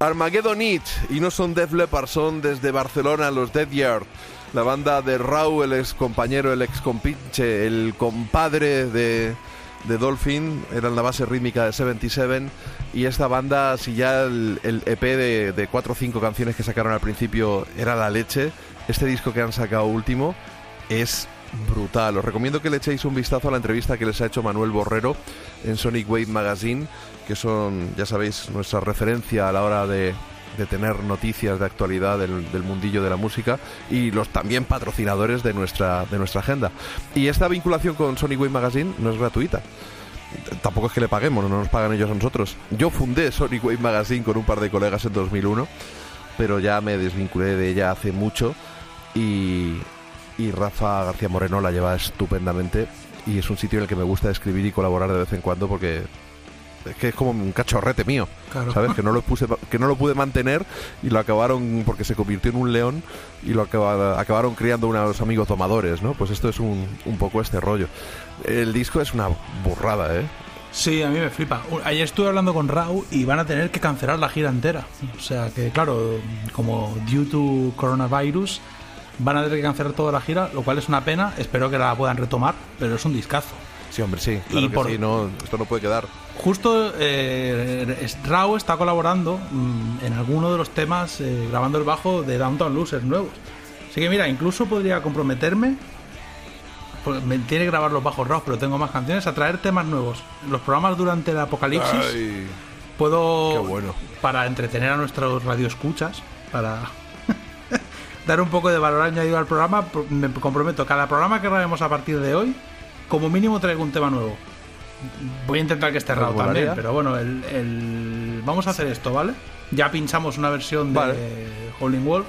Armageddon It, y no son Def Leppard, son desde Barcelona los Dead Yard. La banda de Raúl, el ex compañero, el ex compinche, el compadre de, de Dolphin, eran la base rítmica de 77. Y esta banda, si ya el, EP de, de 4 o 5 canciones que sacaron al principio era la leche, este disco que han sacado último es brutal. Os recomiendo que le echéis un vistazo a la entrevista que les ha hecho Manuel Borrero en Sonic Wave Magazine, que son, ya sabéis, nuestra referencia a la hora de, tener noticias de actualidad del, del mundillo de la música y los también patrocinadores de nuestra, de nuestra agenda. Y esta vinculación con Sonic Wave Magazine no es gratuita. Tampoco es que le paguemos, no nos pagan ellos a nosotros. Yo fundé Sonic Wave Magazine con un par de colegas en 2001, pero ya me desvinculé de ella hace mucho y, y Rafa García Moreno la lleva estupendamente y es un sitio en el que me gusta escribir y colaborar de vez en cuando porque es que es como un cachorrete mío, Claro. ¿sabes? Que no lo puse, que no lo pude mantener y lo acabaron porque se convirtió en un león y lo acaba- acabaron criando unos amigos domadores, ¿no? Pues esto es un, un poco este rollo. El disco es una burrada, ¿eh? Sí, a mí me flipa. Ayer estuve hablando con Rau y van a tener que cancelar la gira entera. O sea que, claro, como due to coronavirus, van a tener que cancelar toda la gira, lo cual es una pena. Espero que la puedan retomar, pero es un discazo. Sí, hombre, sí. Claro Y que por- sí, no, esto no puede quedar. Justo eh, Rau está colaborando mm, en alguno de los temas eh, grabando el bajo de Downtown Losers nuevos. Así que mira, incluso podría comprometerme. pues, me tiene que grabar los bajos Rau, pero tengo más canciones, a traer temas nuevos. Los programas durante el apocalipsis Ay, puedo qué bueno. para entretener a nuestros radioescuchas, para dar un poco de valor añadido al programa, pro- me comprometo, cada programa que grabemos a partir de hoy, como mínimo traigo un tema nuevo. Voy a intentar que esté raro también, pero bueno, el, el- vamos a hacer esto, ¿vale? Ya pinchamos una versión de. Howling Wolf,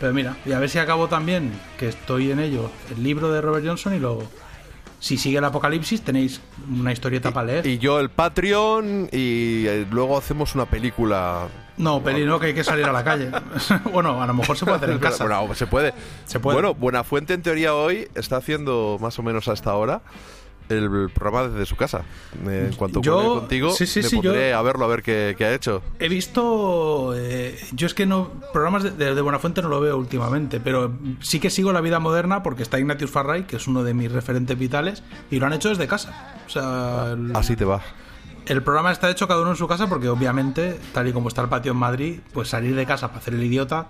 pero mira, y a ver si acabo también, que estoy en ello, el libro de Robert Johnson y luego, si sigue el apocalipsis, tenéis una historieta para leer. Y yo el Patreon y eh, luego hacemos una película. No, peli, no, que hay que salir a la calle. bueno, a lo mejor se puede hacer en casa. Bueno, se puede. Se puede. Bueno, Buenafuente en teoría hoy está haciendo más o menos hasta ahora el programa desde su casa. Eh, En cuanto Yo- contigo, sí, sí, me sí, pondré yo- a verlo, a ver qué, qué ha hecho. He visto. eh, yo es que no. Programas de, de, de Buenafuente no lo veo últimamente, pero sí que sigo la vida moderna porque está Ignatius Farray, que es uno de mis referentes vitales, y lo han hecho desde casa. O sea. el- Así te va. El programa está hecho cada uno en su casa porque obviamente, tal y como está el patio en Madrid, pues salir de casa para hacer el idiota,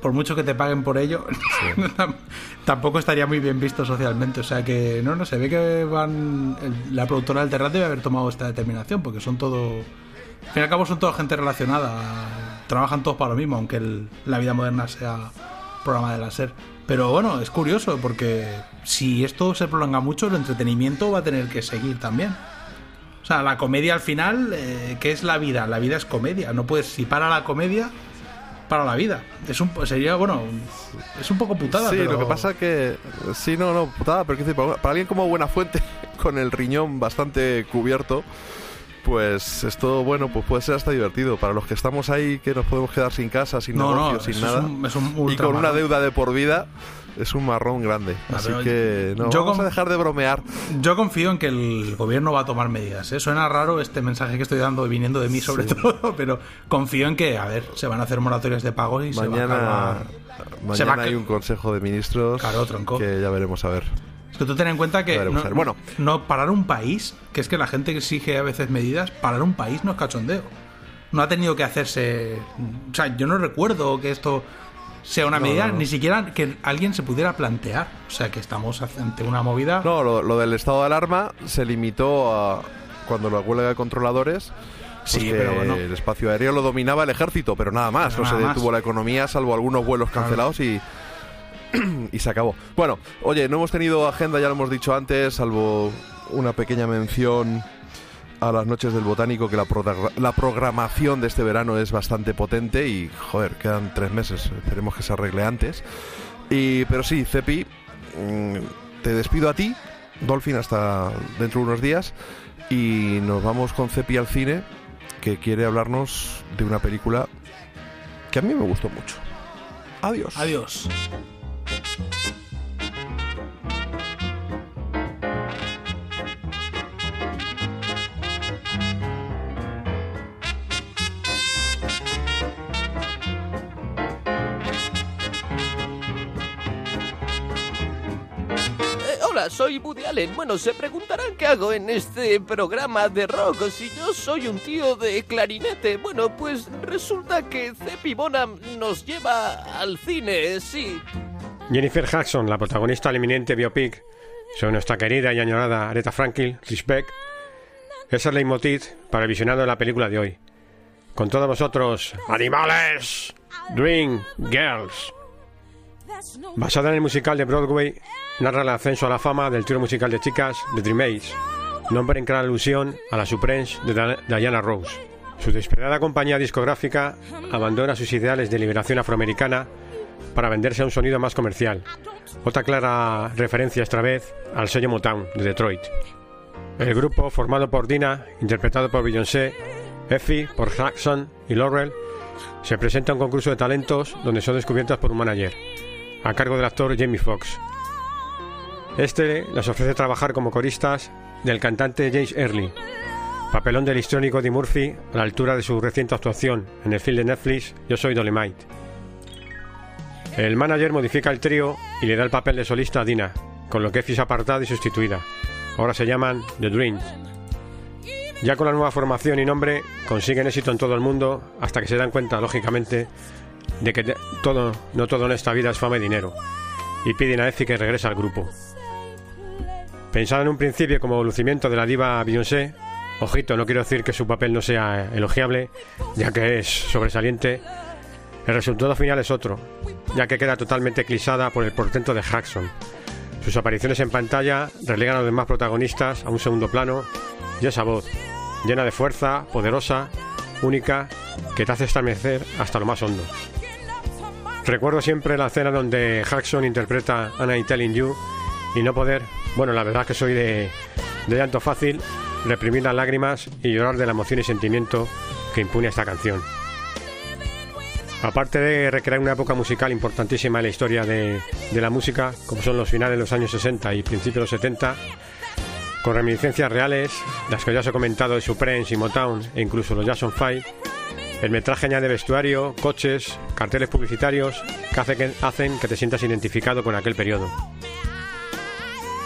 por mucho que te paguen por ello, tam- tampoco estaría muy bien visto socialmente. O sea que, no, no, se ve que van... la productora del Terrat debe haber tomado esta determinación porque son todo... Al fin y al cabo son toda gente relacionada, trabajan todos para lo mismo, aunque la vida moderna sea programa de la SER. Pero bueno, es curioso porque si esto se prolonga mucho, el entretenimiento va a tener que seguir también. O sea, la comedia al final, eh, ¿qué es la vida? La vida es comedia. No puedes, si para la comedia, para la vida. Es un, sería, bueno, es un poco putada. Sí, pero- lo que pasa que. Sí, no, no, putada, pero decir, para, para alguien como Buenafuente, con el riñón bastante cubierto, pues esto, bueno, pues puede ser hasta divertido. Para los que estamos ahí, que nos podemos quedar sin casa, sin No, negocio, no, sin es nada, un- es un y con una deuda de por vida, es un marrón grande. Ah, Así que, no, yo vamos a dejar de bromear. Yo confío en que el gobierno va a tomar medidas. ¿eh? Suena raro este mensaje que estoy dando viniendo de mí sobre todo, pero confío en que, a ver, se van a hacer moratorias de pago y se va a Mañana, mañana Se va a hay ca- un consejo de ministros Claro, tronco. que ya veremos a ver. Es que tú ten en cuenta que no. Bueno. no parar un país, que es que la gente exige a veces medidas, parar un país no es cachondeo. No ha tenido que hacerse. O sea, yo no recuerdo que esto sea una No, medida, no, no. ni siquiera que alguien se pudiera plantear. O sea, que estamos ante una movida. No, lo, lo del estado de alarma se limitó a cuando la huelga de controladores. pues Sí, pero bueno. El espacio aéreo lo dominaba el ejército, pero nada más. Pero no se más. detuvo la economía, salvo algunos vuelos cancelados y. y se acabó. Bueno, oye, no hemos tenido agenda, ya lo hemos dicho antes, salvo una pequeña mención a las noches del botánico, que la, progra- la programación de este verano es bastante potente y, joder, quedan tres meses, esperemos que se arregle antes. Y, pero sí, Cepi, mm, te despido a ti, Dolphin, hasta dentro de unos días, y nos vamos con Cepi al cine, que quiere hablarnos de una película que a mí me gustó mucho. Adiós. Adiós. Soy Woody Allen. Bueno, se preguntarán qué hago en este programa de rock si yo soy un tío de clarinete. Bueno, pues resulta que Cepi Bonham nos lleva al cine, sí. Jennifer Jackson, la protagonista del eminente biopic sobre nuestra querida y añorada Aretha Franklin, Respect, es el leitmotiv para el visionado de la película de hoy. Con todos vosotros, ¡Animales! Dream Girls. Basada en el musical de Broadway, narra el ascenso a la fama del trío musical de chicas The Dreammates, nombre en clara alusión a la Supremes de Diana Rose. Su despiadada compañía discográfica abandona sus ideales de liberación afroamericana para venderse a un sonido más comercial. Otra clara referencia esta vez al sello Motown de Detroit. El grupo, formado por Dina, interpretado por Beyoncé, Effie por Jackson y Laurel, se presenta a un concurso de talentos donde son descubiertas por un manager, a cargo del actor Jamie Foxx. Este les ofrece trabajar como coristas del cantante James Early, papelón del histrónico Eddie Murphy a la altura de su reciente actuación en el film de Netflix Yo soy Dolemite. El manager modifica el trío y le da el papel de solista a Dina, con lo que es apartada y sustituida. Ahora se llaman The Dreams. Ya con la nueva formación y nombre consiguen éxito en todo el mundo hasta que se dan cuenta, lógicamente, de que todo, no todo en esta vida es fama y dinero, y piden a Effie que regrese al grupo. Pensado en un principio como lucimiento de la diva Beyoncé, ojito, no quiero decir que su papel no sea elogiable, ya que es sobresaliente, el resultado final es otro, ya que queda totalmente eclipsada por el portento de Jackson. Sus apariciones en pantalla relegan a los demás protagonistas a un segundo plano y esa voz, llena de fuerza, poderosa, única, que te hace estremecer hasta lo más hondo. Recuerdo siempre la escena donde Jackson interpreta Anna y Telling You y no poder, bueno, la verdad que soy de, de llanto fácil, reprimir las lágrimas y llorar de la emoción y sentimiento que impone esta canción. Aparte de recrear una época musical importantísima en la historia de, de la música, como son los finales de los años 60 y principios de los 70, con reminiscencias reales, las que ya os he comentado de Supremes y Motown e incluso los Jackson 5, el metraje añade vestuario, coches, carteles publicitarios que, hace que hacen que te sientas identificado con aquel periodo.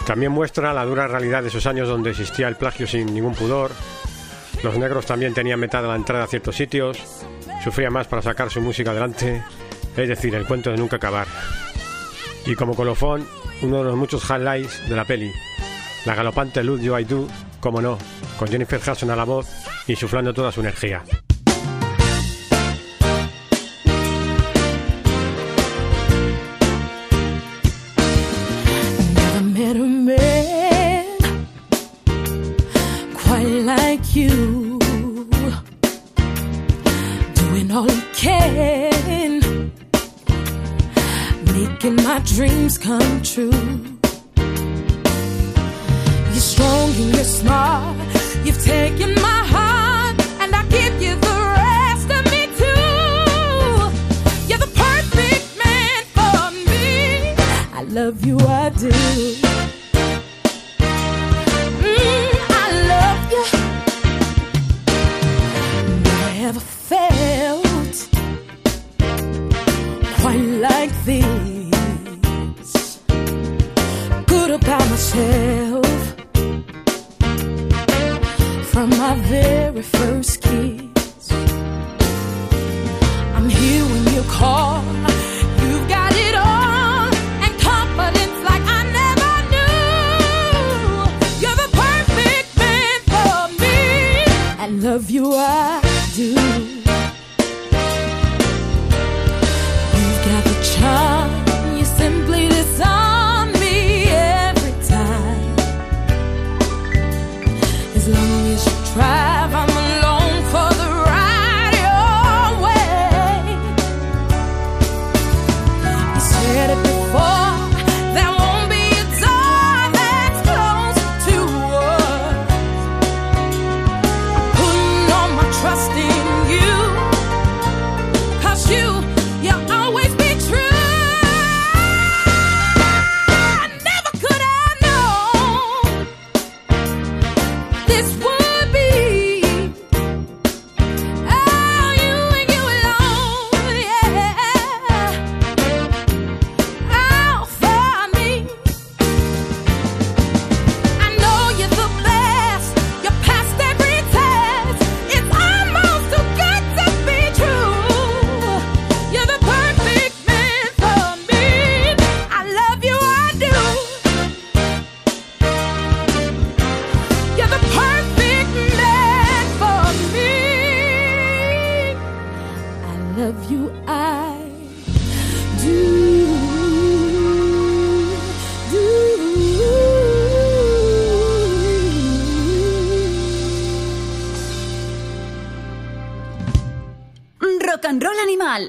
También muestra la dura realidad de esos años donde existía el plagio sin ningún pudor, los negros también tenían metada la entrada a ciertos sitios, sufrían más para sacar su música adelante, es decir, el cuento de nunca acabar. Y como colofón, uno de los muchos highlights de la peli, la galopante Luz You I Do, como no, con Jennifer Hudson a la voz insuflando toda su energía. Dreams come true. You're strong and you're smart. You've taken my heart, and I give you the rest of me too. You're the perfect man for me. I love you, I do.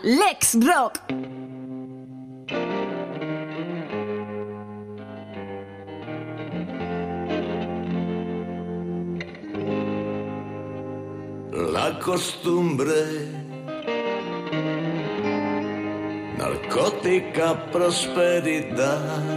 Lex Rock. La costumbre, narcótica prosperidad,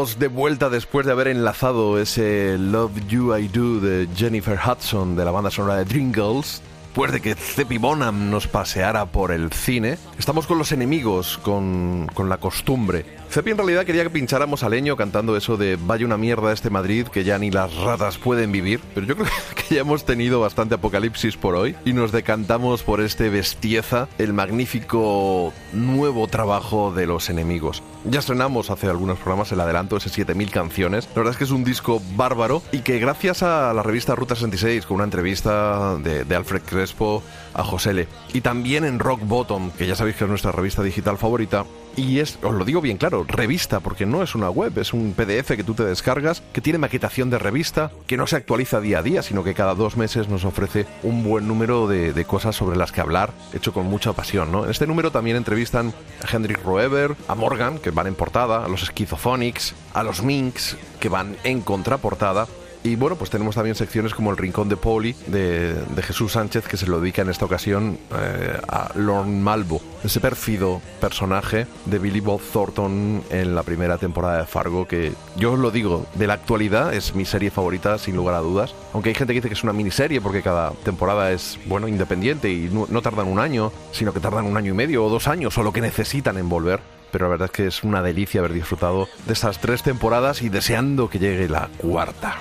de vuelta después de haber enlazado ese Love You I Do de Jennifer Hudson de la banda sonora de Dreamgirls. Después de que Cepi Bonham nos paseara por el cine, estamos con los enemigos, con, con la costumbre. Cepi en realidad quería que pincháramos a Leño cantando eso de vaya una mierda este Madrid que ya ni las ratas pueden vivir, pero yo creo que ya hemos tenido bastante apocalipsis por hoy y nos decantamos por este Bestieza, el magnífico nuevo trabajo de los enemigos. Ya estrenamos hace algunos programas el adelanto, ese 7000 canciones. La verdad es que es un disco bárbaro y que gracias a la revista Ruta 66, con una entrevista de, de Alfred Crespo a José y también en Rock Bottom, que ya sabéis que es nuestra revista digital favorita, y es, os lo digo bien claro, revista, porque no es una web, es un PDF que tú te descargas, que tiene maquetación de revista, que no se actualiza día a día, sino que cada dos meses nos ofrece un buen número de, de cosas sobre las que hablar, hecho con mucha pasión, ¿no? En este número también entrevistan a Hendrik Roever, a Morgan, que van en portada, a los Schizophonics, a los Minx, que van en contraportada, y bueno, pues tenemos también secciones como el Rincón de Poli de, de Jesús Sánchez, que se lo dedica en esta ocasión eh, a Lorne Malvo, ese pérfido personaje de Billy Bob Thornton en la primera temporada de Fargo, que yo os lo digo, de la actualidad es mi serie favorita, sin lugar a dudas. Aunque hay gente que dice que es una miniserie porque cada temporada es, bueno, independiente y no, no tardan un año, sino que tardan un año y medio o dos años o lo que necesitan en volver pero la verdad es que es una delicia haber disfrutado de estas tres temporadas y deseando que llegue la cuarta.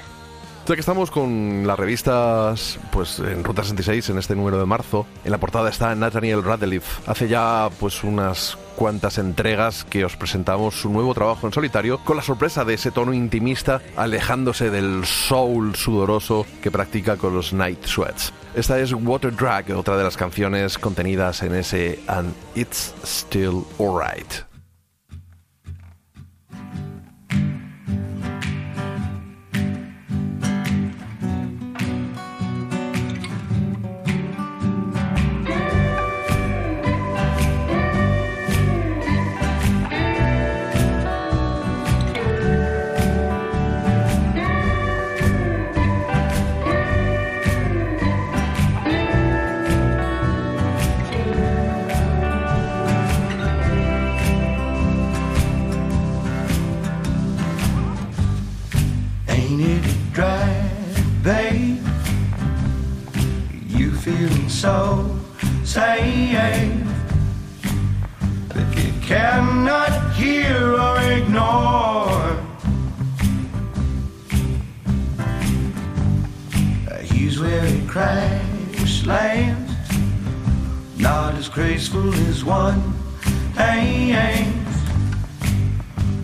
Ya que estamos con las revistas pues en Ruta 66 en este número de marzo, en la portada está Nathaniel Radcliffe. Hace ya pues unas cuantas entregas que os presentamos su nuevo trabajo en solitario con la sorpresa de ese tono intimista alejándose del soul sudoroso que practica con los Night Sweats. Esta es Water Drag, otra de las canciones contenidas en ese And It's Still Alright. Or ignore. Uh, he's where he crash lands, not as graceful as one hands.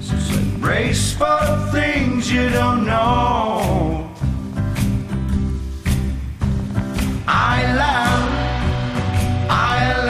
So embrace for things you don't know. I love, I love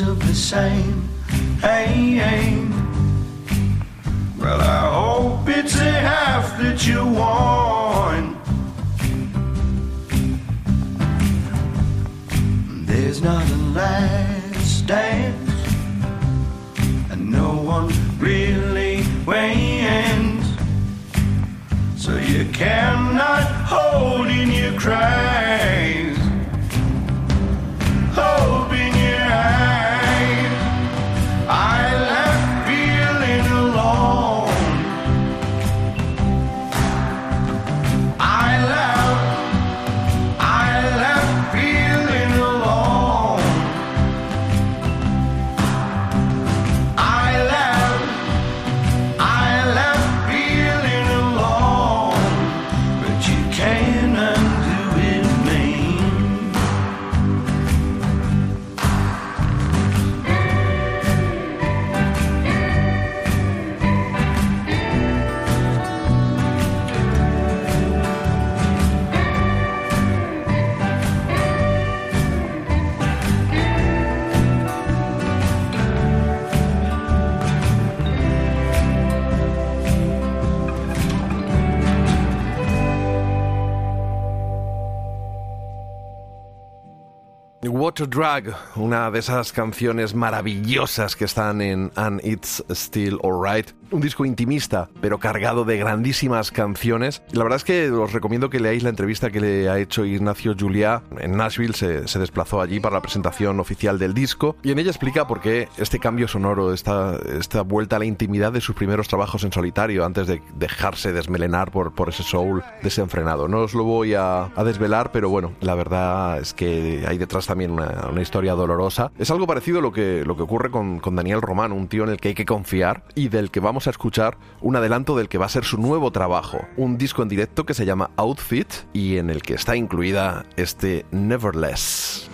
of the same aim. Well, I hope it's a half that you want. There's not a last dance, and no one really wins. So you cannot hold in your cries. Water Drag, una de esas canciones maravillosas que están en And It's Still Alright. Un disco intimista, pero cargado de grandísimas canciones. La verdad es que os recomiendo que leáis la entrevista que le ha hecho Ignacio Juliá. En Nashville se, se desplazó allí para la presentación oficial del disco. Y en ella explica por qué este cambio sonoro, esta, esta vuelta a la intimidad de sus primeros trabajos en solitario, antes de dejarse desmelenar por, por ese soul desenfrenado. No os lo voy a, a desvelar, pero bueno, la verdad es que hay detrás también una, historia dolorosa. Es algo parecido a lo que, lo que ocurre con, con Daniel Román, un tío en el que hay que confiar y del que vamos a escuchar un adelanto del que va a ser su nuevo trabajo. Un disco en directo que se llama Outfit y en el que está incluida este Neverless.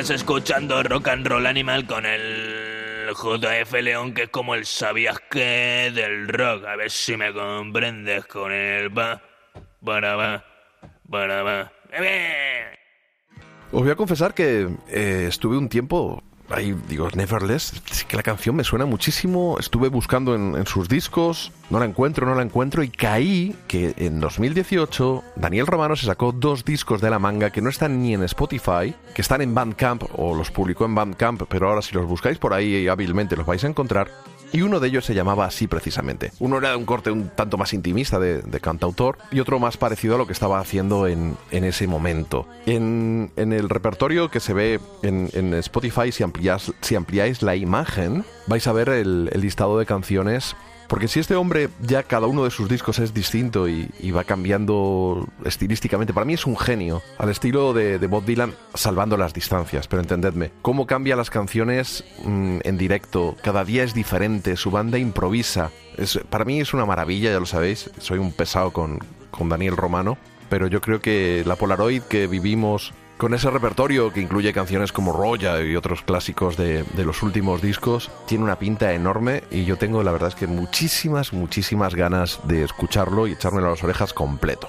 Estás escuchando Rock and Roll Animal con el JF León, que es como el sabías que del rock. A ver si me comprendes con el va, para va, para va. Os voy a confesar que eh, estuve un tiempo ahí, digo, Neverless, es que la canción me suena muchísimo. Estuve buscando en, sus discos, no la encuentro, no la encuentro, y caí que en 2018 Daniel Romano se sacó dos discos de la manga que no están ni en Spotify, que están en Bandcamp, o los publicó en Bandcamp, pero ahora si los buscáis por ahí hábilmente los vais a encontrar. Y uno de ellos se llamaba así precisamente. Uno era de un corte un tanto más intimista de, de cantautor y otro más parecido a lo que estaba haciendo en, en ese momento. En, en el repertorio que se ve en, en Spotify, si, ampliás- si ampliáis la imagen, vais a ver el, el listado de canciones Porque si este hombre ya cada uno de sus discos es distinto y, va cambiando estilísticamente, para mí es un genio, al estilo de, de Bob Dylan, salvando las distancias, pero entendedme, cómo cambia las canciones mm, en directo, cada día es diferente, su banda improvisa, es, para mí es una maravilla, ya lo sabéis, soy un pesado con, con Daniel Romano, pero yo creo que la Polaroid que vivimos con ese repertorio que incluye canciones como Roya y otros clásicos de, de los últimos discos, tiene una pinta enorme y yo tengo la verdad es que muchísimas, muchísimas ganas de escucharlo y echármelo a las orejas completo.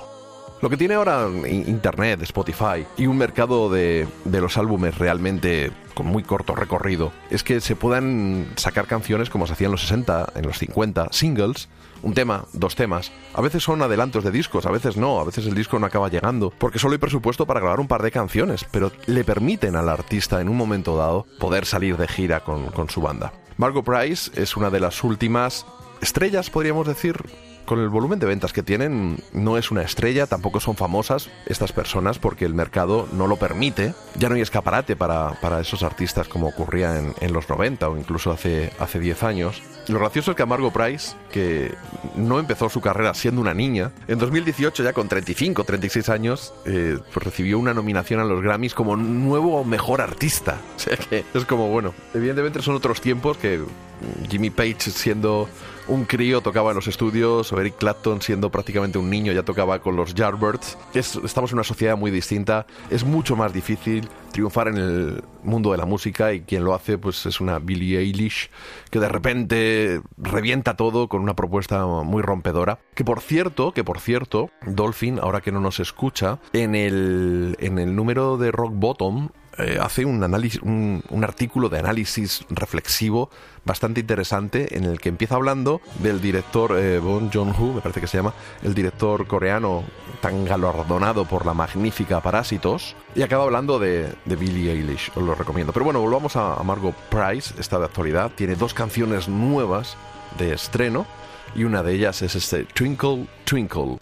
Lo que tiene ahora Internet, Spotify y un mercado de, de los álbumes realmente con muy corto recorrido es que se puedan sacar canciones como se hacía en los 60, en los 50, singles, un tema, dos temas. A veces son adelantos de discos, a veces no, a veces el disco no acaba llegando, porque solo hay presupuesto para grabar un par de canciones, pero le permiten al artista en un momento dado poder salir de gira con, con su banda. Margot Price es una de las últimas estrellas, podríamos decir, con el volumen de ventas que tienen, no es una estrella, tampoco son famosas estas personas porque el mercado no lo permite. Ya no hay escaparate para, para esos artistas como ocurría en, en los 90 o incluso hace, hace 10 años. Lo gracioso es que a Margot Price, que no empezó su carrera siendo una niña, en 2018 ya con 35, 36 años, eh, pues recibió una nominación a los Grammys como nuevo mejor artista. O sea que es como, bueno, evidentemente son otros tiempos que Jimmy Page siendo un crío tocaba en los estudios, Eric Clapton siendo prácticamente un niño ya tocaba con los Yardbirds. Es- estamos en una sociedad muy distinta, es mucho más difícil triunfar en el mundo de la música y quien lo hace pues es una Billie Eilish que de repente revienta todo con una propuesta muy rompedora. Que por cierto, que por cierto, Dolphin, ahora que no nos escucha, en el, en el número de Rock Bottom eh, hace un, análisis, un, un artículo de análisis reflexivo bastante interesante en el que empieza hablando del director eh, Bong Joon-ho, me parece que se llama, el director coreano tan galardonado por la magnífica Parásitos, y acaba hablando de, de Billie Eilish, os lo recomiendo. Pero bueno, volvamos a, a Price, esta de actualidad, tiene dos canciones nuevas de estreno, y una de ellas es este Twinkle Twinkle.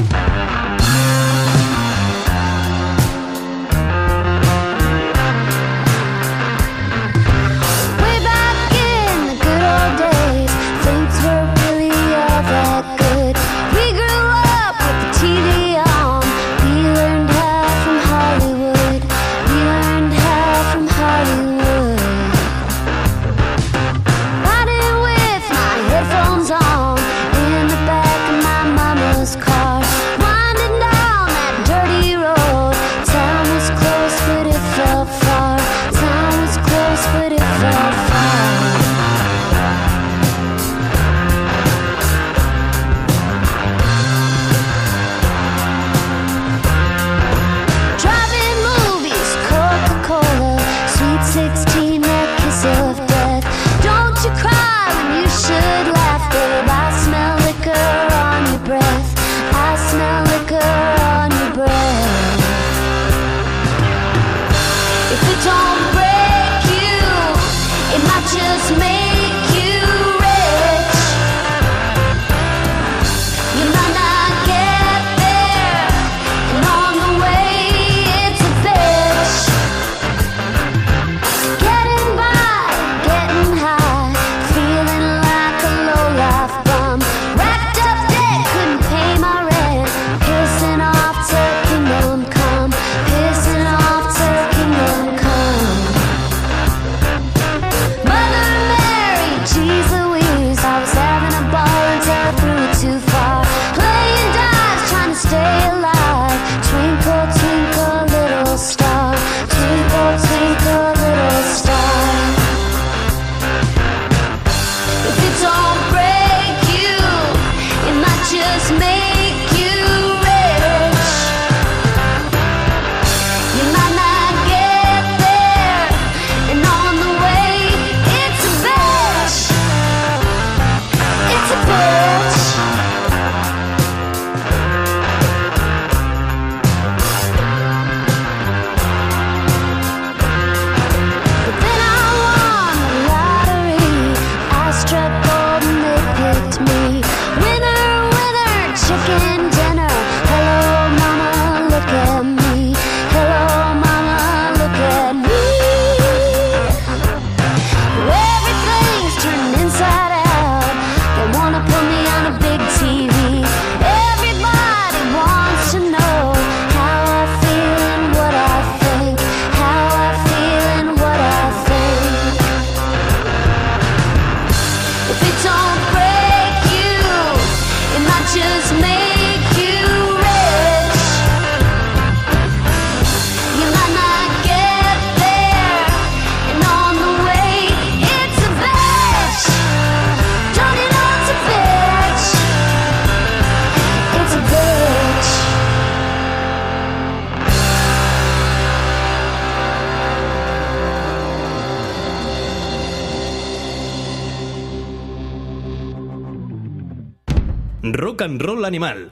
Rock and Roll Animal.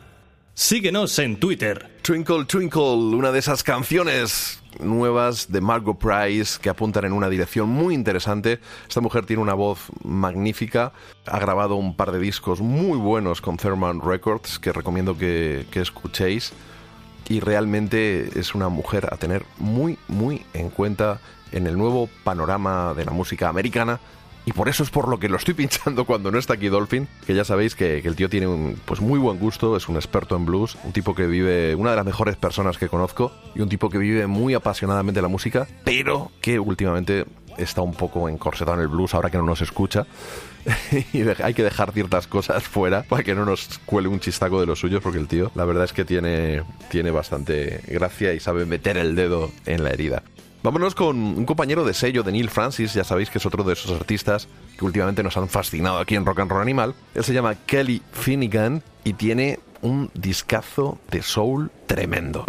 Síguenos en Twitter. Twinkle Twinkle, una de esas canciones nuevas de Margot Price que apuntan en una dirección muy interesante. Esta mujer tiene una voz magnífica, ha grabado un par de discos muy buenos con Thermal Records que recomiendo que, que escuchéis y realmente es una mujer a tener muy, muy en cuenta en el nuevo panorama de la música americana. Y por eso es por lo que lo estoy pinchando cuando no está aquí Dolphin, que ya sabéis que, el tío tiene un pues muy buen gusto, es un experto en blues, un tipo que vive, una de las mejores personas que conozco, y un tipo que vive muy apasionadamente la música, pero que últimamente está un poco encorsetado en el blues ahora que no nos escucha. y hay que dejar ciertas cosas fuera para que no nos cuele un chistaco de los suyos, porque el tío, la verdad es que tiene, tiene bastante gracia y sabe meter el dedo en la herida. Vámonos con un compañero de sello de Neil Francis, ya sabéis que es otro de esos artistas que últimamente nos han fascinado aquí en Rock and Roll Animal. Él se llama Kelly Finnegan y tiene un discazo de soul tremendo.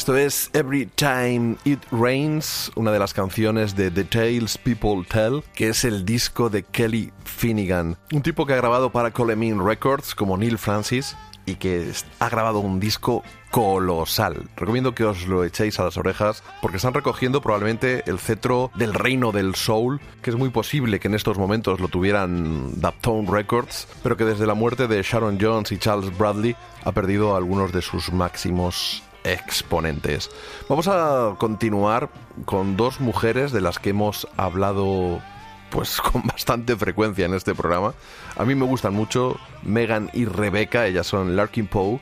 Esto es Every Time It Rains, una de las canciones de The Tales People Tell, que es el disco de Kelly Finnegan, un tipo que ha grabado para Colemin Records como Neil Francis y que ha grabado un disco colosal. Recomiendo que os lo echéis a las orejas porque están recogiendo probablemente el cetro del reino del soul, que es muy posible que en estos momentos lo tuvieran Daptone Records, pero que desde la muerte de Sharon Jones y Charles Bradley ha perdido algunos de sus máximos exponentes. Vamos a continuar con dos mujeres de las que hemos hablado pues con bastante frecuencia en este programa. A mí me gustan mucho Megan y Rebecca, ellas son Larkin Poe.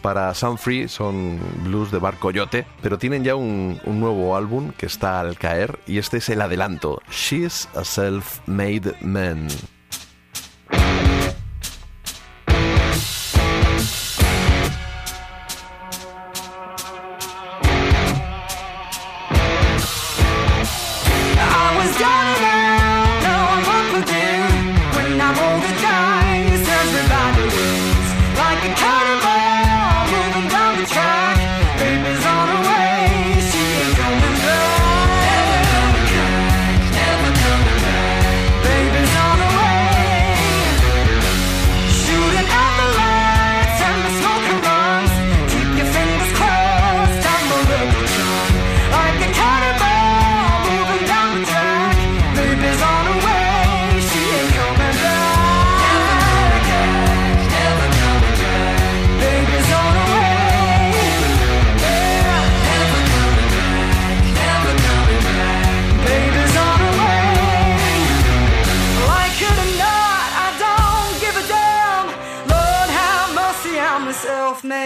Para Sun Free son blues de Bar Coyote, pero tienen ya un nuevo álbum que está al caer y este es el adelanto. She's a Self-Made Man.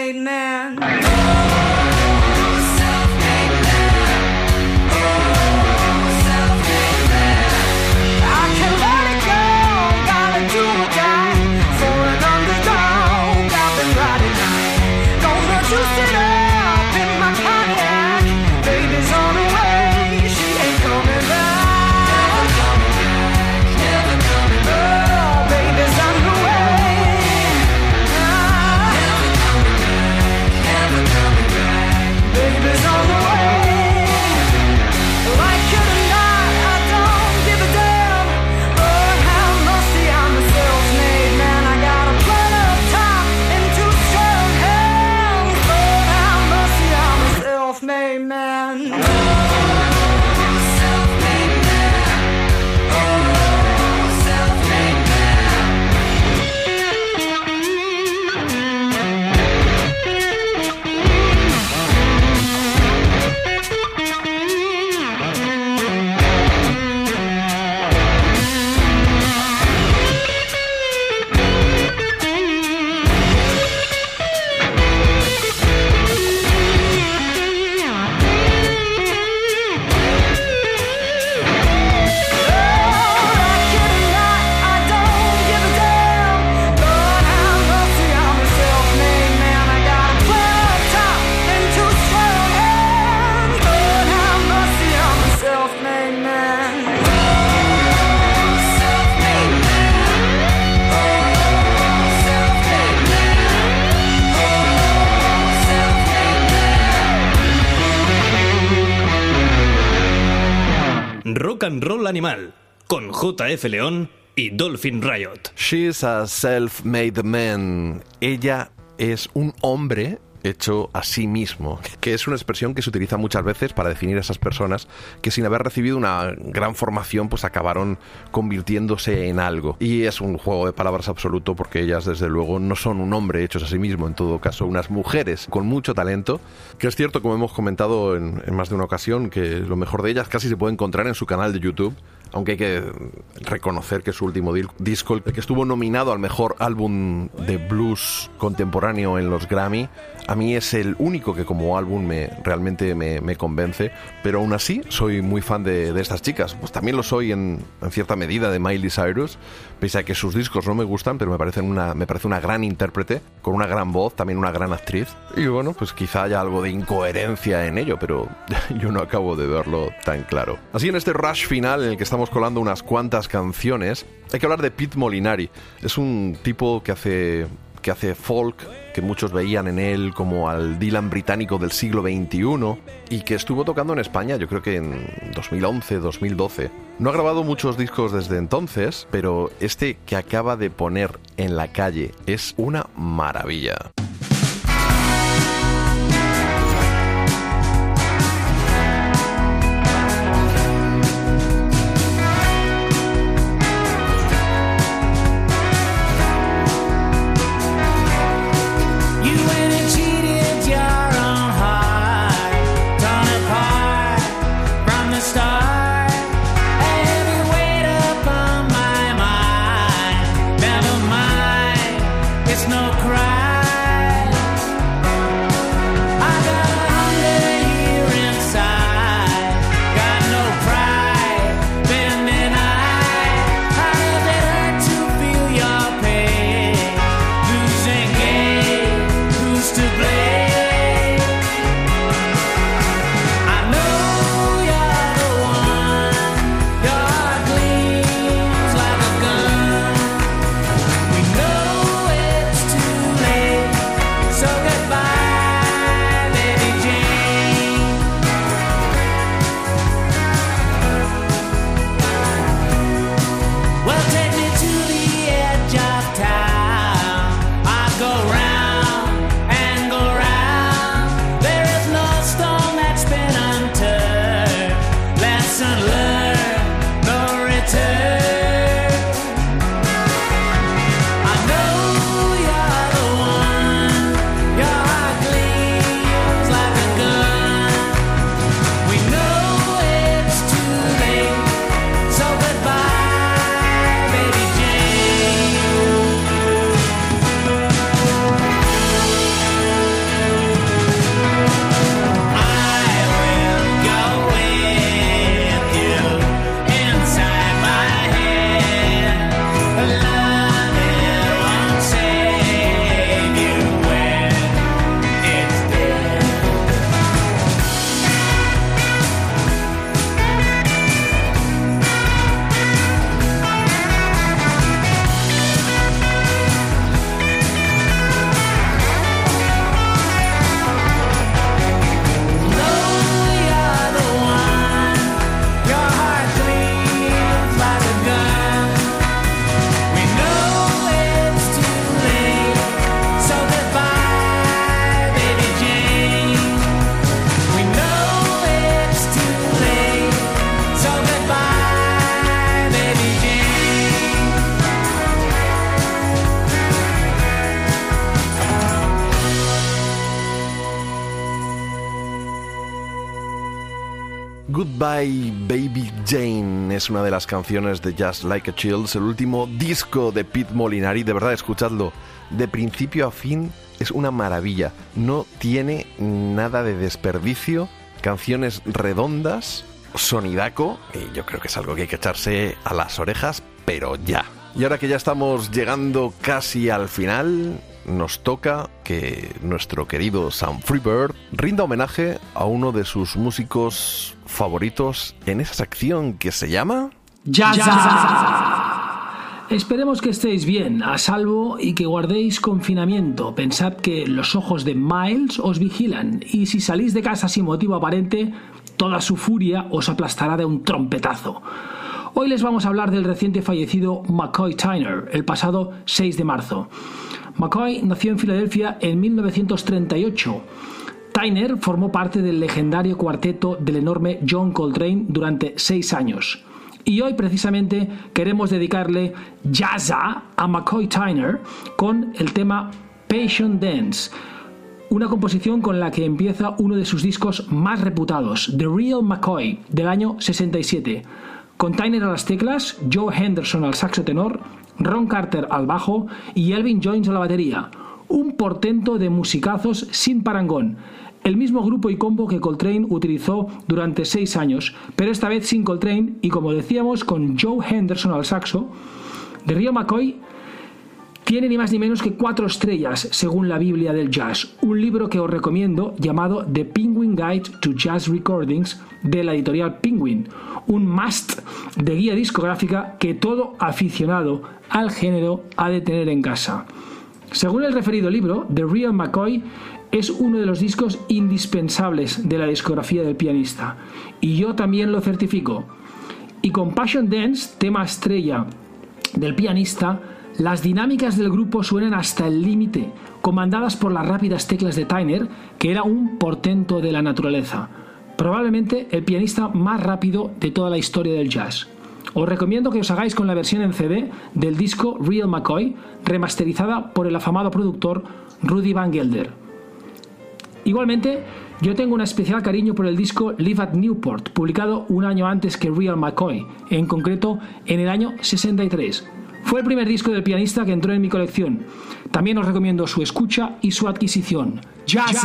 Self-made Animal con JF León y Dolphin Riot. She's a self-made man. Ella es un hombre hecho a sí mismo, que es una expresión que se utiliza muchas veces para definir a esas personas que sin haber recibido una gran formación pues acabaron convirtiéndose en algo. Y es un juego de palabras absoluto porque ellas desde luego no son un hombre hechos a sí mismo, en todo caso unas mujeres con mucho talento, que es cierto como hemos comentado en, más de una ocasión que lo mejor de ellas casi se puede encontrar en su canal de YouTube aunque hay que reconocer que su último disco, el que estuvo nominado al mejor álbum de blues contemporáneo en los Grammy, a mí es el único que como álbum me, realmente me, convence, pero aún así soy muy fan de, estas chicas. Pues también lo soy en, en cierta medida de Miley Cyrus, pese a que sus discos no me gustan, pero me, parecen una, me parece una gran intérprete, con una gran voz, también una gran actriz. Y bueno, pues quizá haya algo de incoherencia en ello, pero yo no acabo de verlo tan claro. Así en este rush final en el que estamos colando unas cuantas canciones, hay que hablar de Pete Molinari. Es un tipo que hace que hace folk, que muchos veían en él como al Dylan británico del siglo XXI y que estuvo tocando en España, yo creo que en 2011, 2012. No ha grabado muchos discos desde entonces, pero este que acaba de poner en la calle es una maravilla. Goodbye Baby Jane es una de las canciones de Just Like a Chills, el último disco de Pete Molinari. De verdad, escuchadlo. De principio a fin es una maravilla. No tiene nada de desperdicio. Canciones redondas, sonidaco, y yo creo que es algo que hay que echarse a las orejas, pero ya. Y ahora que ya estamos llegando casi al final, nos toca que nuestro querido Sam Freebird rinda homenaje a uno de sus músicos favoritos en esa sección que se llama... Esperemos que estéis bien, a salvo y que guardéis confinamiento. Pensad que los ojos de Miles os vigilan y si salís de casa sin motivo aparente, toda su furia os aplastará de un trompetazo. Hoy les vamos a hablar del reciente fallecido McCoy Tyner, el pasado 6 de marzo. McCoy nació en Filadelfia en 1938. Tyner formó parte del legendario cuarteto del enorme John Coltrane durante seis años. Y hoy precisamente queremos dedicarle Jazza a McCoy Tyner con el tema Patient Dance, una composición con la que empieza uno de sus discos más reputados, The Real McCoy, del año 67. Con Tyner a las teclas, Joe Henderson al saxo tenor, Ron Carter al bajo y Elvin Jones a la batería. Un portento de musicazos sin parangón. El mismo grupo y combo que Coltrane utilizó durante seis años, pero esta vez sin Coltrane y como decíamos con Joe Henderson al saxo. The Real McCoy tiene ni más ni menos que cuatro estrellas según la Biblia del Jazz, un libro que os recomiendo llamado The Penguin Guide to Jazz Recordings de la editorial Penguin, un must de guía discográfica que todo aficionado al género ha de tener en casa. Según el referido libro, The Real McCoy es uno de los discos indispensables de la discografía del pianista, y yo también lo certifico. Y con Passion Dance, tema estrella del pianista, las dinámicas del grupo suenan hasta el límite, comandadas por las rápidas teclas de Tyner, que era un portento de la naturaleza. Probablemente el pianista más rápido de toda la historia del jazz. Os recomiendo que os hagáis con la versión en CD del disco Real McCoy, remasterizada por el afamado productor Rudy Van Gelder. Igualmente, yo tengo un especial cariño por el disco Live at Newport, publicado un año antes que Real McCoy, en concreto en el año 63. Fue el primer disco del pianista que entró en mi colección. También os recomiendo su escucha y su adquisición. ¡Jazz!